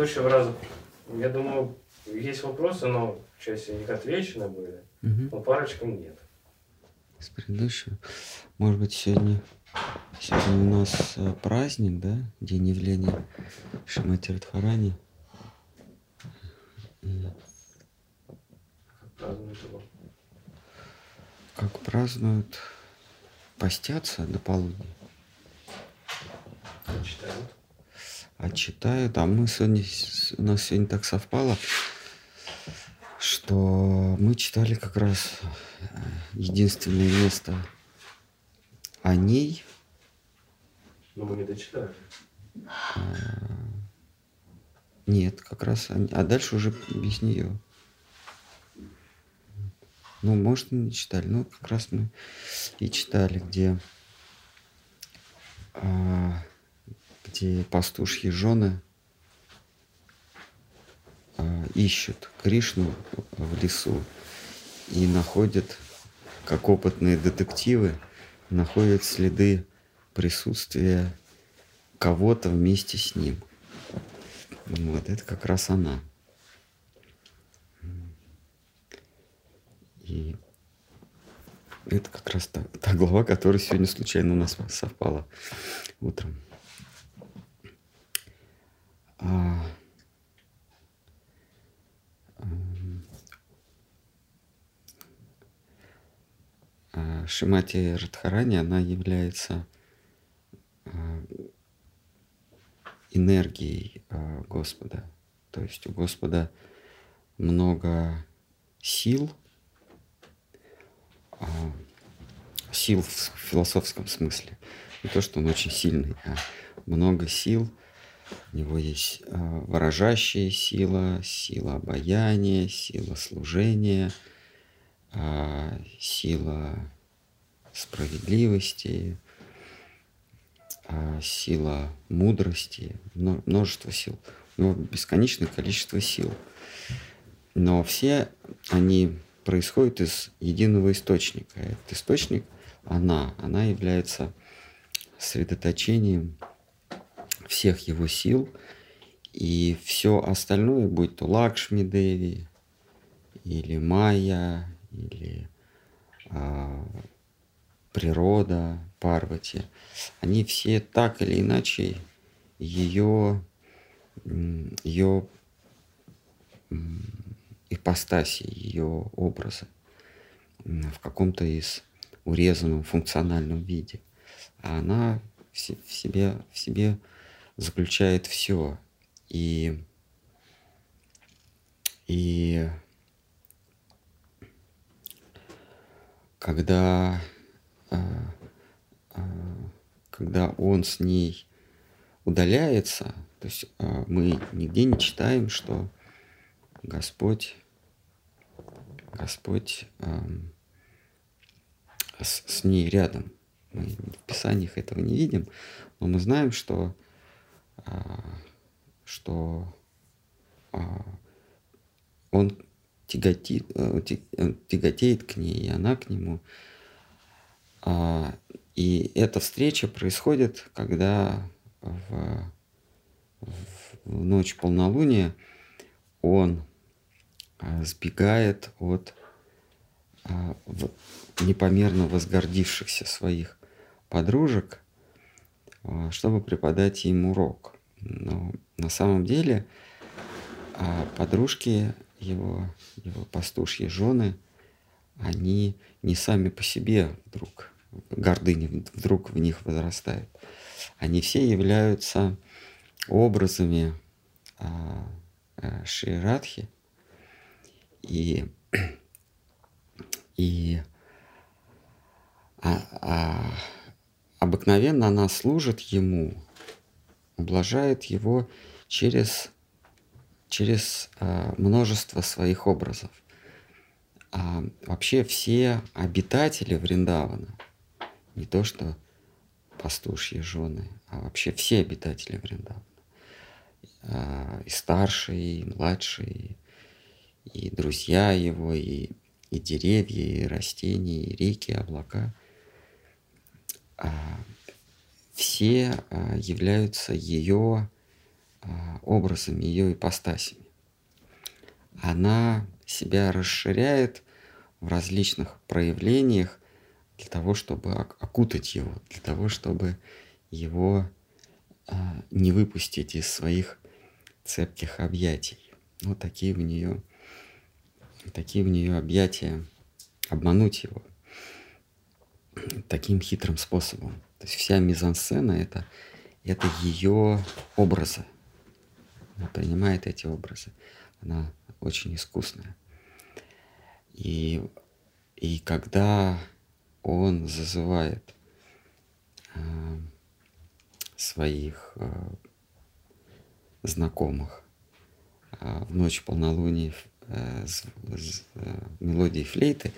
предыдущего раза, я думаю, есть вопросы, но часть из них отвечены были, Мгм. но парочкам нет. С предыдущего. Может быть, сегодня, сегодня у нас э, праздник, да? День явления Шимати Радхарани. И Как празднуют его. как празднуют? Постятся до полудня. Читают. А читают, а мы сегодня, у нас сегодня так совпало, что мы читали как раз э, единственное место о ней, Но мы не дочитали. Нет, как раз они- А дальше уже без нее. Ну, может, не читали. Ну, как раз мы и читали, где, а, где пастушьи жены а, ищут Кришну в лесу и находят, как опытные детективы, находят следы присутствия кого-то вместе с ним. Вот, это как раз она. И это как раз та, та глава, которая сегодня случайно у нас совпала утром. А, а, Шимати Радхарани, она является а, энергией а, Господа. То есть у Господа много сил, а, сил в философском смысле. Не то, что он очень сильный, а много сил. У него есть а, выражающая сила, сила обаяния, сила служения, а, сила справедливости, а, сила мудрости, мно- множество сил. У него бесконечное количество сил. Но все они происходят из единого источника. Этот источник, она, она является сосредоточением всех его сил. И все остальное, будь то Лакшми Деви, или Майя, или а, природа Парвати, они все так или иначе ее, ее ипостаси, ее образы в каком-то из урезанном функциональном виде. А она в себе, в себе заключает все. И, и когда, а, а, когда он с ней удаляется, то есть а, мы нигде не читаем, что Господь, Господь с, с ней рядом. Мы в Писаниях этого не видим, но мы знаем, что, что а, он тяготит, э, э, тяготеет к ней, и она к нему. А, И эта встреча происходит, когда в, в ночь полнолуния он а, сбегает от а, непомерно возгордившихся своих подружек, а, чтобы преподать им урок. Но на самом деле а, подружки его, его пастушьи жены, они не сами по себе вдруг, гордыня вдруг в них возрастает. Они все являются образами а, а, Шри Радхи, и, и а- а обыкновенно она служит ему, ублажает его через, через а, множество своих образов. А вообще все обитатели Вриндавана, не то что пастушьи жены, а вообще все обитатели Вриндавана, а, и старшие, и младшие, и друзья его, и, и деревья, и растения, и реки, облака, а, все а, являются ее а, образами, ее ипостасями. Она себя расширяет в различных проявлениях для того, чтобы окутать его, для того, чтобы его а, не выпустить из своих цепких объятий. Вот такие в нее, такие в нее объятия, обмануть его таким хитрым способом. То есть вся мизансцена это, это ее образы. Она принимает эти образы. Она очень искусная. И, и когда он зазывает э, своих э, знакомых э, в ночь полнолуния э, с, с э, мелодией флейты,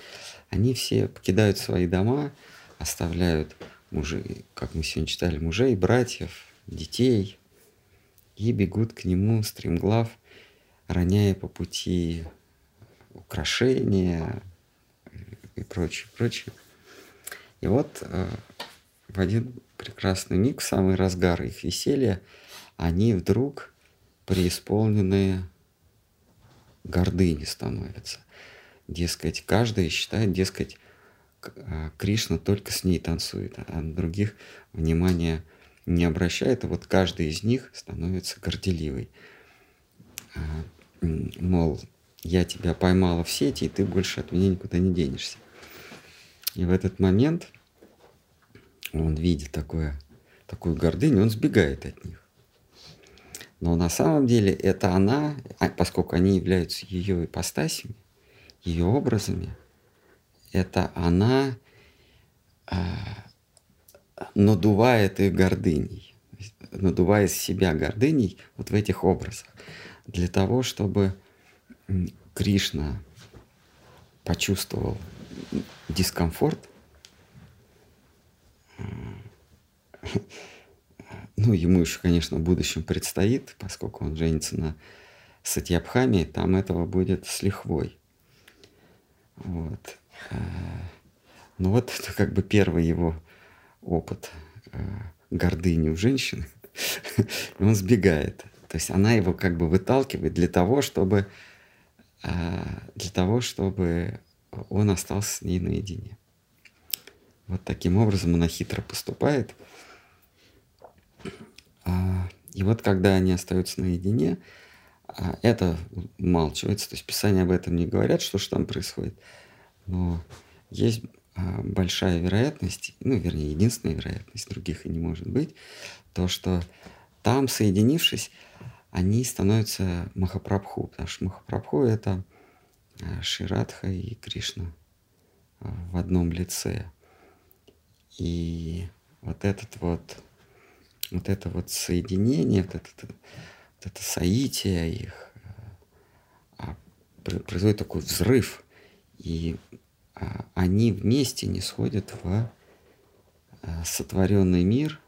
они все покидают свои дома, оставляют мужей, как мы сегодня читали, мужей, братьев, детей, и бегут к нему стремглав, роняя по пути украшения и прочее, прочее. И вот э, в один прекрасный миг, в самый разгар их веселья, они вдруг преисполненные гордыни становятся. Дескать, каждый считает, дескать, Кришна только с ней танцует, а других внимания не обращает, а вот каждый из них становится горделивый. А, мол, я тебя поймала в сети, и ты больше от меня никуда не денешься. И в этот момент он видит такое, такую гордыню, он сбегает от них. Но на самом деле это она, а поскольку они являются ее ипостасями, ее образами, это она а, надувает их гордыней, надувает себя гордыней вот в этих образах, для того, чтобы Кришна почувствовал дискомфорт, ну, ему еще, конечно, в будущем предстоит, поскольку он женится на Сатьябхаме, там этого будет с лихвой. Вот. Э, ну вот это как бы первый его опыт э, гордыни у женщины, и он сбегает. То есть она его как бы выталкивает для того, чтобы э, для того, чтобы он остался с ней наедине. Вот таким образом она хитро поступает. И вот когда они остаются наедине, это умалчивается, то есть Писание об этом не говорят, что же там происходит. Но есть а, большая вероятность, ну, вернее, единственная вероятность, других и не может быть, то, что там, соединившись, они становятся Махапрабху, потому что Махапрабху — это а, Ширадха и Кришна а, в одном лице. И вот этот вот, вот это вот соединение, вот это, вот это соитие их производит такой взрыв. И а, они вместе не сходят в а, сотворенный мир,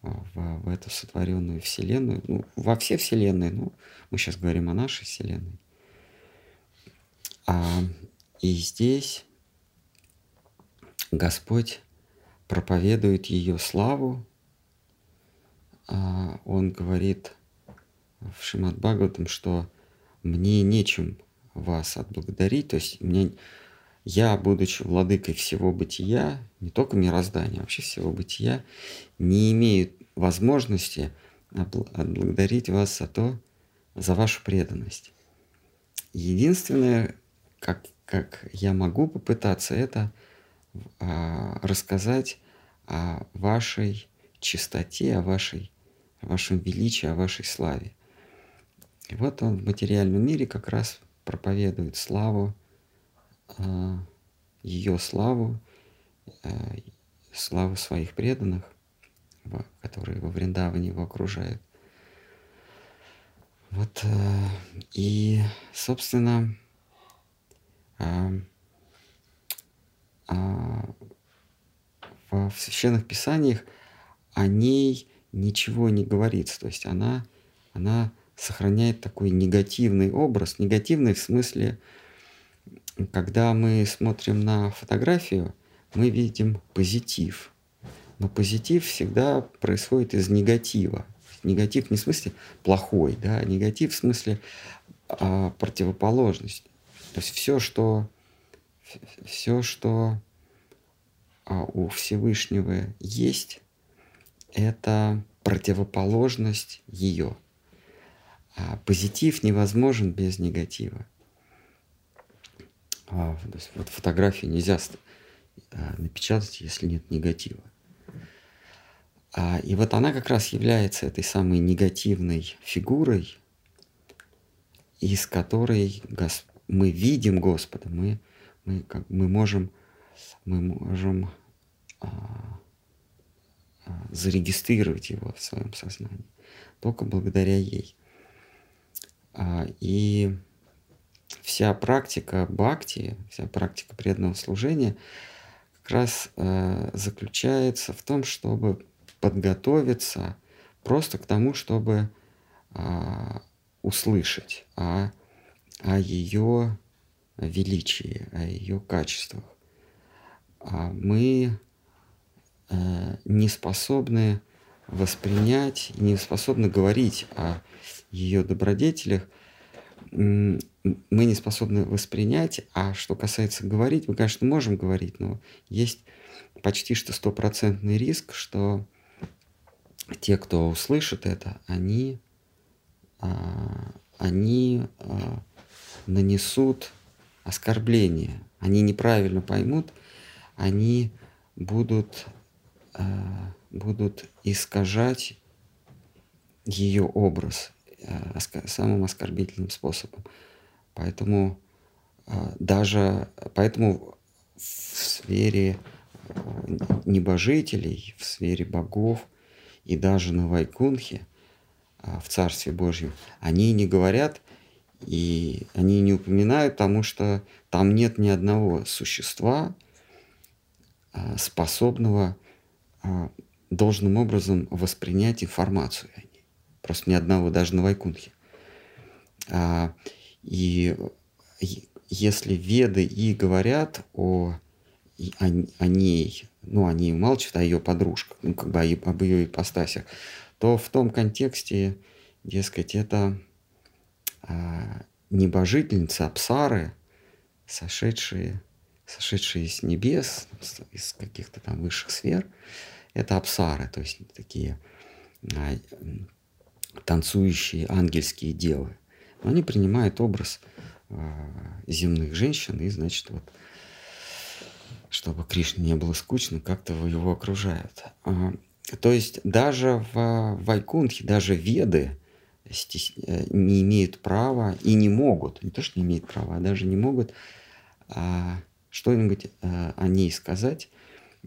в, в эту сотворенную вселенную, ну, во все вселенные, ну, мы сейчас говорим о нашей вселенной. А, и здесь Господь проповедует ее славу. А, он говорит в Шимат Бхагаватам, что мне нечем вас отблагодарить, то есть мне я, будучи владыкой всего бытия, не только мироздания, а вообще всего бытия, не имею возможности отблагодарить вас за то, за вашу преданность. Единственное, как, как я могу попытаться, это а, рассказать о вашей чистоте, о, вашей, о вашем величии, о вашей славе. И вот он в материальном мире как раз проповедует славу а, ее славу, а, славу своих преданных, которые во Вриндаване его окружают. Вот, а, и, собственно, в священных писаниях о ней ничего не говорится. То есть она, она сохраняет такой негативный образ, негативный в смысле когда мы смотрим на фотографию, мы видим позитив. Но позитив всегда происходит из негатива. Негатив не в смысле плохой, да, а негатив в смысле а, противоположность. То есть все, что все, что а, у Всевышнего есть, это противоположность ее. А позитив невозможен без негатива. А, то есть вот фотографию нельзя а, напечатать, если нет негатива. А, и вот она как раз является этой самой негативной фигурой, из которой Гос... мы видим Господа, мы, мы, как, мы можем, мы можем а, а, зарегистрировать его в своем сознании только благодаря ей. А, и вся практика бхакти, вся практика преданного служения как раз э, заключается в том, чтобы подготовиться просто к тому, чтобы а, услышать о, о ее величии, о ее качествах. А мы э, не способны воспринять, не способны говорить о ее добродетелях, мы не способны воспринять, а что касается говорить, мы, конечно, можем говорить, но есть почти что стопроцентный риск, что те, кто услышит это, они, а, они а, нанесут оскорбление, они неправильно поймут, они будут, а, будут искажать ее образ самым оскорбительным способом. Поэтому даже поэтому в сфере небожителей, в сфере богов – и даже на Вайкунхе, в Царстве Божьем, они не говорят и они не упоминают, потому что там нет ни одного существа, способного должным образом воспринять информацию. Просто ни одного, даже на Вайкунхе. И если веды и говорят о, о, о ней ну, они умалчивают о ее подружках, ну, как бы об ее ипостасях, то в том контексте, дескать, это а, небожительницы, апсары, сошедшие, сошедшие с небес, из каких-то там высших сфер, это апсары, то есть такие а, танцующие ангельские девы. Но они принимают образ а, земных женщин и, значит, вот чтобы Кришне не было скучно, как-то его окружают. А, то есть даже в Вайкунтхе, даже веды э, не имеют права и не могут, не то, что не имеют права, а даже не могут а, что-нибудь а, о ней сказать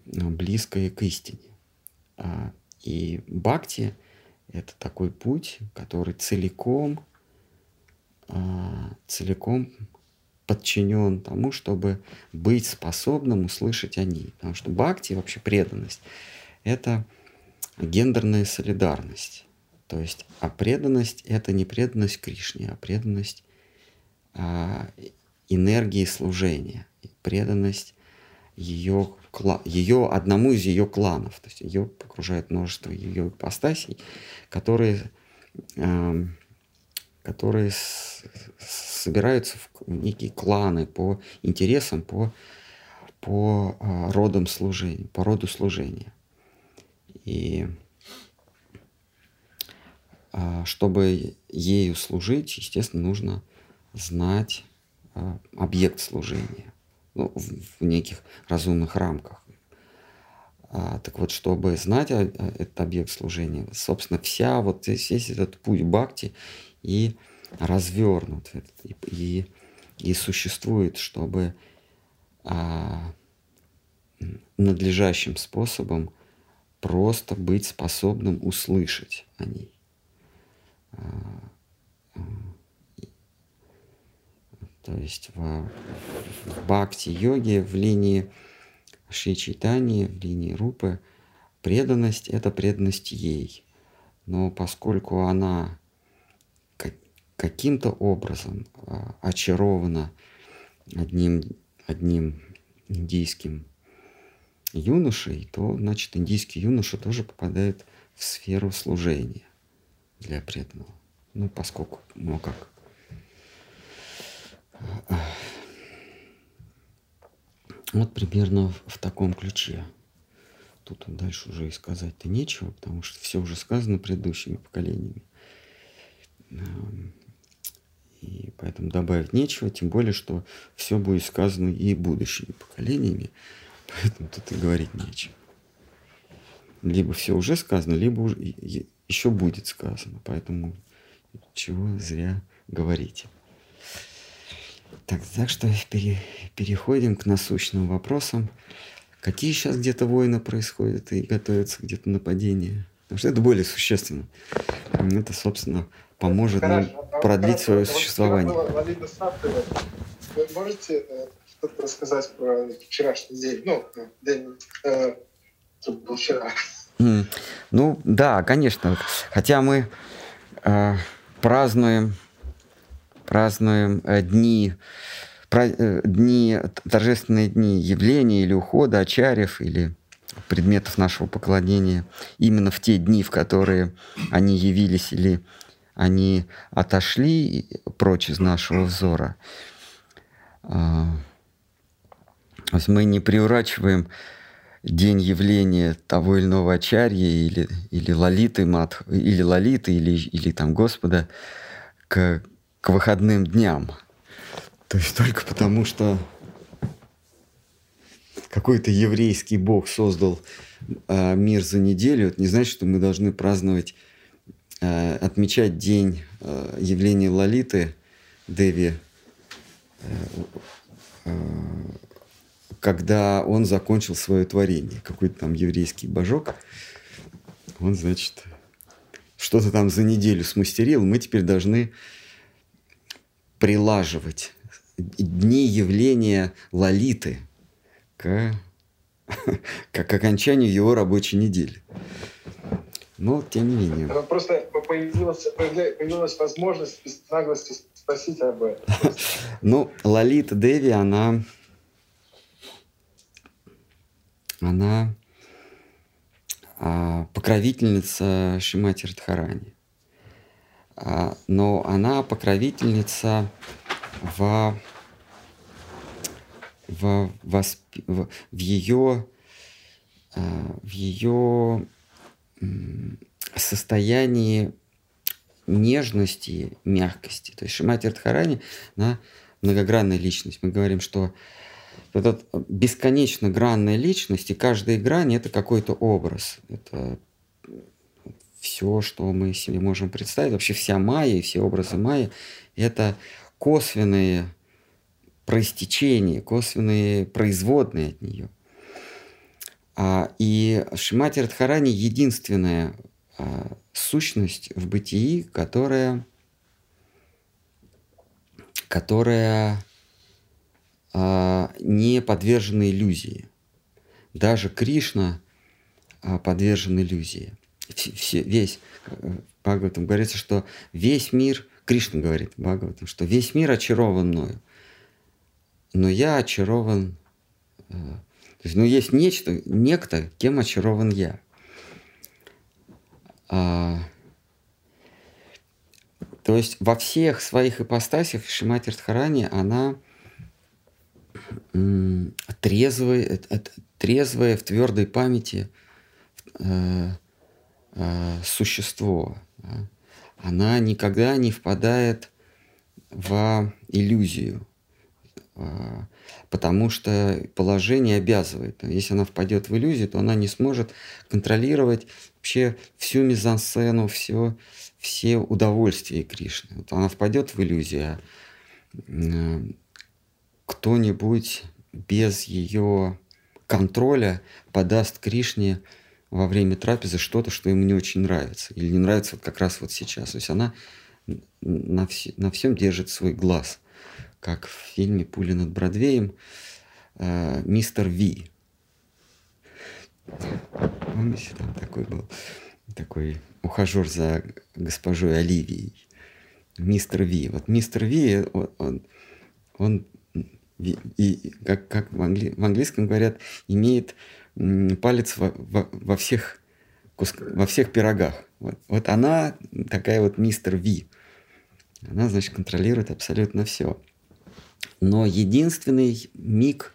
близкое к истине. И бхакти – это такой путь, который целиком, целиком подчинен тому, чтобы быть способным услышать о ней. Потому что бхакти, вообще преданность, это гендерная солидарность. То есть, а преданность – это не преданность Кришне, а преданность а, энергии служения, преданность ее, ее одному из ее кланов. То есть ее окружает множество ее ипостасей, которые которые собираются в некие кланы по интересам, по, по а, родам служения, по роду служения. И а, чтобы ею служить, естественно, нужно знать а, объект служения ну, в, в неких разумных рамках. А, так вот, чтобы знать этот объект служения, собственно, вся вот весь этот путь бхакти и развернут, и, и, и существует, чтобы а, надлежащим способом просто быть способным услышать о ней. А, то есть в, в бхакти-йоге, в линии Шри Чайтани, в линии Рупы, преданность – это преданность ей. Но поскольку она каким-то образом а, очарована одним, одним индийским юношей, то, значит, индийский юноша тоже попадает в сферу служения. для преданного. Ну, поскольку, ну как. Вот примерно в, таком ключе. Тут дальше уже и сказать-то нечего, потому что все уже сказано предыдущими поколениями. Эм, и поэтому добавить нечего, тем более, что все будет сказано и будущими поколениями, поэтому тут и говорить нечего. Либо все уже сказано, либо уже, еще будет сказано, поэтому чего зря говорите. Так, так что пере, переходим к насущным вопросам. Какие сейчас где-то войны происходят и готовятся где-то нападения? Потому что это более существенно. Это, собственно, поможет нам продлить свое существование. Вы можете э, что-то рассказать про вчерашний день? Ну, день, э, был вчера. Mm. Ну, да, конечно. Хотя мы э, празднуем, празднуем э, дни, э, дни, торжественные дни явления или ухода ачарьев или предметов нашего поклонения именно в те дни, в которые они явились или они отошли прочь из нашего взора. А, то есть мы не приурачиваем день явления того или иного ачарья или, или лалиты, мат, или лалиты, или, или там Господа к, к выходным дням. То есть только потому, что какой-то еврейский бог создал э, мир за неделю, это не значит, что мы должны праздновать, э, отмечать день э, явления Лалиты, Деви, э, э, когда он закончил свое творение. Какой-то там еврейский божок, он, значит, что-то там за неделю смастерил, мы теперь должны прилаживать дни явления Лолиты к, к окончанию его рабочей недели. Но, тем не менее. Просто появилась, появилась возможность без наглости спросить об этом. Ну, Лолита Деви, она она а, покровительница Шимати Радхарани. А, но она покровительница в, в, восп... в, в ее, а, в ее состоянии нежности, мягкости. То есть Шимати Радхарани, она многогранная личность. Мы говорим, что эта бесконечно гранная личность, и каждая грань – это какой-то образ. Это все, что мы себе можем представить. Вообще вся майя и все образы майя – это косвенные проистечения, косвенные производные от нее. А, и Шимати Радхарани – единственная а, сущность в бытии, которая, которая а, не подвержены иллюзии. Даже Кришна а, подвержен иллюзии. Все, весь, э, Бхагаватам говорится, что весь мир, Кришна говорит Бхагаватам, что весь мир очарован мною, но я очарован, э, то есть, ну, есть нечто, некто, кем очарован я. А, то есть во всех своих ипостасях Шимати Радхарани, она трезвое, трезвое в твердой памяти э, э, существо. Она никогда не впадает в иллюзию, э, потому что положение обязывает. Если она впадет в иллюзию, то она не сможет контролировать вообще всю мизансцену, все, все удовольствия Кришны. Вот она впадет в иллюзию, а кто-нибудь без ее контроля подаст Кришне во время трапезы что-то, что ему не очень нравится. Или не нравится вот как раз вот сейчас. То есть она на, вс- на всем держит свой глаз. Как в фильме «Пули над Бродвеем» э, «Мистер Ви». Помните, там такой был такой ухажер за госпожой Оливией. Мистер Ви. Вот мистер Ви, он, он, он и, как, как в, англи, в английском говорят, имеет палец во, во, во, всех, куск, во всех пирогах. Вот, вот она такая вот мистер Ви. Она, значит, контролирует абсолютно все. Но единственный миг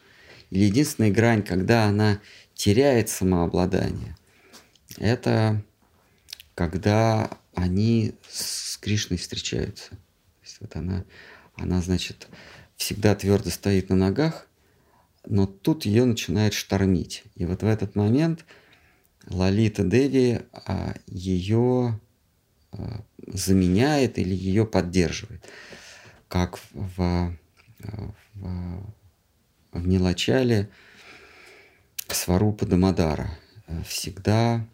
или единственная грань, когда она теряет самообладание, это когда они с Кришной встречаются. То есть вот она, она, значит, всегда твердо стоит на ногах, но тут ее начинает штормить. И вот в этот момент Лалита Деви а, ее а, заменяет или ее поддерживает, как в, в, в Нилачале Сварупа Дамадара. Всегда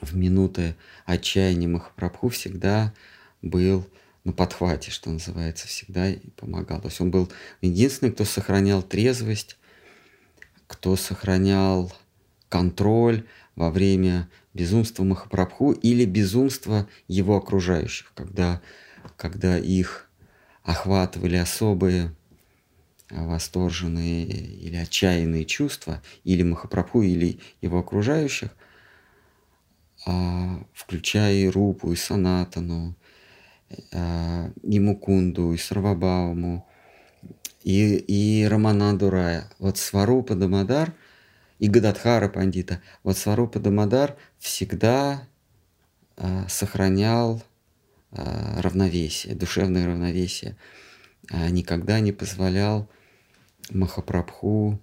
в минуты отчаяния Махапрабху всегда был на подхвате, что называется, всегда и помогал. То есть он был единственный, кто сохранял трезвость, кто сохранял контроль во время безумства Махапрабху или безумства его окружающих, когда, когда их охватывали особые восторженные или отчаянные чувства, или Махапрабху, или его окружающих, а, включая и Рупу, и Санатану, а, и Мукунду, и Сарвабауму, и, и Рамананду Рая. Вот Сварупа Дамадар и Гададхара Пандита. Вот Сварупа Дамадар всегда а, сохранял а, равновесие, душевное равновесие. А, никогда не позволял Махапрабху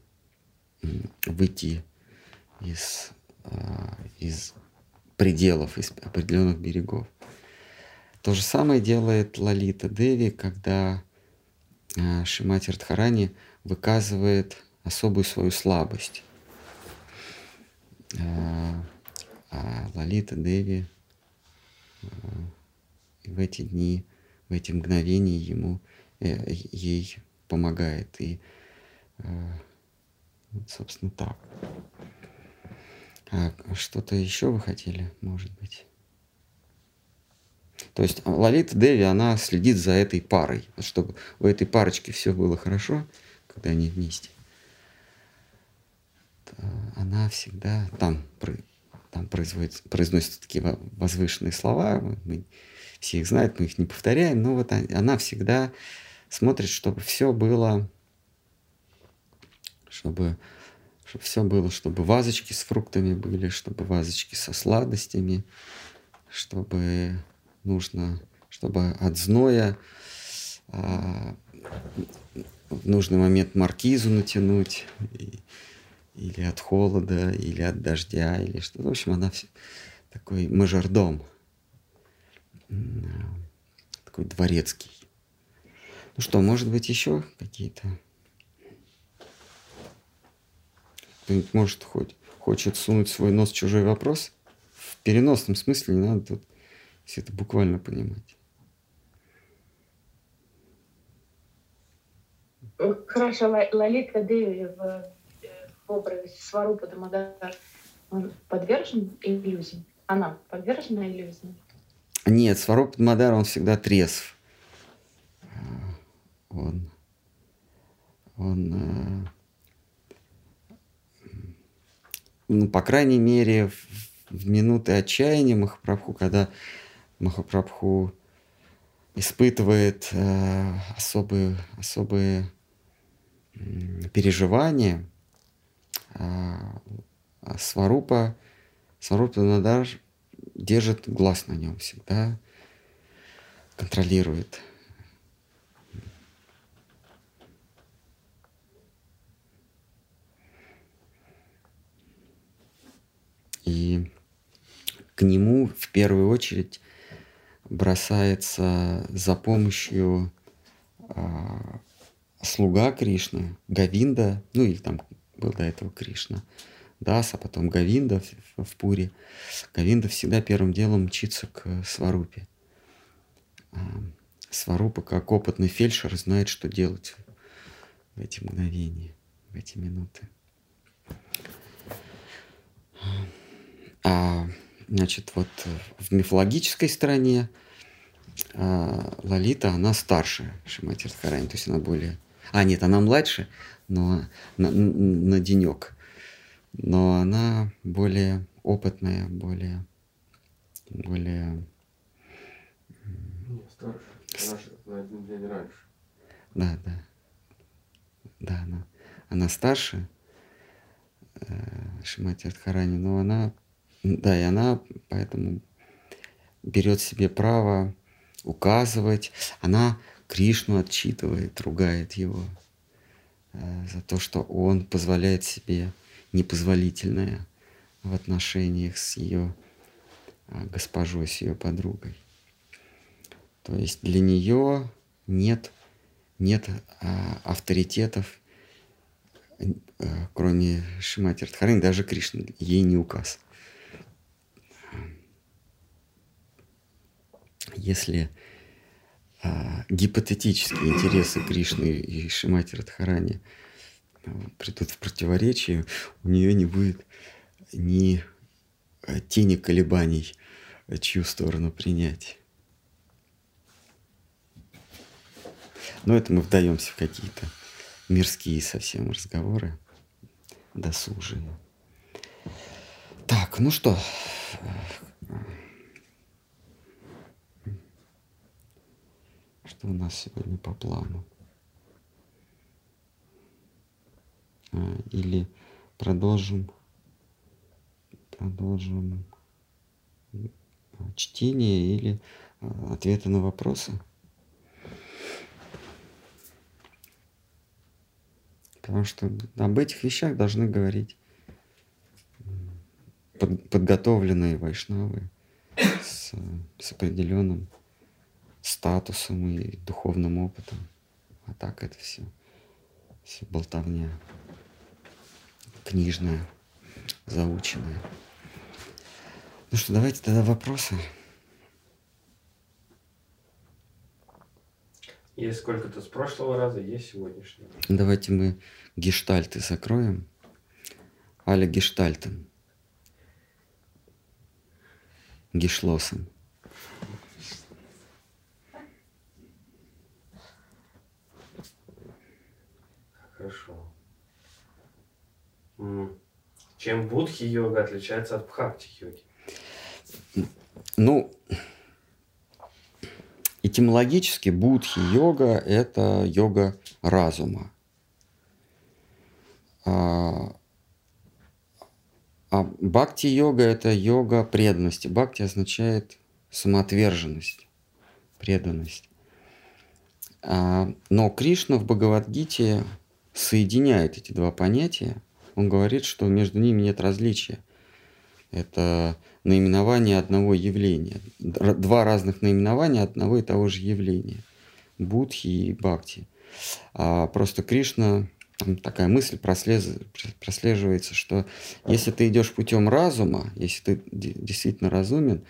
выйти из, из пределов, из определенных берегов. То же самое делает Лалита Деви, когда э, Шимати Радхарани выказывает особую свою слабость. Э, а Лалита Деви э, в эти дни, в эти мгновения ему, ей помогает. И, собственно, так. А что-то еще вы хотели, может быть? То есть Лолита Деви, она следит за этой парой, чтобы у этой парочки все было хорошо, когда они вместе. Она всегда там, там производит, произносятся такие возвышенные слова, мы, мы все их знаем, мы их не повторяем, но вот она всегда смотрит, чтобы все было, чтобы чтобы все было, чтобы вазочки с фруктами были, чтобы вазочки со сладостями, чтобы нужно, чтобы от зноя а, в нужный момент маркизу натянуть, и, или от холода, или от дождя, или что. В общем, она все, такой мажордом, такой дворецкий. Ну что, может быть, еще какие-то кто-нибудь может хоть хочет сунуть свой нос в чужой вопрос, в переносном смысле не надо тут все это буквально понимать. Хорошо, Лалита Деви в, в образе Сварупа Дамадар, он подвержен иллюзии? Она подвержена иллюзии? Нет, Сварупа Дамадар, он всегда трезв. Он, он э, ну, по крайней мере, в, в минуты отчаяния Махапрабху, когда Махапрабху испытывает э, особые, особые переживания, э, Сварупа, Сварупа Надар держит глаз на нем всегда, контролирует. И к нему в первую очередь бросается за помощью э, слуга Кришны, Гавинда, ну или там был до этого Кришна, Дас, а потом Гавинда в, в Пуре. Гавинда всегда первым делом мчится к Сварупе. Э, Сварупа, как опытный фельдшер, знает, что делать в эти мгновения, в эти минуты. А, значит, вот в мифологической стране а, Лолита, она старше Шимати Радхарани, то есть она более... А, нет, она младше, но на, на денек. Но она более опытная, более более... Старше. Же на один день раньше. Да, да. Да, она, она старше э, Шимати Радхарани, но она... Да, и она поэтому берет себе право указывать. Она Кришну отчитывает, ругает его э, за то, что он позволяет себе непозволительное в отношениях с ее э, госпожой, с ее подругой. То есть для нее нет, нет а, авторитетов, кроме Шимати Радхарани, даже Кришны, ей не указ. Если а, гипотетические интересы Кришны и Шимати Радхарани а, придут в противоречие, у нее не будет ни тени колебаний, чью сторону принять. Но это мы вдаемся в какие-то мирские совсем разговоры, досужие. Так, ну что, что у нас сегодня по плану? А, или продолжим, продолжим чтение или а, ответы на вопросы? Потому что об этих вещах должны говорить под, подготовленные вайшнавы с, с определенным статусом и духовным опытом. А так это все, все болтовня книжная, заученная. Ну что, давайте тогда вопросы. Есть сколько-то с прошлого раза, есть сегодняшнего. Давайте мы гештальты закроем. Аля гештальтен. Гешлосом. Хорошо. Чем будхи-йога отличается от бхакти-йоги? Ну, Этимологически будхи-йога – это йога разума. А, а бхакти-йога – это йога преданности. Бхакти означает самоотверженность, преданность. А, но Кришна в Бхагавадгите соединяет эти два понятия. Он говорит, что между ними нет различия. Это наименование одного явления. Два разных наименования одного и того же явления. Будхи и Бхакти. А просто Кришна, такая мысль прослеживается, что если ты идешь путем разума, если ты действительно разумен,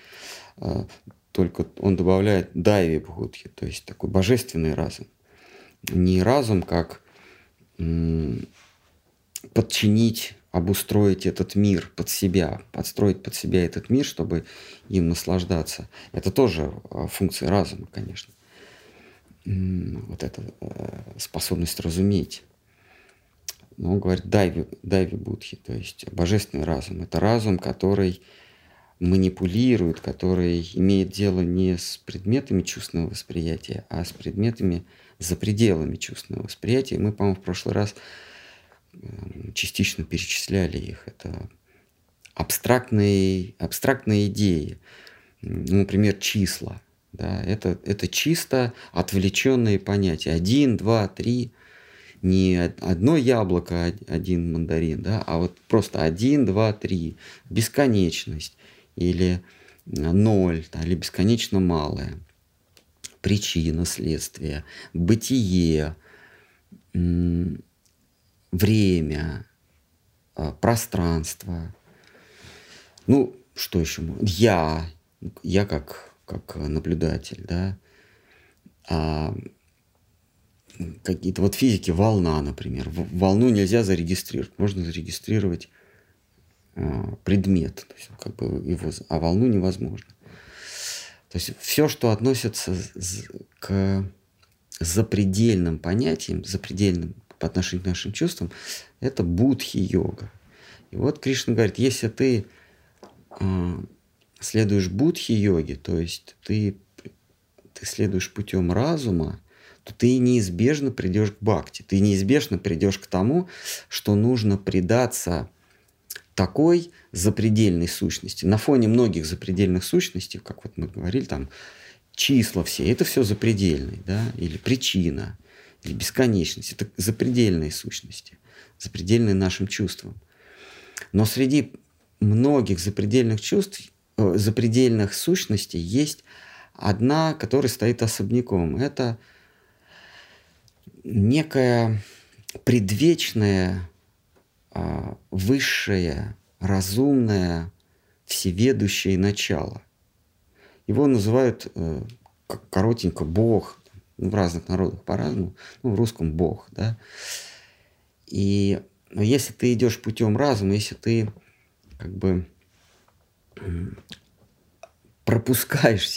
а, только он добавляет дайви бхудхи, то есть такой божественный разум. Не разум, как подчинить обустроить этот мир под себя, подстроить под себя этот мир, чтобы им наслаждаться. Это тоже а, функция разума, конечно. Вот эта э, способность разуметь. Но он говорит дайви, дайви будхи, то есть божественный разум. Это разум, который манипулирует, который имеет дело не с предметами чувственного восприятия, а с предметами за пределами чувственного восприятия. Мы, по-моему, в прошлый раз частично перечисляли их. Это абстрактные, абстрактные идеи. Ну, например, числа. Да, это, это чисто отвлеченные понятия. Один, два, три. Не одно яблоко, один мандарин, да, а вот просто один, два, три. Бесконечность. Или ноль, да, или бесконечно малое. Причина, следствие, бытие, время, а, пространство. Ну, что еще? Я, я как, как наблюдатель, да. А, какие-то вот физики, волна, например. Волну нельзя зарегистрировать. Можно зарегистрировать а, предмет, то есть как бы его, а волну невозможно. То есть все, что относится к запредельным понятиям, запредельным по отношению к нашим чувствам, это будхи-йога. И вот Кришна говорит, если ты э, следуешь будхи-йоге, то есть ты, ты следуешь путем разума, то ты неизбежно придешь к бхакти. Ты неизбежно придешь к тому, что нужно предаться такой запредельной сущности. На фоне многих запредельных сущностей, как вот мы говорили, там числа все, это все запредельные, да, или причина, или бесконечность. Это запредельные сущности, запредельные нашим чувствам. Но среди многих запредельных чувств, э, запредельных сущностей есть одна, которая стоит особняком. Это некая предвечная, э, высшее, разумное, всеведущее начало. Его называют э, коротенько Бог, в разных народах по-разному, ну, в русском Бог, да. И если ты идешь путем разума, если ты как бы пропускаешь,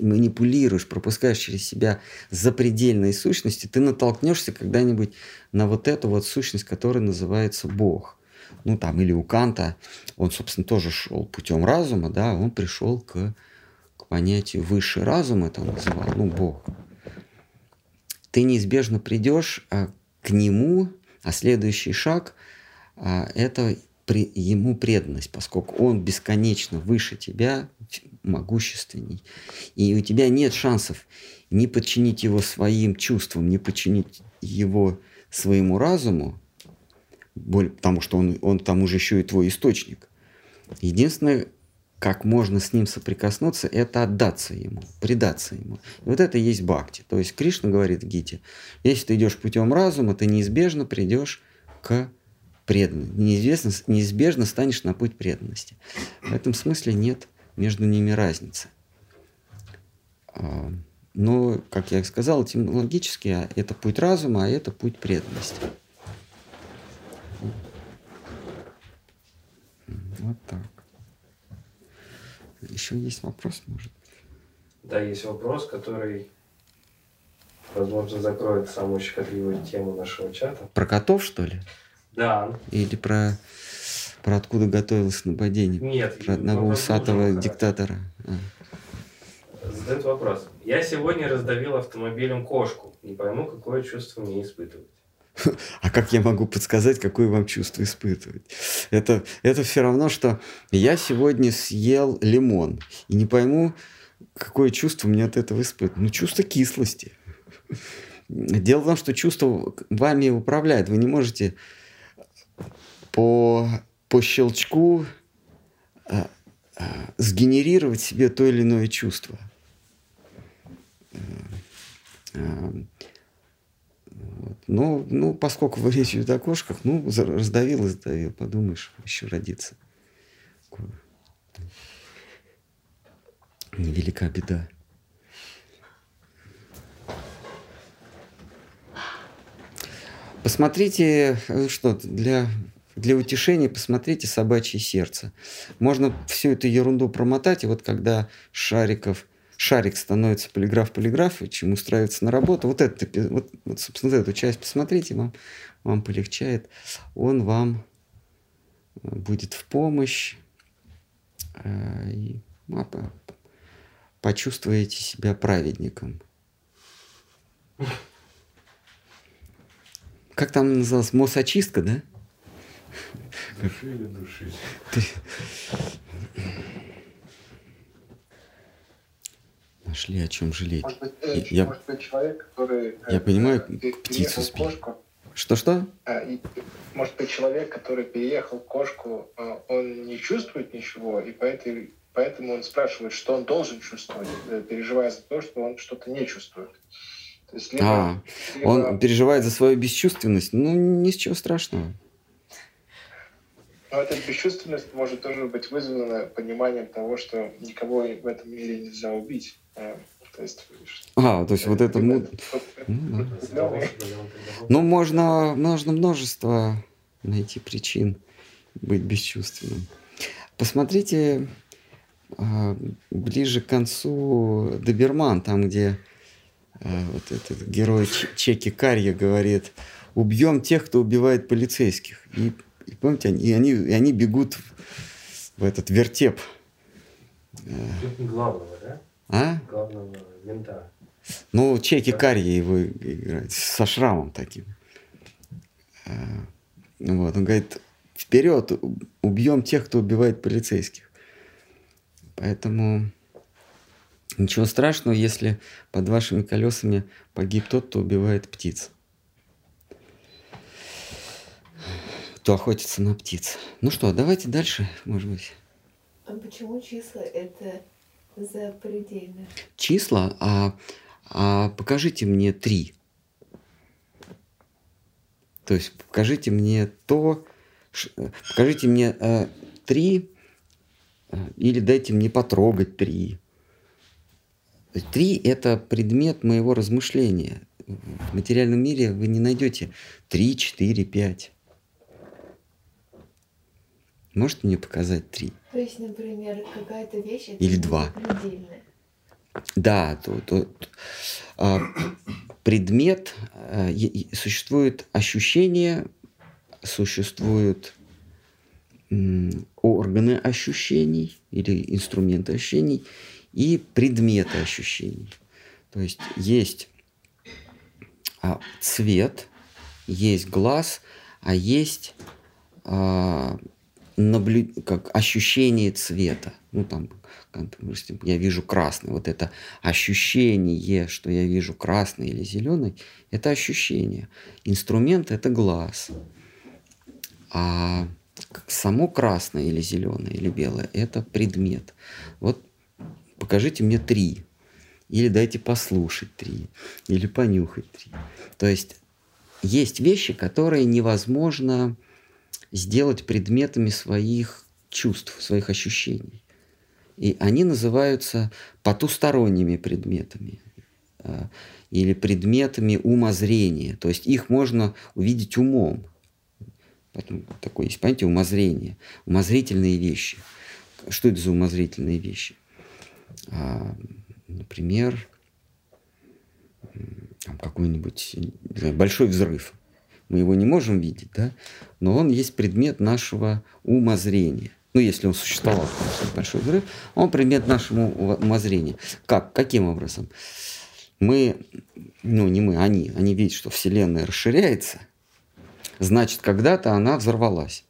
манипулируешь, пропускаешь через себя запредельные сущности, ты натолкнешься когда-нибудь на вот эту вот сущность, которая называется Бог. Ну, там, или у Канта, он, собственно, тоже шел путем разума, да, он пришел к, к понятию высший разум, это он называл, ну, Бог. Ты неизбежно придешь а, к нему, а следующий шаг а, – это при, ему преданность, поскольку он бесконечно выше тебя, могущественней. И у тебя нет шансов не подчинить его своим чувствам, не подчинить его своему разуму, потому что он, он там уже еще и твой источник. Единственное, как можно с ним соприкоснуться, это отдаться ему, предаться ему. И вот это и есть бхакти. То есть Кришна говорит Гите, если ты идешь путем разума, ты неизбежно придешь к преданности. Неизвестно, неизбежно станешь на путь преданности. В этом смысле нет между ними разницы. А, но, как я сказал, этимологически а это путь разума, а это путь преданности. Вот так. Еще есть вопрос, может Да, есть вопрос, который, возможно, закроет самую щекотливую тему нашего чата. Про котов, что ли? Да. Или про, про откуда готовилось нападение? Нет. Про одного усатого диктатора. А. Задает вопрос. Я сегодня раздавил автомобилем кошку. Не пойму, какое чувство мне испытывать. А как я могу подсказать, какое вам чувство испытывать? Это, это все равно, что я сегодня съел лимон и не пойму, какое чувство мне от этого испытывать. Ну, чувство кислости. Дело в том, что чувство вами управляет. Вы не можете по, по щелчку а, а, сгенерировать себе то или иное чувство. А, вот. Ну, ну, поскольку вы речь идет о кошках, ну, раздавил и сдавил, подумаешь, еще родится. Невелика беда. Посмотрите, э, что для, для утешения посмотрите «Собачье сердце». Можно всю эту ерунду промотать, и вот когда Шариков – шарик становится полиграф-полиграф, и чем устраивается на работу. Вот, это, вот, вот, собственно, эту часть посмотрите, вам, вам полегчает. Он вам э, будет в помощь, э, и ну, почувствуете себя праведником. Как там называлось? Мосочистка, да? Души или души? Нашли о чем жалеть. Может быть, э, я, может быть человек, который... Я э, понимаю, э, птицу кошку, Что-что? и, может быть, человек, который переехал кошку, а, он не чувствует ничего, и поэтому, поэтому он спрашивает, что он должен чувствовать, э, переживая за то, что он что-то не чувствует. То есть, либо, а, либо... он переживает за свою бесчувственность. Ну, ничего страшного. Но эта бесчувственность может тоже быть вызвана пониманием того, что никого в этом мире нельзя убить. То есть, а, то есть вот это... Ну, ну, можно, можно множество найти причин быть бесчувственным. Посмотрите а, ближе к концу Доберман, там, где а, вот этот герой Чеки Карья говорит, убьем тех, кто убивает полицейских. И, и помните, они, и они, и они бегут в, этот вертеп Главного, да? А? Главного мента. Ну, Чеки Карри его играет со шрамом таким. А, Вот, он говорит, вперед, убьем тех, кто убивает полицейских. Поэтому ничего страшного, если под вашими колесами погиб тот, кто убивает птиц. Кто охотится на птиц. Ну что, давайте дальше, может быть. А почему числа это запредельно? Числа, а, а покажите мне три. То есть покажите мне то, покажите мне э, три, э, или дайте мне потрогать три. Три – это предмет моего размышления. В материальном мире вы не найдете три, четыре, пять. Можете мне показать три? То есть, например, какая-то вещь Или два. запредельно. Да, то, то- т- а, предмет, е- существует ощущение, существуют органы ощущений или инструменты ощущений и предметы ощущений. То есть есть а, цвет, есть глаз, а есть а, наблю- как ощущение цвета. Ну, там, допустим, я вижу красный. Вот это ощущение, что я вижу красный или зеленый, это ощущение. Инструмент – это глаз. А само красное или зеленое или белое – это предмет. Вот покажите мне три. Или дайте послушать три. Или понюхать три. То есть есть вещи, которые невозможно сделать предметами своих чувств, своих ощущений. И они называются потусторонними предметами а, или предметами умозрения. То есть их можно увидеть умом. Поэтому такое есть понятие умозрения. Умозрительные вещи. Что это за умозрительные вещи? А, Например, какой-нибудь большой взрыв. Мы его не можем видеть, да? но он есть предмет нашего умозрения. Ну, если он существовал, конечно, большой взрыв, он предмет нашего у- умозрения. Как? Каким образом? Мы, ну не мы, они, они видят, что Вселенная расширяется, значит, когда-то она взорвалась.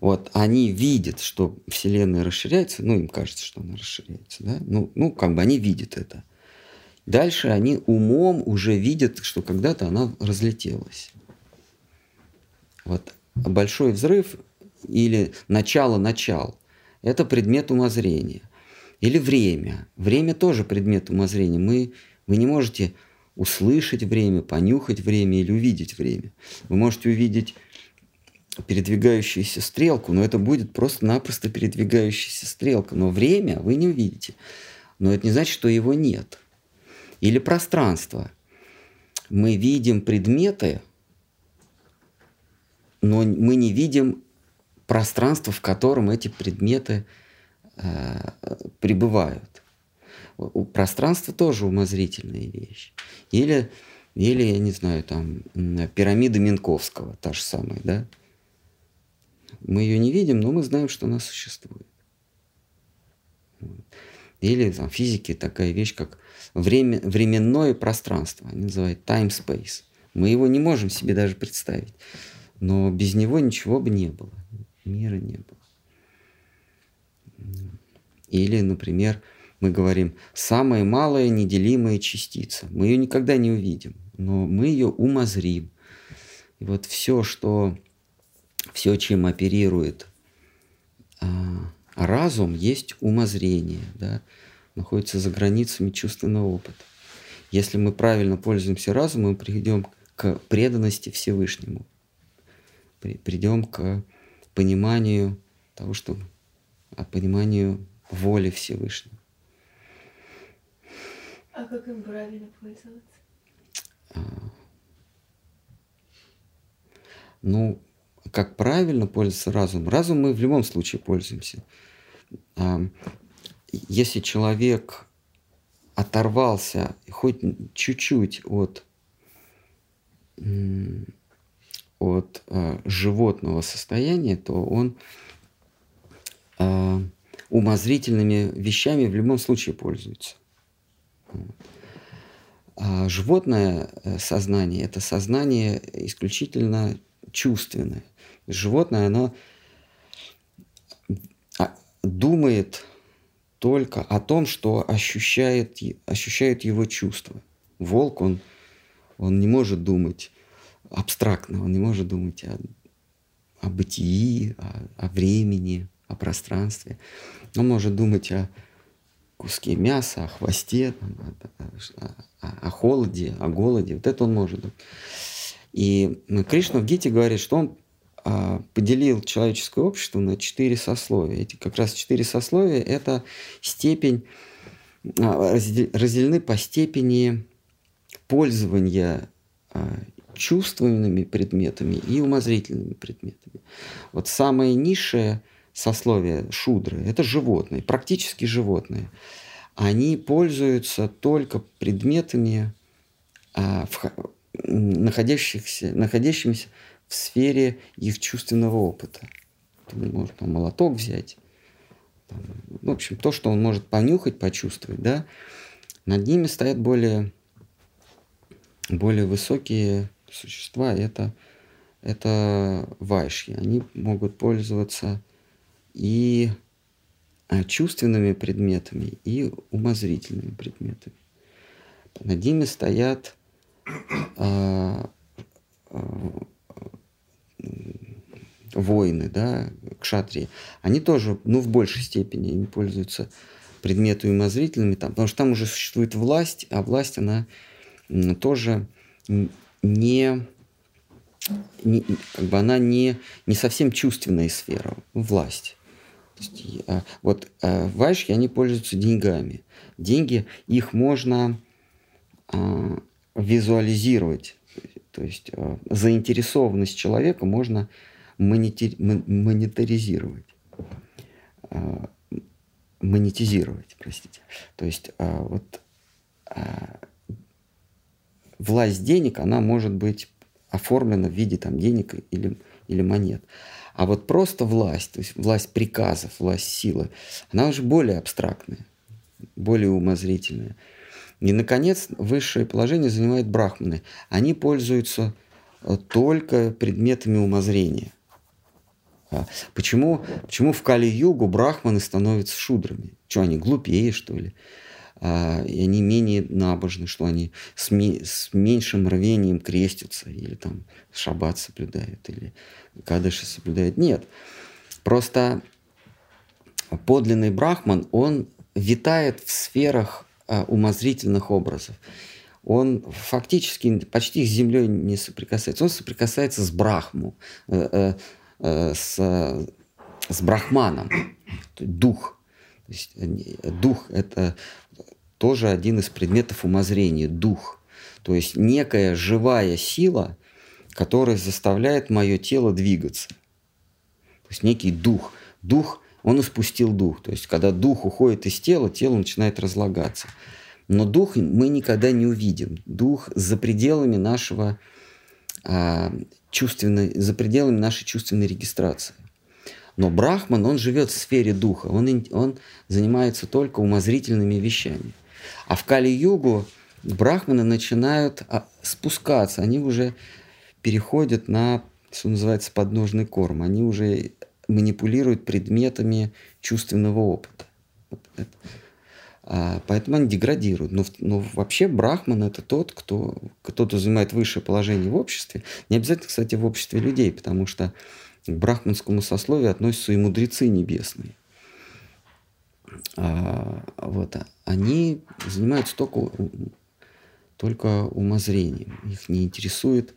Вот, они видят, что Вселенная расширяется, ну, им кажется, что она расширяется, да? Ну, ну, как бы они видят это. Дальше они умом уже видят, что когда-то она разлетелась. Вот большой взрыв или начало-начал – это предмет умозрения. Или время. Время тоже предмет умозрения. Мы, вы не можете услышать время, понюхать время или увидеть время. Вы можете увидеть передвигающуюся стрелку, но это будет просто-напросто передвигающаяся стрелка. Но время вы не увидите. Но это не значит, что его нет. Или пространство. Мы видим предметы, но мы не видим пространство, в котором эти предметы э, пребывают. Пространства тоже умозрительная вещь. Или, или, я не знаю, там пирамида Минковского, та же самая, да? Мы ее не видим, но мы знаем, что она существует. Или там, в физике такая вещь, как время, временное пространство. Они называют time-space. Мы его не можем себе даже представить. Но без него ничего бы не было. Мира не было. Или, например, мы говорим, самая малая неделимая частица. Мы ее никогда не увидим, но мы ее умозрим. И вот все, что, все, чем оперирует а, разум, есть умозрение, да, находится за границами чувственного опыта. Если мы правильно пользуемся разумом, мы придем к преданности Всевышнему, при- придем к пониманию того, что а пониманию воли Всевышнего. А как им правильно пользоваться? Ну, как правильно пользоваться разумом? Разум мы в любом случае пользуемся. А, Если человек оторвался хоть чуть-чуть от, от а, животного состояния, то он э, умозрительными вещами в любом случае пользуются. А животное э, сознание – это сознание исключительно чувственное. Животное, оно а, думает только о том, что ощущает, ощущает его чувства. Волк, он, он не может думать абстрактно, он не может думать о, о бытии, о, о времени, о пространстве. Он может думать о куске мяса, о хвосте, о, о, о холоде, о голоде. Вот это он может думать. И Кришна в Гите говорит, что он поделил человеческое общество на четыре сословия. Эти как раз четыре сословия – это степень, а, разделены по степени пользования а, чувственными предметами и умозрительными предметами. Вот самое низшее сословие шудры – это животные, практически животные. Они пользуются только предметами, находящихся, находящимися в сфере их чувственного опыта. Он может там, молоток взять, там, в общем, то, что он может понюхать, почувствовать, да, над ними стоят более, более высокие существа, это, это вайши. Они могут пользоваться и а, чувственными предметами, и умозрительными предметами. Над ними стоят а, а, воины, да, кшатрии, они тоже, ну, в большей степени не пользуются предметами умозрительными, там, потому что там уже существует власть, а власть, она тоже не, не как бы она не, не совсем чувственная сфера, власть. А, вот а, вайшки, они пользуются деньгами. Деньги, их можно а, визуализировать. То есть а, заинтересованность человека можно монетаризировать. А, монетизировать, простите. То есть а, вот власть денег, она может быть оформлена в виде там, денег или, или монет. А вот просто власть, то есть власть приказов, власть силы, она уже более абстрактная, более умозрительная. И, наконец, высшее положение занимают брахманы. Они пользуются э, только предметами умозрения – а почему, почему в Кали-Югу брахманы становятся шудрами? Что, они глупее, что ли? А, и они менее набожны, что они с, ми, с меньшим рвением крестятся, или там шаббат соблюдают, или кадыши соблюдают. Нет. Просто подлинный брахман, он витает в сферах а, умозрительных образов. Он фактически почти с землей не соприкасается. Он соприкасается с брахму, э, э, Э, с, с брахманом, дух. То есть, э, дух – это тоже один из предметов умозрения, дух. То есть некая живая сила, которая заставляет мое тело двигаться. То есть некий дух. Дух, он испустил дух. То есть когда дух уходит из тела, тело начинает разлагаться. Но дух мы никогда не увидим. Дух за пределами нашего а, чувственной, за пределами нашей чувственной регистрации. Но Брахман, он живет в сфере духа, он, он занимается только умозрительными вещами. А в Кали-югу брахманы начинают а, спускаться, они уже переходят на, что называется, подножный корм, они уже манипулируют предметами чувственного опыта. А, поэтому они деградируют. Но, но вообще брахман это тот, кто, кто-то занимает высшее положение в обществе. Не обязательно, кстати, в обществе людей, потому что к брахманскому сословию относятся и мудрецы небесные. А, вот, они занимаются только, только умозрением. Их не интересует,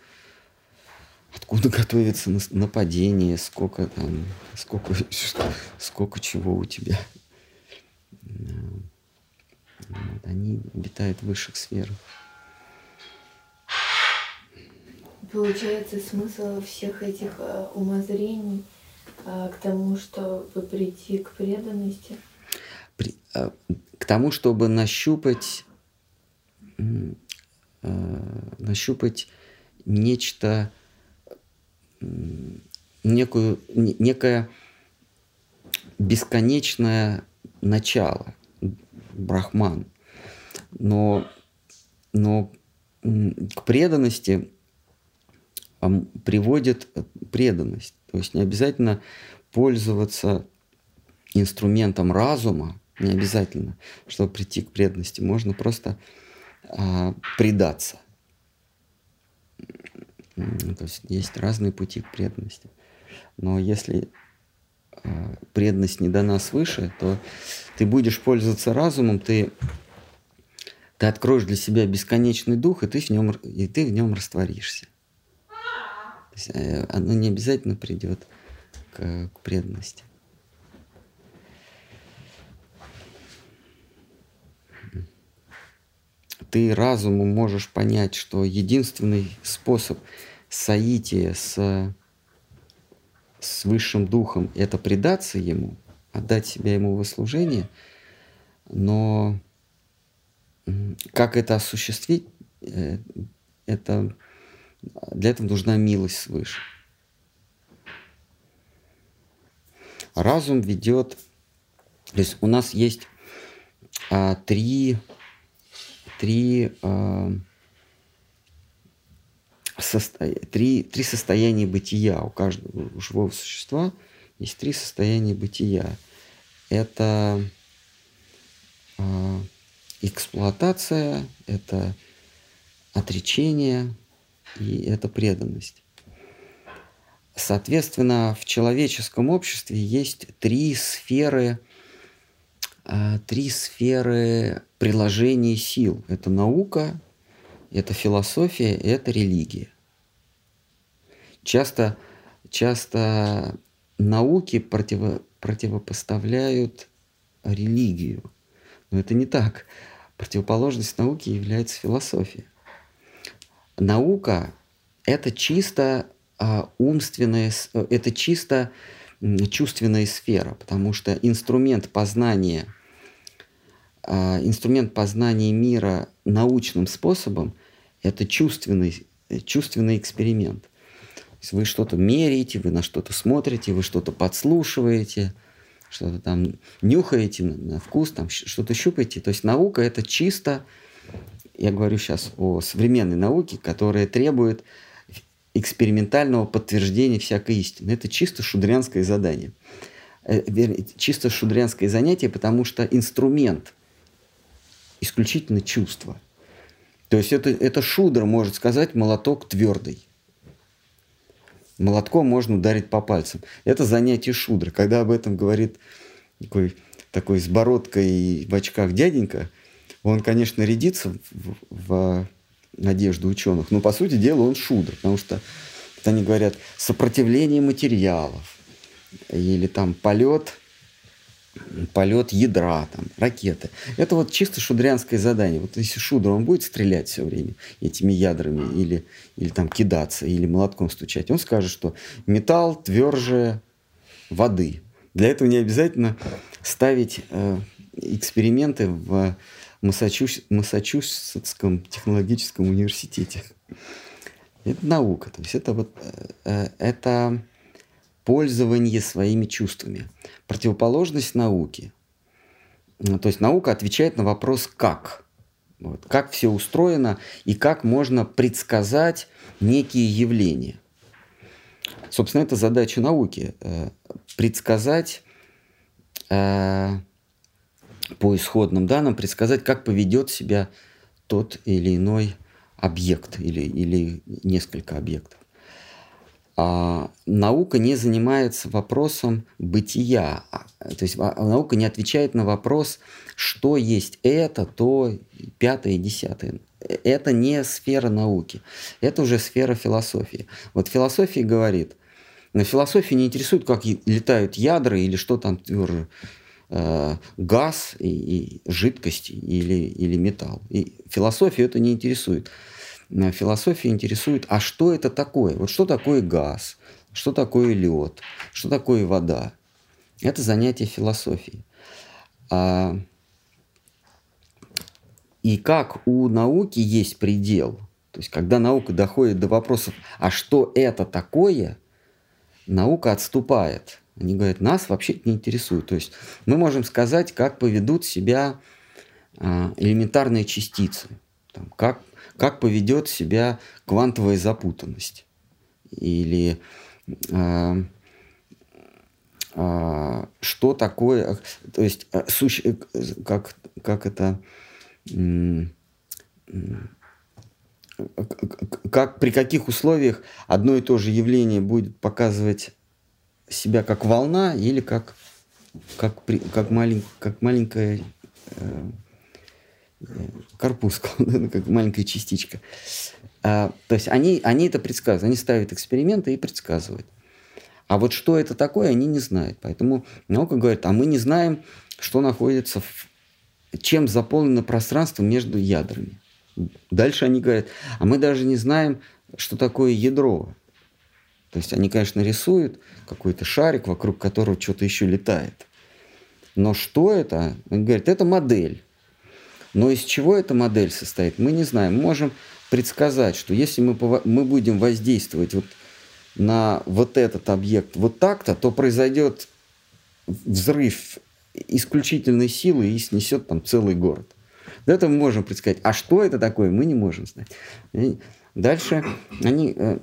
откуда готовится нападение, сколько там, сколько, сколько чего у тебя. Вот, они обитают в высших сферах. Получается, смысл всех этих э, умозрений э, к тому, чтобы прийти к преданности? При, э, к тому, чтобы нащупать, нащупать нечто, некую, некое бесконечное начало, брахман. Но, но к преданности приводит преданность. То есть не обязательно пользоваться инструментом разума, не обязательно, чтобы прийти к преданности. Можно просто а, предаться. То есть есть разные пути к преданности. Но если а, преданность не дана свыше, то ты будешь пользоваться разумом, ты, ты откроешь для себя бесконечный дух, и ты в нем, и ты в нем растворишься. То есть, э, оно не обязательно придет к, к преданности. Ты разумом можешь понять, что единственный способ соития с, с высшим духом – это предаться ему, отдать себя ему в служение, но как это осуществить, э, это, для этого нужна милость свыше. Разум ведет, то есть у нас есть а, три, три, а, состо... три, три состояния бытия. У каждого живого существа есть три состояния бытия. Это а, эксплуатация, это отречение и это преданность. Соответственно, в человеческом обществе есть три сферы, три сферы приложения сил. Это наука, это философия, это религия. Часто, часто науки противо, противопоставляют религию. Но это не так. Противоположность науки является философия. Наука – это чисто а, умственная, э, это чисто чувственная сфера, потому что инструмент познания, а, инструмент познания мира научным способом – это чувственный, э, чувственный эксперимент. То есть вы что-то меряете, вы на что-то смотрите, вы что-то подслушиваете, что-то там нюхаете на, вкус, там что-то щупаете. То есть наука – это чисто, я говорю сейчас о современной науке, которая требует экспериментального подтверждения всякой истины. Это чисто шудрянское задание. Э, чисто шудрянское занятие, потому что инструмент исключительно чувство. То есть это, это шудра может сказать молоток твердый. Молотком можно ударить по пальцам. Это занятие шудра. Когда об этом говорит такой, такой с бородкой и в очках дяденька, он, конечно, рядится в, в надежды ученых. Но, по сути дела, он шудр, потому что они говорят сопротивление материалов или там полет полет ядра, там, ракеты. Это вот чисто шудрянское задание. Вот если шудр, он будет стрелять все время этими ядрами или, или там кидаться, или молотком стучать, он скажет, что металл тверже воды. Для этого не обязательно ставить э, эксперименты в Массачус... Массачусетском технологическом университете. Это наука, то есть это вот э, э, это пользование своими чувствами. Противоположность науки. Ну, то есть наука отвечает на вопрос «как?». Вот, как все устроено и как можно предсказать некие явления. Собственно, это задача науки. Э, предсказать по исходным данным предсказать, как поведет себя тот или иной объект или, или несколько объектов. А наука не занимается вопросом бытия, а, то есть а, наука не отвечает на вопрос, что есть это, то, пятое, десятое. Это не сфера науки, это уже сфера философии. Вот философия говорит, на философии не интересует, как летают ядра или что там тверже Э, газ и, и жидкость или, или металл. И философию это не интересует. Э, философия интересует, а что это такое? Вот что такое газ? Что такое лед? Что такое вода? Это занятие философии. А, и как у науки есть предел, то есть когда наука доходит до вопросов, а что это такое, наука отступает – Они говорят, нас вообще не интересует. То есть мы можем сказать, как поведут себя а, элементарные частицы, там, как, как поведет себя квантовая запутанность или а, а, что такое, то есть суще, как, как это как при каких условиях одно и то же явление будет показывать себя как волна или как как, при, как, малень, как маленькая э, корпускул, как маленькая частичка. А, то есть они, они это предсказывают, они ставят эксперименты и предсказывают. А вот что это такое, они не знают. Поэтому наука говорит, а мы не знаем, что находится в... чем заполнено пространство между ядрами. Дальше они говорят, а мы даже не знаем, что такое ядро. То есть они, конечно, рисуют какой-то шарик, вокруг которого что-то еще летает. Но что это? Они говорят, это модель. Но из чего эта модель состоит, мы не знаем. Мы можем предсказать, что если мы, мы будем воздействовать вот на вот этот объект вот так-то, то произойдет взрыв исключительной силы и снесет там целый город. Это мы можем предсказать. А что это такое, мы не можем знать. И дальше они, э,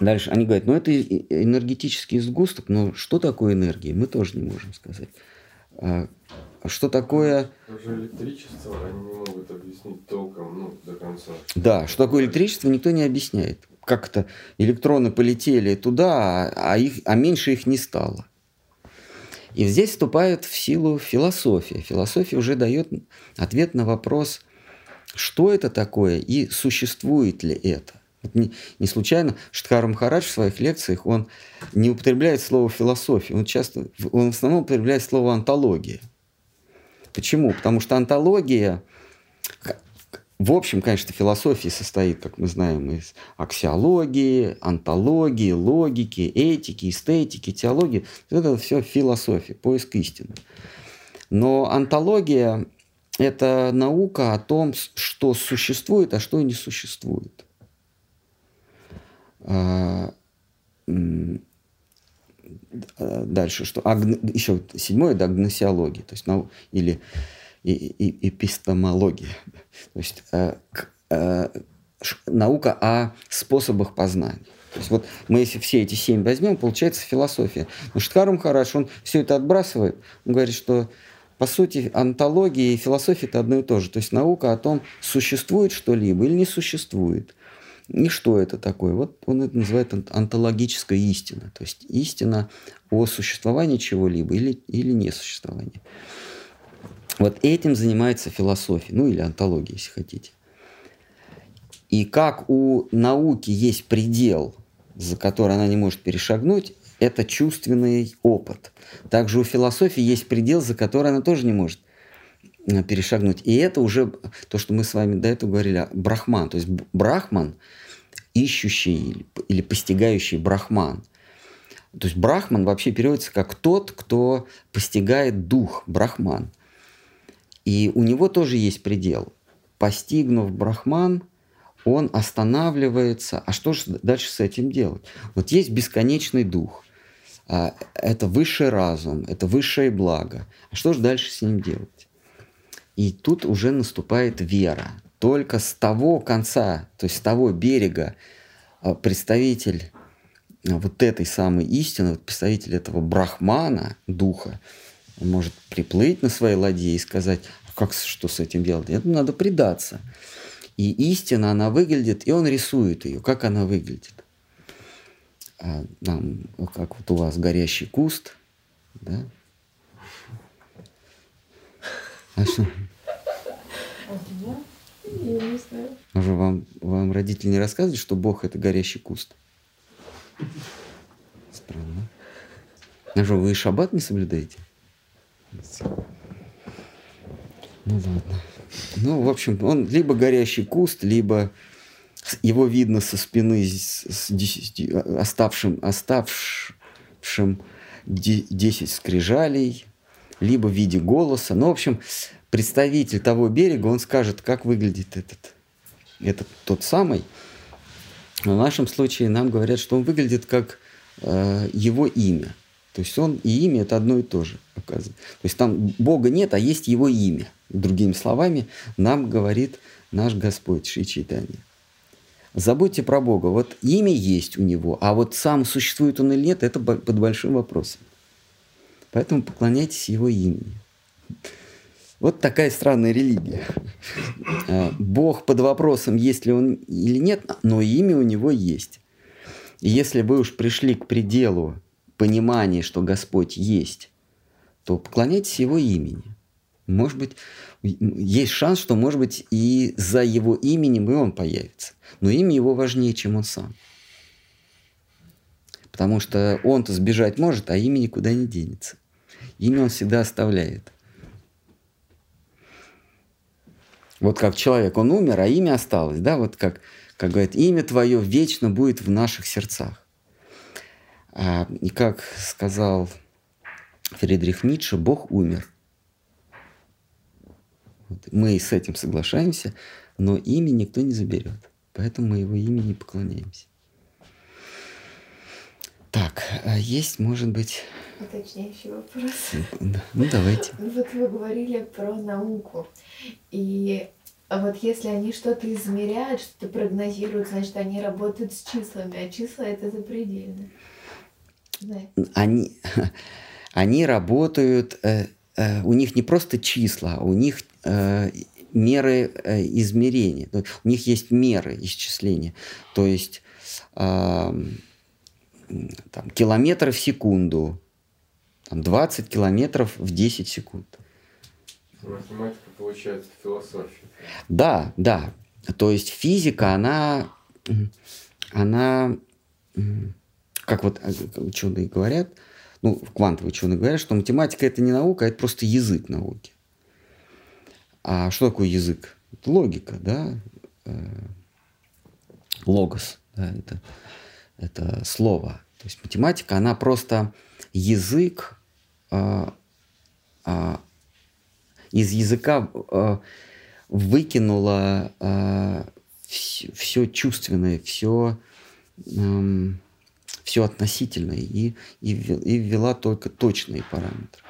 дальше они говорят, ну это энергетический сгусток, но что такое энергия, мы тоже не можем сказать. А что такое... Уже электричество они не могут объяснить толком, ну, до конца. Да, что такое электричество, никто не объясняет. Как это электроны полетели туда, а, а, их, а меньше их не стало. И здесь вступает в силу философия. Философия уже дает ответ на вопрос, что это такое и существует ли это. Не, не случайно Штхар Махарадж в своих лекциях, он не употребляет слово философия, он часто, он в основном употребляет слово антология – Почему? Потому что антология, в общем, конечно, философия состоит, как мы знаем, из аксиологии, антологии, логики, этики, эстетики, теологии. Это все философия, поиск истины. Но антология – это наука о том, что существует, а что не существует. А, дальше, что агн... еще седьмое, это агносиология, то есть, нау... или и, и, эпистемология, то есть э, э, наука о способах познания. То есть вот мы если все эти семь возьмем, получается философия. Но Штхарум Хараш, он все это отбрасывает, он говорит, что по сути, антология и философия – это одно и то же. То есть наука о том, существует что-либо или не существует. И что это такое? Вот он это называет антологическая истина. То есть истина о существовании чего-либо или, или несуществовании. Вот этим занимается философия, ну или антология, если хотите. И как у науки есть предел, за который она не может перешагнуть, это чувственный опыт. Также у философии есть предел, за который она тоже не может перешагнуть. И это уже то, что мы с вами до этого говорили, брахман. То есть брахман, ищущий или постигающий брахман. То есть брахман вообще переводится как тот, кто постигает дух, брахман. И у него тоже есть предел. Постигнув брахман, он останавливается. А что же дальше с этим делать? Вот есть бесконечный дух. А, это высший разум, это высшее благо. А что же дальше с ним делать? И тут уже наступает вера. Только с того конца, то есть с того берега а, представитель а, вот этой самой истины, представитель этого брахмана, духа, может приплыть на своей ладье и сказать, «А как, что с этим делать? Это надо предаться. И истина, она выглядит, и он рисует ее, как она выглядит. Там, как вот у вас горящий куст, да? А что? Я не знаю. Уже вам, вам родители не рассказывали, что Бог это горящий куст? Странно. А что, вы шаббат не соблюдаете? Ну ладно. Ну, в общем, он либо горящий куст, либо его видно со спины с 10, оставшим, оставшим 10 скрижалей, либо в виде голоса. Ну, в общем, представитель того берега, он скажет, как выглядит этот, этот тот самый. В нашем случае нам говорят, что он выглядит как э, его имя. То есть он и имя это одно и то же, оказывается. То есть там Бога нет, а есть его имя. Другими словами, нам говорит наш Господь Шри Чайтанья. Забудьте про Бога. Вот имя есть у него, а вот сам существует он или нет, это под большим вопросом. Поэтому поклоняйтесь его имени. Вот такая странная религия. А, Бог под вопросом, есть ли он или нет, но имя у него есть. И если вы уж пришли к пределу понимания, что Господь есть, то поклоняйтесь его имени. Может быть, есть шанс, что, может быть, и за его именем и он появится. Но имя его важнее, чем он сам. Потому что он-то сбежать может, а имя никуда не денется. Имя он всегда оставляет. Вот как человек, он умер, а имя осталось, да, вот как, как говорит, имя твое вечно будет в наших сердцах. А, и как сказал Фридрих Ницше, Бог умер. Вот. Мы с этим соглашаемся, но имя никто не заберет. Поэтому мы его имени поклоняемся. Так, а есть, может быть... Уточняющий вопрос. Ну, давайте. Вот вы говорили про науку. И вот если они что-то измеряют, что-то прогнозируют, значит, они работают с числами, а числа это запредельно. Да. Они, они работают, э, э, у них не просто числа, у них э, меры измерения. У них есть меры исчисления. То есть там, километры в секунду, там, 20 километров в 10 секунд. Математика получается философия. Да, да. То есть физика, она, она, как вот э, ученые говорят, ну, квантовые ученые говорят, что математика это не наука, а это просто язык науки. А что такое язык? Это логика, да? Э, логос, да, это, это слово. То есть математика, она просто язык а, а, из языка а, выкинула все, чувственное, все, эм, все относительное и, и, и ввела только точные параметры.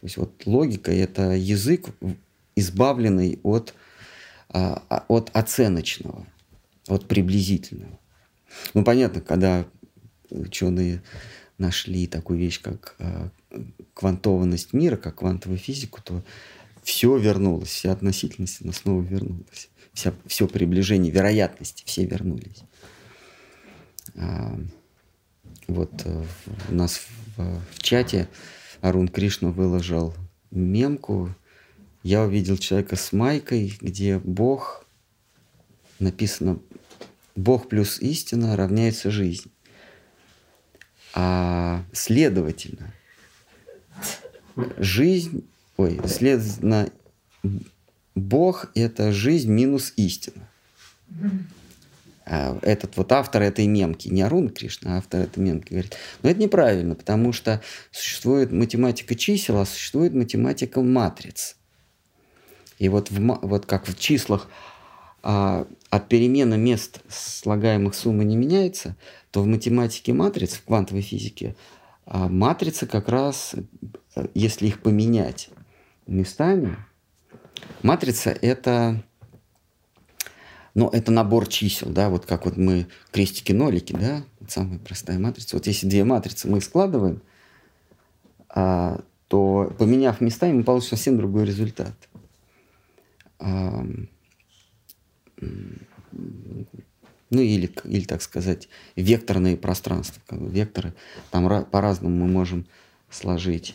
То есть вот логика – это язык, избавленный от, от оценочного, от приблизительного. Ну, понятно, когда ученые нашли такую вещь, как а, квантованность мира, как квантовую физику, то все вернулось, вся относительность, она снова вернулась. Вся, все приближение вероятности, все вернулись. А, вот э, у нас в, в чате Арун Кришна выложил мемку. Я увидел человека с майкой, где Бог, написано, Бог плюс истина равняется жизнь. А следовательно, жизнь, ой, следовательно, Бог – это жизнь минус истина. А этот вот автор этой мемки, не Арун Кришна, а автор этой мемки говорит, но это неправильно, потому что существует математика чисел, а существует математика матриц. И вот, в, вот как в числах а, от перемены мест слагаемых суммы не меняется, то в математике матриц, в квантовой физике, а матрицы как раз, если их поменять местами, матрица это, ну, это набор чисел, да, вот как вот мы крестики-нолики, да, вот самая простая матрица. Вот если две матрицы мы складываем, а, то поменяв местами, мы получим совсем другой результат. А, ну или, или так сказать, векторные пространства. Как бы векторы, там по-разному мы можем сложить,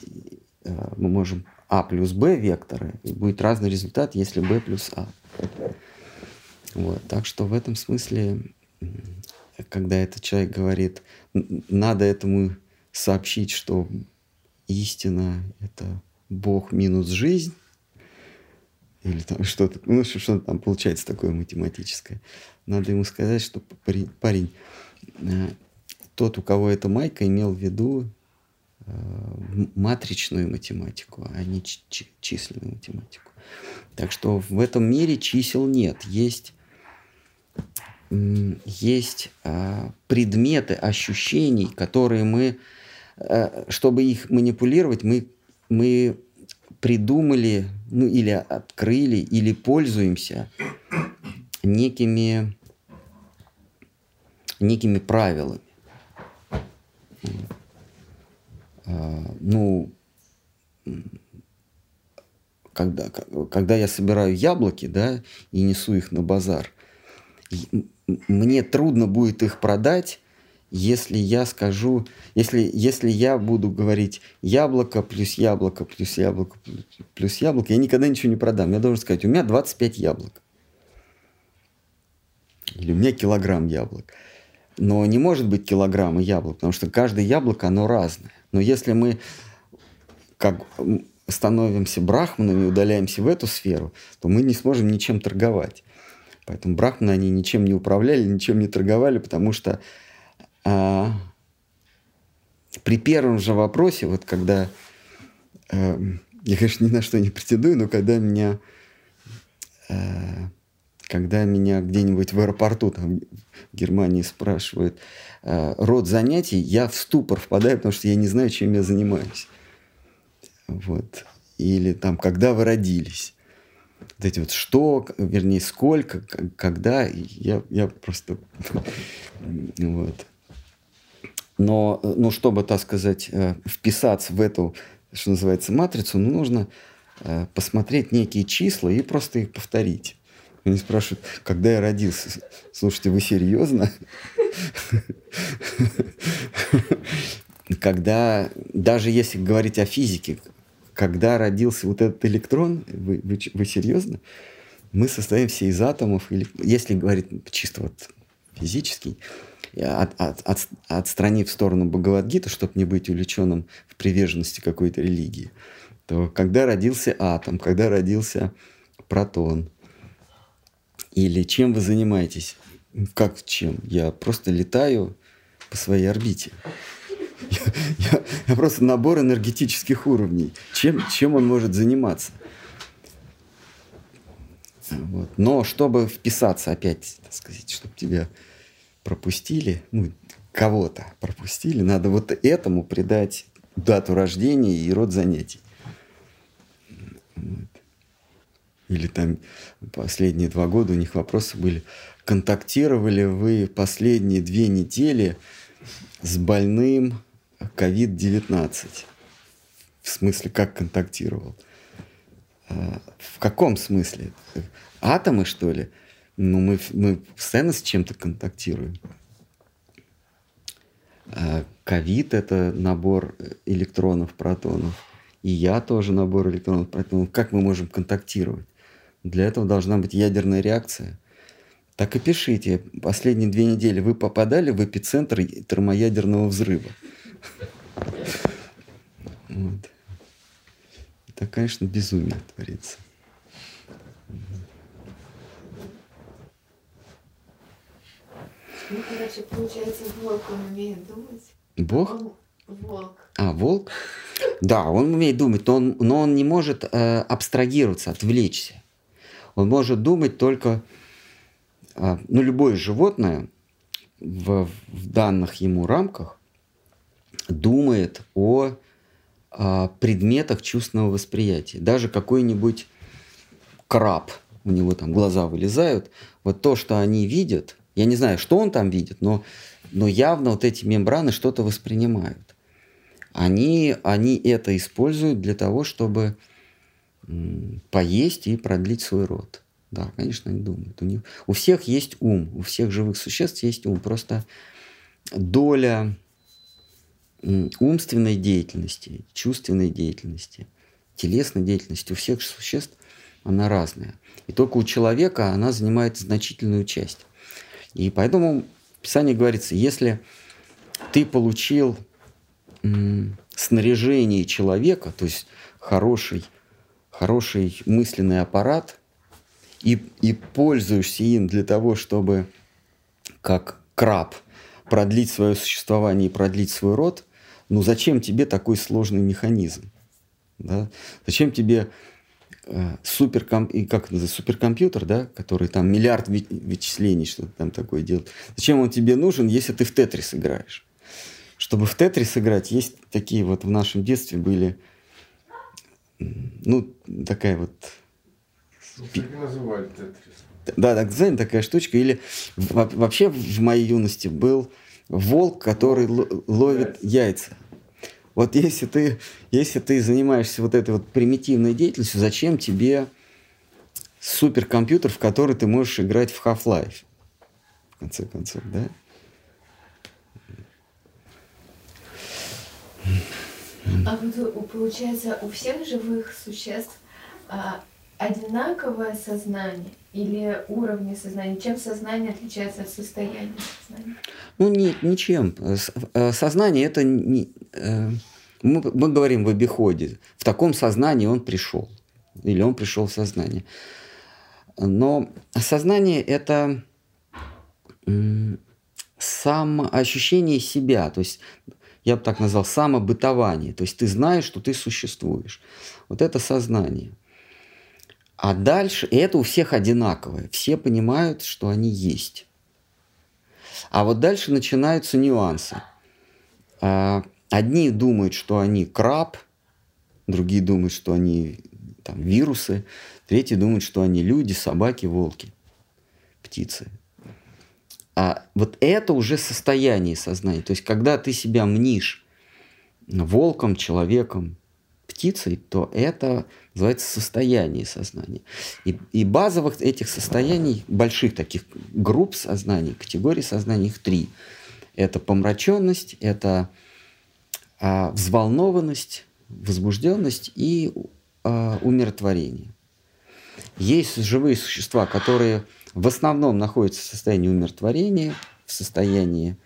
э, мы можем А плюс Б векторы, и будет разный результат, если Б плюс А. Вот, так что в этом смысле, когда этот человек говорит, надо этому сообщить, что истина — это Бог минус жизнь, или там что-то, ну, что-то там получается такое математическое. Надо ему сказать, что парень, э, тот, у кого эта майка, имел в виду э, матричную математику, а не численную математику. Так что в этом мире чисел нет. Есть, есть э, предметы ощущений, которые мы э, чтобы их манипулировать, мы, мы придумали, ну или открыли, или пользуемся некими, некими правилами. А, ну, когда, когда я собираю яблоки, да, и несу их на базар, мне трудно будет их продать, если я скажу, если, если я буду говорить яблоко плюс яблоко плюс яблоко плюс яблоко, я никогда ничего не продам. Я должен сказать, у меня 25 яблок. Или у меня килограмм яблок. Но не может быть килограмма яблок, потому что каждое яблоко, оно разное. Но если мы как становимся брахманами, удаляемся в эту сферу, то мы не сможем ничем торговать. Поэтому брахманы, они ничем не управляли, ничем не торговали, потому что а, при первом же вопросе, вот когда а, я, конечно, ни на что не претендую, но когда меня а, когда меня где-нибудь в аэропорту там, в Германии спрашивают э, род занятий, я в ступор впадаю, потому что я не знаю, чем я занимаюсь. Вот. Или там, когда вы родились вот эти вот что, вернее, сколько, когда, я, я просто... вот. Но, ну, чтобы, так сказать, э, вписаться в эту, что называется, матрицу, ну, нужно э, посмотреть некие числа и просто их повторить. Они спрашивают, когда я родился. Слушайте, вы серьезно? Когда, даже если говорить о физике, когда родился вот этот электрон, вы, вы, вы серьезно? Мы состоим все из атомов, или, если говорить чисто вот физически, от, от, от, отстранив в сторону Бхагавадгиты, чтобы не быть увлеченным в приверженности какой-то религии, то когда родился атом, когда родился протон, или чем вы занимаетесь? Как чем? Я просто летаю по своей орбите. Я, я, я просто набор энергетических уровней. Чем, чем он может заниматься? Вот. Но чтобы вписаться опять, так сказать, чтобы тебя пропустили, ну, кого-то пропустили, надо вот этому придать дату рождения и род занятий. Вот. Или там последние два года у них вопросы были, контактировали вы последние две недели с больным COVID-19? В смысле, как контактировал? А, в каком смысле? Атомы, что ли? Ну, мы, мы постоянно с чем-то контактируем. А, ковид – это набор электронов, протонов. И я тоже набор электронов, протонов. Как мы можем контактировать? Для этого должна быть ядерная реакция. Так и пишите. Последние две недели вы попадали в эпицентр термоядерного взрыва. Вот. Это, конечно, безумие творится. Ну, короче, получается, волк, он умеет думать. Бог? Он волк. А, волк? Да, он умеет думать, но он, но он не может э, абстрагироваться, отвлечься. Он может думать только, э, ну, любое животное в, в данных ему рамках думает о, о предметах чувственного восприятия. Даже какой-нибудь краб, у него там глаза вылезают, вот то, что они видят, я не знаю, что он там видит, но, но явно вот эти мембраны что-то воспринимают. Они, они это используют для того, чтобы поесть и продлить свой род. Да, конечно, они думают. У, них, у всех есть ум, у всех живых существ есть ум. Просто доля умственной деятельности, чувственной деятельности, телесной деятельности у всех существ, она разная. И только у человека она занимает значительную часть. И поэтому в Писании говорится, если ты получил снаряжение человека, то есть хороший, хороший мысленный аппарат, и, и пользуешься им для того, чтобы как краб продлить свое существование и продлить свой род, ну зачем тебе такой сложный механизм? Да? Зачем тебе э, суперкомп... и как это, суперкомпьютер, да, который там миллиард вычислений, что-то там такое делает? Зачем он тебе нужен, если ты в Тетрис играешь? чтобы в Тетрис играть, есть такие вот в нашем детстве были, ну, такая вот Ну, так и называли Тетрис. да, так знаете, такая штучка. Или во- вообще в моей юности был волк, который ловит яйца. Вот если ты, если ты занимаешься вот этой вот примитивной деятельностью, зачем тебе суперкомпьютер, в который ты можешь играть в Half-Life? В конце концов, да? А вот у- получается, у всех живых существ а, одинаковое сознание или уровни сознания? Чем сознание отличается от состояния сознания? Ну, нет, ничем. Э, Сознание это не... э, Мы, мы говорим в обиходе. В таком сознании он пришел. Или он пришел в сознание. Но сознание это самоощущение себя. То есть я бы так назвал самобытование. То есть ты знаешь, что ты существуешь. Вот это сознание. А дальше, и это у всех одинаковое. Все понимают, что они есть. А вот дальше начинаются нюансы. А, Одни думают, что они краб, другие думают, что они там, вирусы, третьи думают, что они люди, собаки, волки, птицы. А вот это уже состояние сознания. То есть, когда ты себя мнишь волком, человеком, птицей, то это называется состояние сознания. И, и базовых этих состояний, больших таких групп сознаний, категорий сознания, их три. Это помраченность, это а, взволнованность, возбужденность и а, умиротворение. Есть живые существа, которые в основном находятся в состоянии умиротворения, в состоянии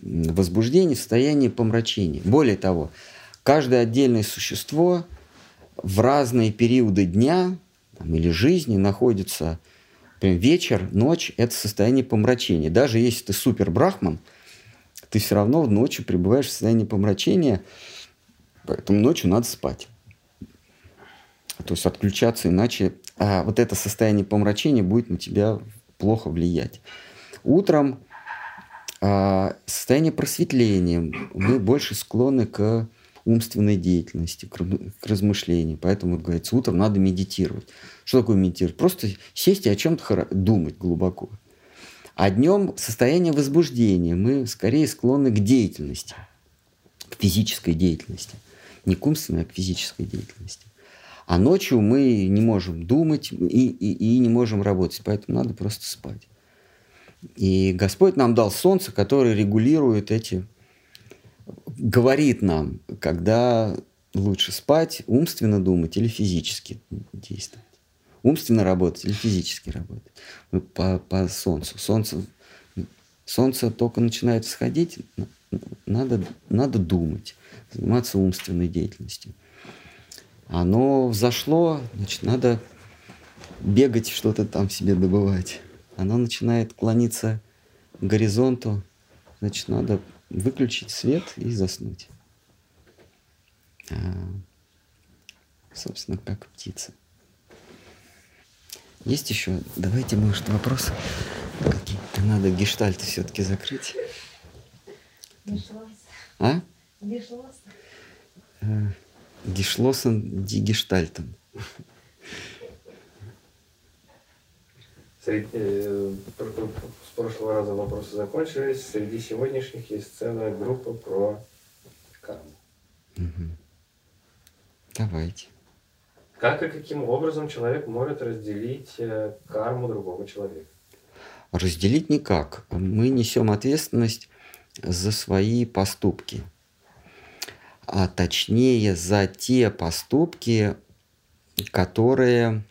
возбуждения, в состоянии помрачения. Более того, каждое отдельное существо в разные периоды дня там, или жизни находится прям вечер, ночь – это состояние помрачения. Даже если ты супер брахман, ты все равно ночью пребываешь в состоянии помрачения, поэтому ночью надо спать. То есть отключаться, иначе а, вот это состояние помрачения будет на тебя плохо влиять. Утром а, состояние просветления. Мы больше склонны к умственной деятельности, к, размышлению. Поэтому, вот говорится, утром надо медитировать. Что такое медитировать? Просто сесть и о чем-то думать глубоко. А днем состояние возбуждения. Мы скорее склонны к деятельности, к физической деятельности. Не к умственной, а к физической деятельности. А ночью мы не можем думать и, и, и не можем работать, поэтому надо просто спать. И Господь нам дал солнце, которое регулирует эти, говорит нам, когда лучше спать, умственно думать или физически действовать. Умственно работать или физически работать. Мы по, по солнцу. Солнце, солнце только начинает всходить, надо, надо думать, заниматься умственной деятельностью. Оно взошло, значит, надо бегать, что-то там себе добывать. Оно начинает клониться к горизонту, значит, надо выключить свет и заснуть. А, собственно, как птица. Есть еще? Давайте, может, вопросы какие-то. Надо гештальты все-таки закрыть. А? Э, Гешлосен ди Среди- э, с прошлого раза вопросы закончились. Среди сегодняшних есть целая группа про карму. Мгм. Давайте. Как и каким образом человек может разделить э, карму другого человека? Разделить никак. Мы несем ответственность за свои поступки. А точнее за те поступки, которые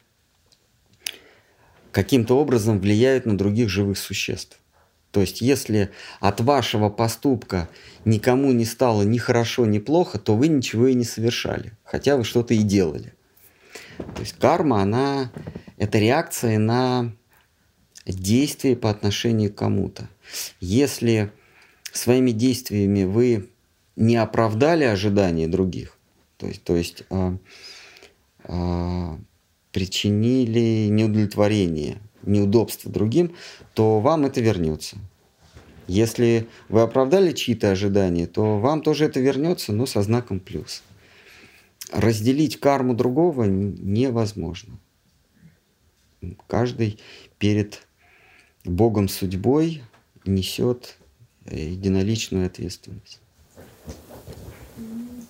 каким-то образом влияют на других живых существ. То есть, если от вашего поступка никому не стало ни хорошо, ни плохо, то вы ничего и не совершали, хотя вы что-то и делали. То есть карма, она это реакция на действие по отношению к кому-то. Если своими действиями вы не оправдали ожидания других, то есть, то есть а, а, причинили неудовлетворение, неудобство другим, то вам это вернется. Если вы оправдали чьи-то ожидания, то вам тоже это вернется, но со знаком плюс. Разделить карму другого невозможно. Каждый перед Богом судьбой несет единоличную ответственность.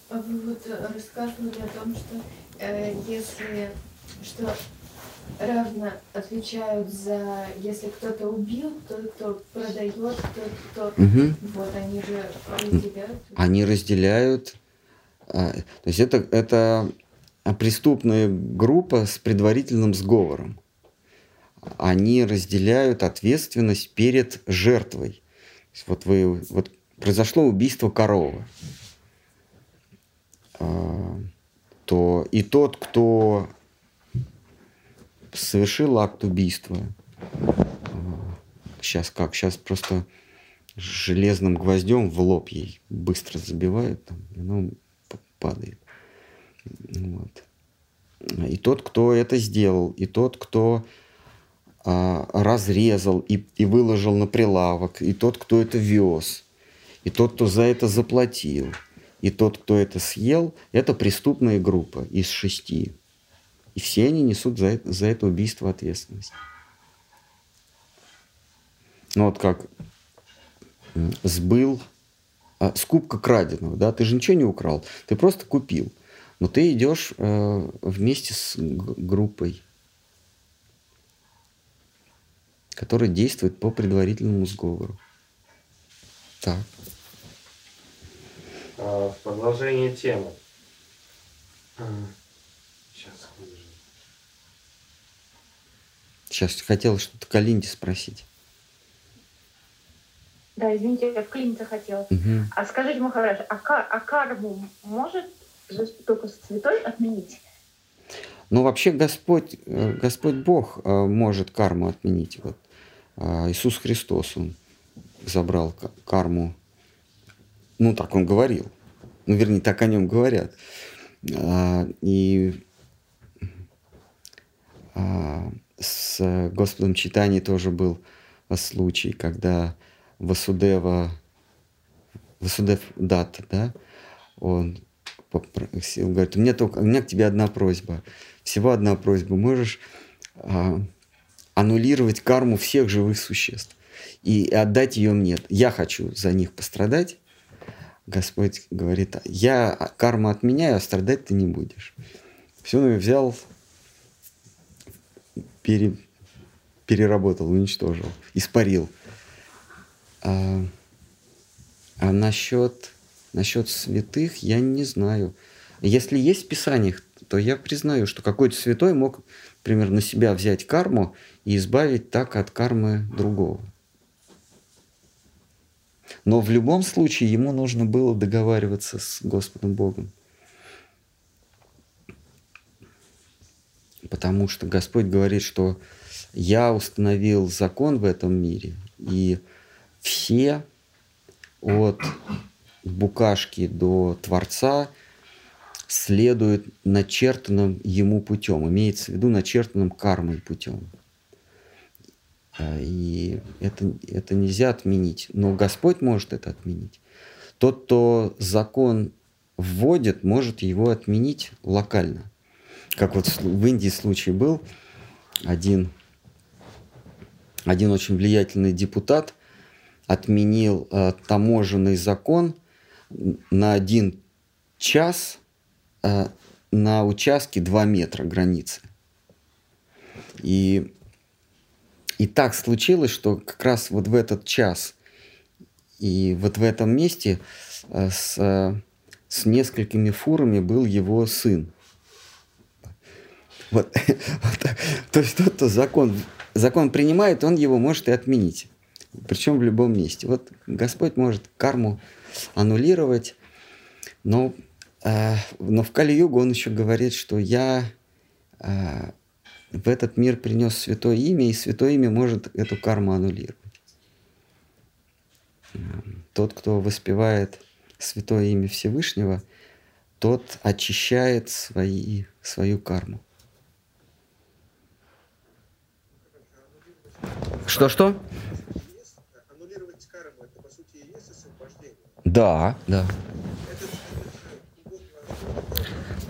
А вы вот рассказывали о том, что э, если что равно отвечают за, если кто-то убил, тот, кто продает, тот, кто... Угу. Вот, они же разделяют. Они разделяют. А, то есть это, это преступная группа с предварительным сговором. Они разделяют ответственность перед жертвой. Вот вы, вот произошло убийство коровы, а, то и тот, кто совершил акт убийства. Сейчас как? Сейчас просто железным гвоздем в лоб ей быстро забивают, там, и оно падает. Вот. И тот, кто это сделал, и тот, кто а, разрезал и, и выложил на прилавок, и тот, кто это вез, и тот, кто за это заплатил, и тот, кто это съел, это преступная группа из шести. И все они несут за это, за это убийство ответственность. Ну вот как сбыл, а, скупка краденого, да, ты же ничего не украл, ты просто купил. Но ты идешь э, вместе с группой, которая действует по предварительному сговору. Так. А, в продолжение темы. Сейчас хотел что-то Калинде спросить. Да, извините, я в клинице хотела. Угу. А скажите, Махарадж, а, кар а карму может только святой отменить? Ну, вообще Господь, э, Господь Бог э, может карму отменить. Вот а, Иисус Христос, Он забрал карму. Ну, так Он говорил. Ну, вернее, так о нем говорят. А, и с Господом Читани тоже был случай, когда Васудева, Васудев Дат, да, он попросил, говорит, у меня, только, у меня к тебе одна просьба, всего одна просьба, можешь а, аннулировать карму всех живых существ и отдать ее мне. Я хочу за них пострадать. Господь говорит, я карму отменяю, а страдать ты не будешь. Все, он взял пере, переработал, уничтожил, испарил. А, а насчет, насчет святых я не знаю. Если есть в Писаниях, то я признаю, что какой-то святой мог, например, на себя взять карму и избавить так от кармы другого. Но в любом случае ему нужно было договариваться с Господом Богом. Потому что Господь говорит, что я установил закон в этом мире, и все от букашки до Творца следуют начертанным ему путем, имеется в виду начертанным кармой путем. А, и это, это нельзя отменить, но Господь может это отменить. Тот, кто закон вводит, может его отменить локально – как вот в Индии случай был, один, один очень влиятельный депутат отменил э, таможенный закон на один час э, на участке 2 метра границы. И, и так случилось, что как раз вот в этот час и вот в этом месте э, с, э, с несколькими фурами был его сын. Вот. То есть тот, кто закон, закон принимает, он его может и отменить. Причем в любом месте. Вот Господь может карму аннулировать, но, э, но в Кали-Югу он еще говорит, что я э, в этот мир принес святое имя, и святое имя может эту карму аннулировать. Тот, кто воспевает святое имя Всевышнего, тот очищает свои, свою карму. Что-что? Да, да.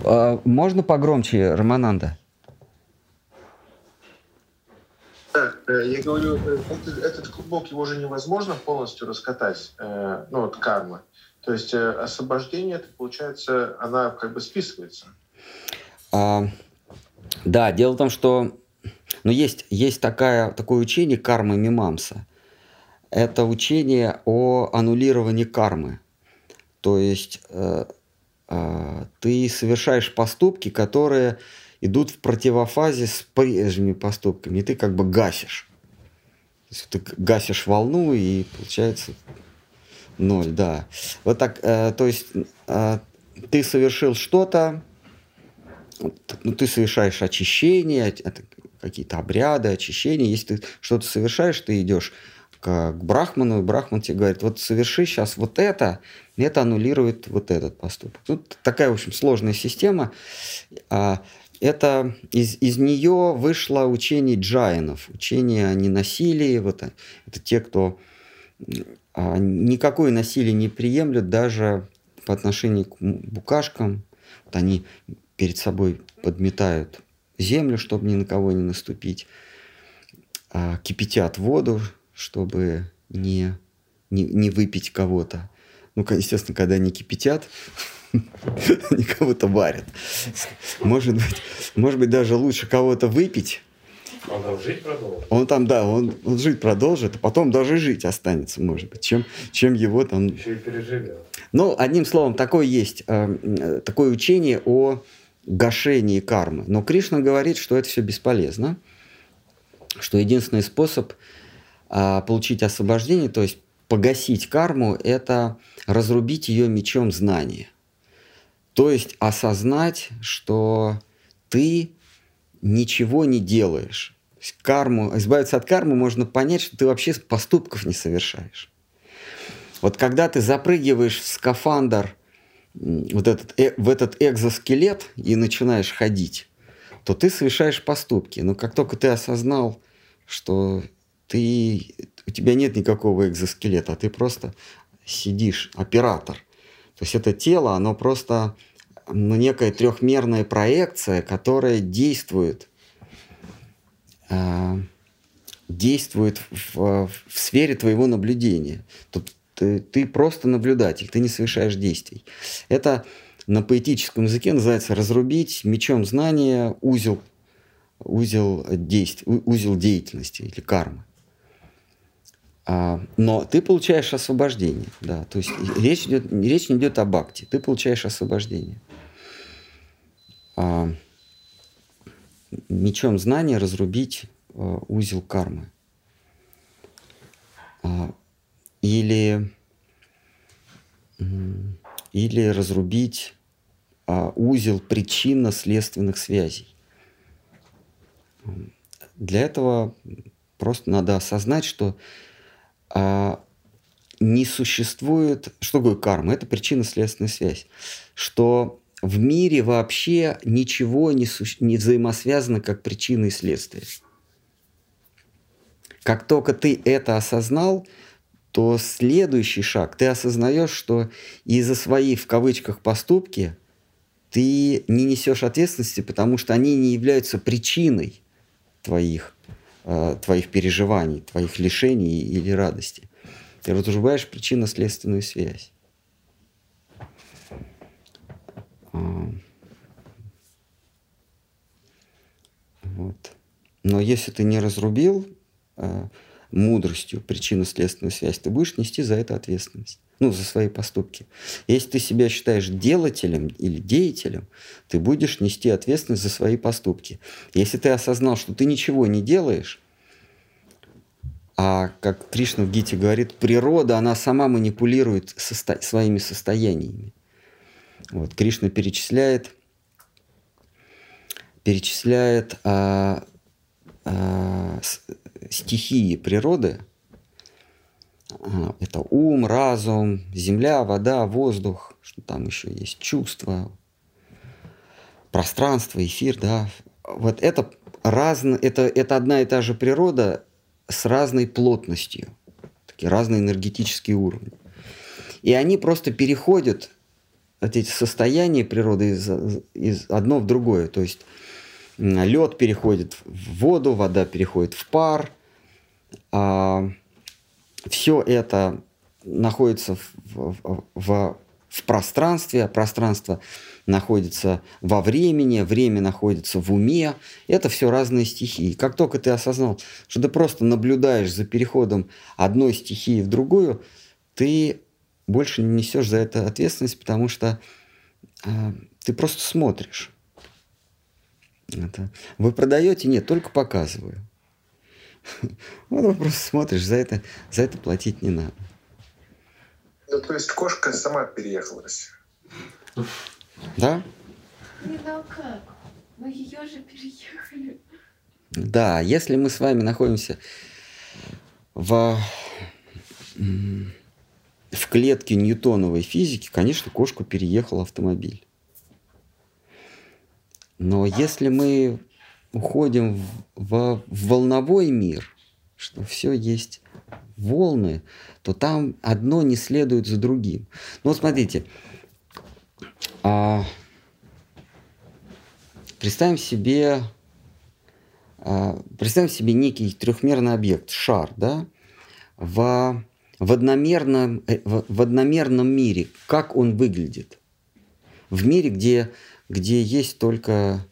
А, Можно погромче, Романанда? Да, э, я говорю, э, этот, этот клубок, его же невозможно полностью раскатать, э, ну, вот карма. То есть э, освобождение, это получается, она как бы списывается. А, да, дело в том, что ну, есть, есть такая, такое учение кармы Мимамса. Это учение о аннулировании кармы. То есть э, э, ты совершаешь поступки, которые идут в противофазе с прежними поступками, и ты как бы гасишь. То есть ты гасишь волну, и получается ноль, да. Вот так, э, то есть э, ты совершил что-то, ну, ты совершаешь очищение, это какие-то обряды, очищения. Если ты что-то совершаешь, ты идешь к, к Брахману, и Брахман тебе говорит, вот соверши сейчас вот это, и это аннулирует вот этот поступок. Тут такая, в общем, сложная система. А, это из, из нее вышло учение джайнов, учение о ненасилии. Вот, это те, кто а, никакое насилие не приемлют даже по отношению к букашкам. Вот они перед собой подметают землю, чтобы ни на кого не наступить, а, кипятят воду, чтобы не, не, не выпить кого-то. Ну, естественно, когда они кипятят, они кого-то варят. Может быть, может быть, даже лучше кого-то выпить. Он там жить продолжит? Он там, да, он, он жить продолжит, а потом даже жить останется, может быть, чем, чем его там... Еще и переживет. Ну, одним словом, такое есть, э, такое учение о гашении кармы. Но Кришна говорит, что это все бесполезно, что единственный способ а, получить освобождение, то есть погасить карму, это разрубить ее мечом знания. То есть осознать, что ты ничего не делаешь. Карму, избавиться от кармы можно понять, что ты вообще поступков не совершаешь. Вот когда ты запрыгиваешь в скафандр вот этот, э, в этот экзоскелет и начинаешь ходить, то ты совершаешь поступки. Но как только ты осознал, что ты, у тебя нет никакого экзоскелета, а ты просто сидишь, оператор. То есть это тело, оно просто ну, некая трехмерная проекция, которая действует, э, действует в, в сфере твоего наблюдения. Тут ты, ты просто наблюдатель, ты не совершаешь действий. Это на поэтическом языке называется разрубить мечом знания узел, узел, действий, узел деятельности или кармы. А, но ты получаешь освобождение, да, то есть речь, идет, речь не идет об акте, ты получаешь освобождение. А, мечом знания разрубить а, узел кармы. А, или, или разрубить а, узел причинно-следственных связей. Для этого просто надо осознать, что а, не существует... Что такое карма? Это причинно-следственная связь. Что в мире вообще ничего не, су... не взаимосвязано как причина и следствие. Как только ты это осознал, то следующий шаг, ты осознаешь, что из-за своей, в кавычках, поступки ты не несешь ответственности, потому что они не являются причиной твоих, э, твоих переживаний, твоих лишений или радости. Ты разрубаешь причинно-следственную связь. А. Вот. Но если ты не разрубил э, мудростью причинно-следственную связь, ты будешь нести за это ответственность. Ну, за свои поступки. Если ты себя считаешь делателем или деятелем, ты будешь нести ответственность за свои поступки. Если ты осознал, что ты ничего не делаешь, а как Кришна в Гите говорит, природа, она сама манипулирует состо... своими состояниями. Вот, Кришна перечисляет, перечисляет а, а, стихии природы. Это ум, разум, земля, вода, воздух, что там еще есть, чувства, пространство, эфир, да. Вот это, разно, это, это одна и та же природа с разной плотностью, такие разные энергетические уровни. И они просто переходят от эти состояния природы из, из одно в другое. То есть лед переходит в воду, вода переходит в пар. А, все это находится в, в, в, в пространстве, а пространство находится во времени, время находится в уме. Это все разные стихии. Как только ты осознал, что ты просто наблюдаешь за переходом одной стихии в другую, ты больше не несешь за это ответственность, потому что э, ты просто смотришь. Это. Вы продаете? Нет, только показываю. Вот просто смотришь, за это, за это платить не надо. Ну, то есть кошка сама переехалась. Да? Не ну как? Мы ее же переехали. Да, если мы с вами находимся в, в клетке ньютоновой физики, конечно, кошку переехал автомобиль. Но если мы уходим в, в, волновой мир, что все есть волны, то там одно не следует за другим. Ну вот смотрите, а, представим себе, а, представим себе некий трехмерный объект, шар, да, в, в, одномерном, э, в, в одномерном мире, как он выглядит? В мире, где, где есть только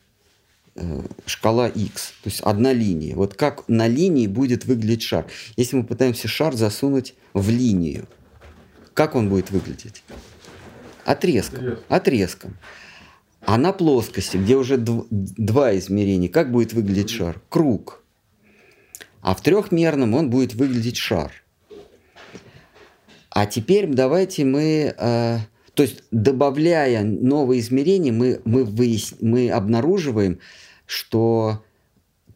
шкала x, то есть одна линия. Вот как на линии будет выглядеть шар? Если мы пытаемся шар засунуть в линию, как он будет выглядеть? Отрезком. Отрезком. А на плоскости, где уже дв- два измерения, как будет выглядеть шар? Круг. А в трехмерном он будет выглядеть шар. А теперь давайте мы, э, то есть добавляя новые измерения, мы, мы, выяс... мы обнаруживаем, что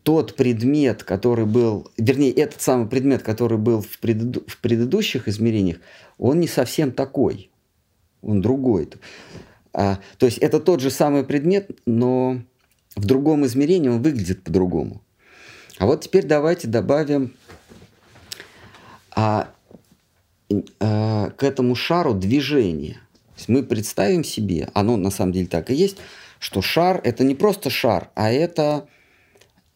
тот предмет, который был, вернее, этот самый предмет, который был в, преду... в предыдущих измерениях, он не совсем такой он другой. А, то есть это тот же самый предмет, но в другом измерении он выглядит по-другому. А вот теперь давайте добавим а, а, к этому шару движение. То есть мы представим себе, оно на самом деле так и есть, что шар это не просто шар, а это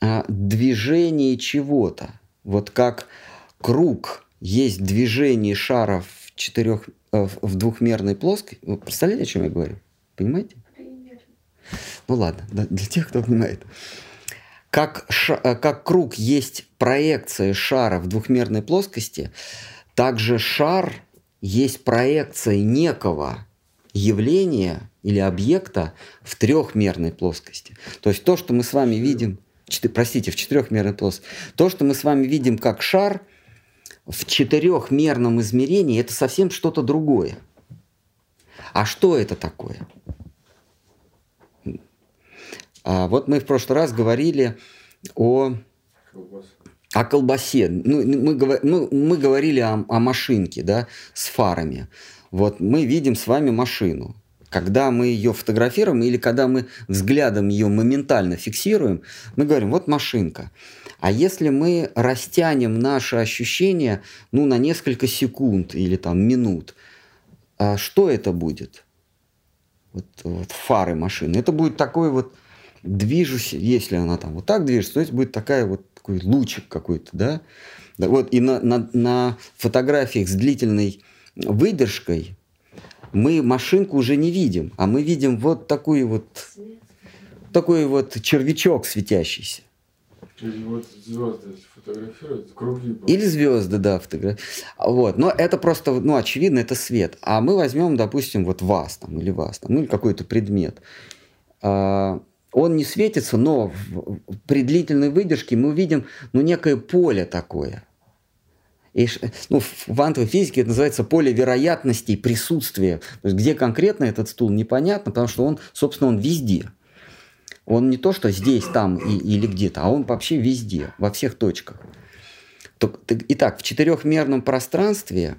а, движение чего-то. Вот как круг есть движение шара в четырех Э, в двухмерной плоской. Вы представляете, о чем я говорю? Понимаете? Ну ладно, для тех, кто понимает. Как, ша, э, как круг есть проекция шара в двухмерной плоскости, также шар есть проекция некого явления или объекта в трехмерной плоскости. То есть то, что мы с вами видим, простите, в четырехмерной плоскости, то, что мы с вами видим как шар – в четырехмерном измерении это совсем что-то другое. А что это такое? А вот мы в прошлый раз говорили о, о колбасе. Ну, мы, мы, мы, мы говорили о, о машинке да, с фарами. Вот мы видим с вами машину. Когда мы ее фотографируем или когда мы взглядом ее моментально фиксируем, мы говорим, вот машинка. А если мы растянем наши ощущения ну, на несколько секунд или там минут, а что это будет? Вот, вот фары машины. Это будет такой вот движусь, если она там вот так движется, то есть будет такая вот такой лучик какой-то, да? да вот и на, на, на фотографиях с длительной выдержкой мы машинку уже не видим, а мы видим вот такой вот такой вот червячок светящийся. Или вот звезды фотографируют, круги. Или звезды, да, фотографируют. Вот. Но это просто, ну, очевидно, это свет. А мы возьмем, допустим, вот вас там, или вас там, ну, или какой-то предмет. А, он не светится, но при длительной выдержке мы увидим, ну, некое поле такое. И, ну, в квантовой физике это называется поле вероятностей присутствия. То есть, где конкретно этот стул, непонятно, потому что он, собственно, он везде. Он не то, что здесь, там и, или где-то, а он вообще везде, во всех точках. Итак, в четырехмерном пространстве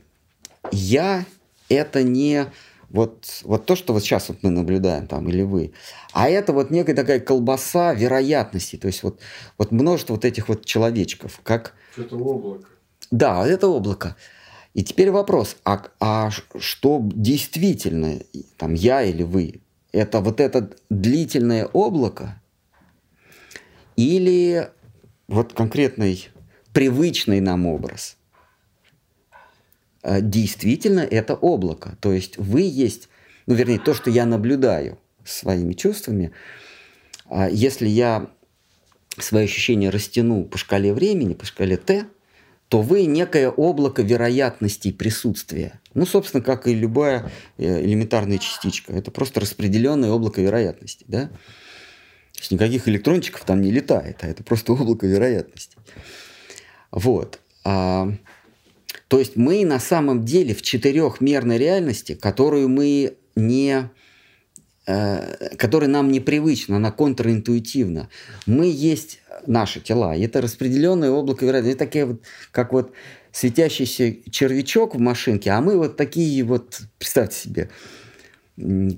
я это не вот, вот то, что вот сейчас вот мы наблюдаем там, или вы, а это вот некая такая колбаса вероятностей, то есть вот, вот множество вот этих вот человечков, как... Это облако. Да, это облако. И теперь вопрос, а, а что действительно, там я или вы, это вот это длительное облако или вот конкретный привычный нам образ? А, действительно это облако. То есть вы есть, ну вернее, то, что я наблюдаю своими чувствами, а если я свои ощущения растяну по шкале времени, по шкале Т, то вы некое облако вероятностей присутствия. Ну, собственно, как и любая э, элементарная частичка. Это просто распределенное облако вероятностей. Да? То есть никаких электрончиков там не летает, а это просто облако вероятностей. Вот. А, то есть мы на самом деле в четырехмерной реальности, которую мы не Э, которая нам непривычна, она контринтуитивна. Мы есть наши тела, и это распределенное облако вероятности, это такие вот, как вот светящийся червячок в машинке, а мы вот такие вот, представьте себе,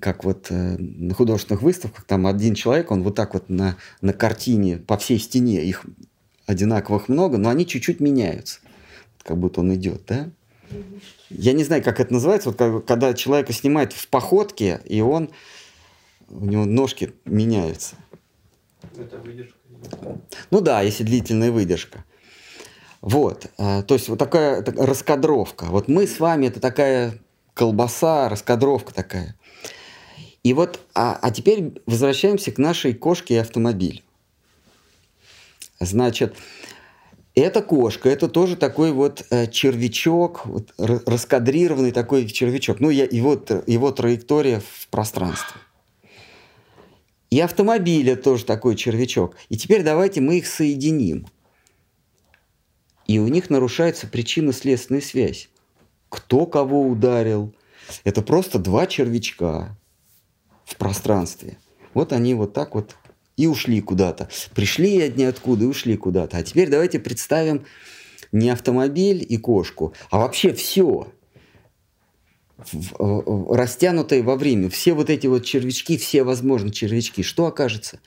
как вот э, на художественных выставках, там один человек, он вот так вот на, на картине по всей стене, их одинаковых много, но они чуть-чуть меняются, как будто он идет, да? Я не знаю, как это называется, вот когда человека снимают в походке, и он у него ножки меняются. Это выдержка. Ну да, если длительная выдержка. Вот, э, то есть вот такая раскадровка. Вот мы с вами, это такая колбаса, раскадровка такая. И вот, а, а теперь возвращаемся к нашей кошке и автомобилю. Значит, эта кошка, это тоже такой вот э, червячок, вот, раскадрированный такой червячок. Ну, я, его, его траектория в пространстве. И автомобиля тоже такой червячок. И теперь давайте мы их соединим. И у них нарушается причинно-следственная связь. Кто кого ударил. Это просто два червячка в пространстве. Вот они вот так вот и ушли куда-то. Пришли одни откуда и ушли куда-то. А теперь давайте представим не автомобиль и кошку, а вообще все растянутые во время, все вот эти вот червячки, все возможные червячки, что окажется?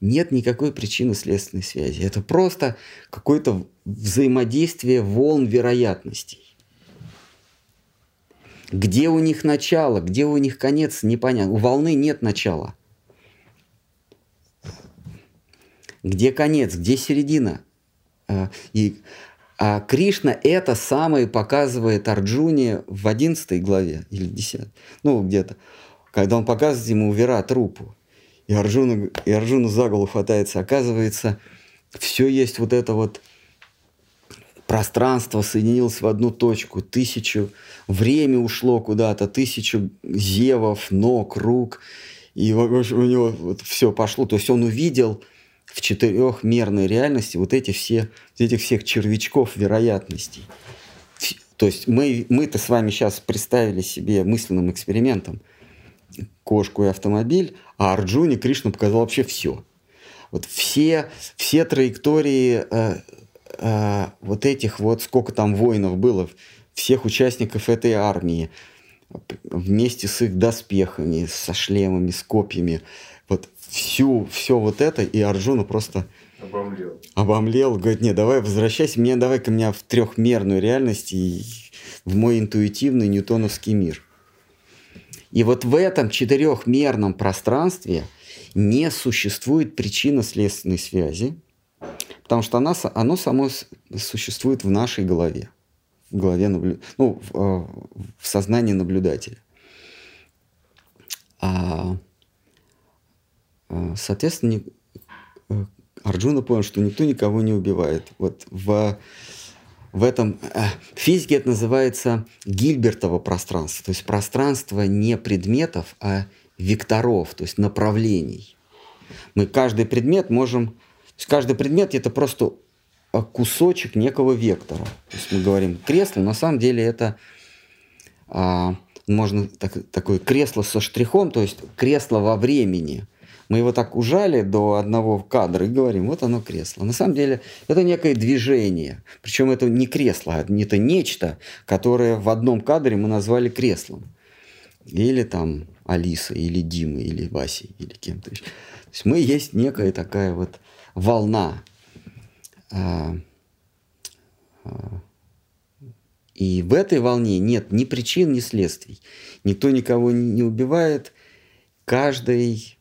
Нет никакой причины следственной связи. Это просто какое-то взаимодействие волн вероятностей. Где у них начало, где у них конец, непонятно. У волны нет начала. Где конец, где середина? А, и а Кришна это самое показывает Арджуне в 11 главе или 10, ну где-то, когда он показывает ему Вират рупу. И Арджуна, и Арджуна за голову хватается. Оказывается, все есть вот это вот пространство соединилось в одну точку, тысячу, время ушло куда-то, тысячу зевов, ног, рук, и у него вот все пошло. То есть он увидел – в четырехмерной реальности вот эти все, этих всех червячков вероятностей. То есть мы, мы-то с вами сейчас представили себе мысленным экспериментом кошку и автомобиль, а Арджуне Кришна показал вообще все. Вот все, все траектории э, э, вот этих вот, сколько там воинов было, всех участников этой армии, вместе с их доспехами, со шлемами, с копьями, всю, все вот это, и Арджуна просто обомлел. Обомлел, говорит, не, давай возвращайся, мне давай ко мне в трехмерную реальность и в мой интуитивный ньютоновский мир. И вот в этом четырехмерном пространстве не существует причинно-следственной связи, потому что она, оно само существует в нашей голове, в голове наблю... ну, в, э, в сознании наблюдателя. А а, соответственно, э, Арджуна понял, что никто никого не убивает. Вот в, в этом э, в физике это называется Гильбертово пространство, то есть пространство не предметов, а векторов, то есть направлений. Мы каждый предмет можем... То есть каждый предмет это просто э, кусочек некого вектора. То есть мы говорим кресло, на самом деле это а, можно так, такое кресло со штрихом, то есть кресло во времени – мы его так ужали до одного кадра и говорим, вот оно кресло. На самом деле это некое движение. Причем это не кресло, а это нечто, которое в одном кадре мы назвали креслом. Или там Алиса, или Дима, или Вася, или кем-то еще. То есть мы есть некая такая вот волна. А, а, И в этой волне нет ни причин, ни следствий. Никто никого не убивает. Каждый,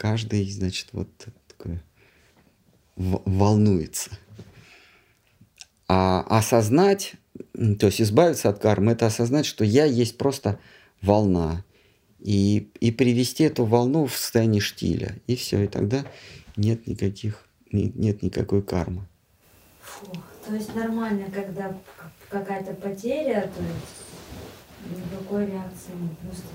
каждый, значит, вот такой в- волнуется. А осознать, то есть избавиться от кармы, это осознать, что я есть просто волна. И, и привести эту волну в состояние штиля. И все, и тогда нет никаких, ни- нет никакой кармы. Фу, то есть нормально, когда какая-то потеря, то есть никакой реакции не просто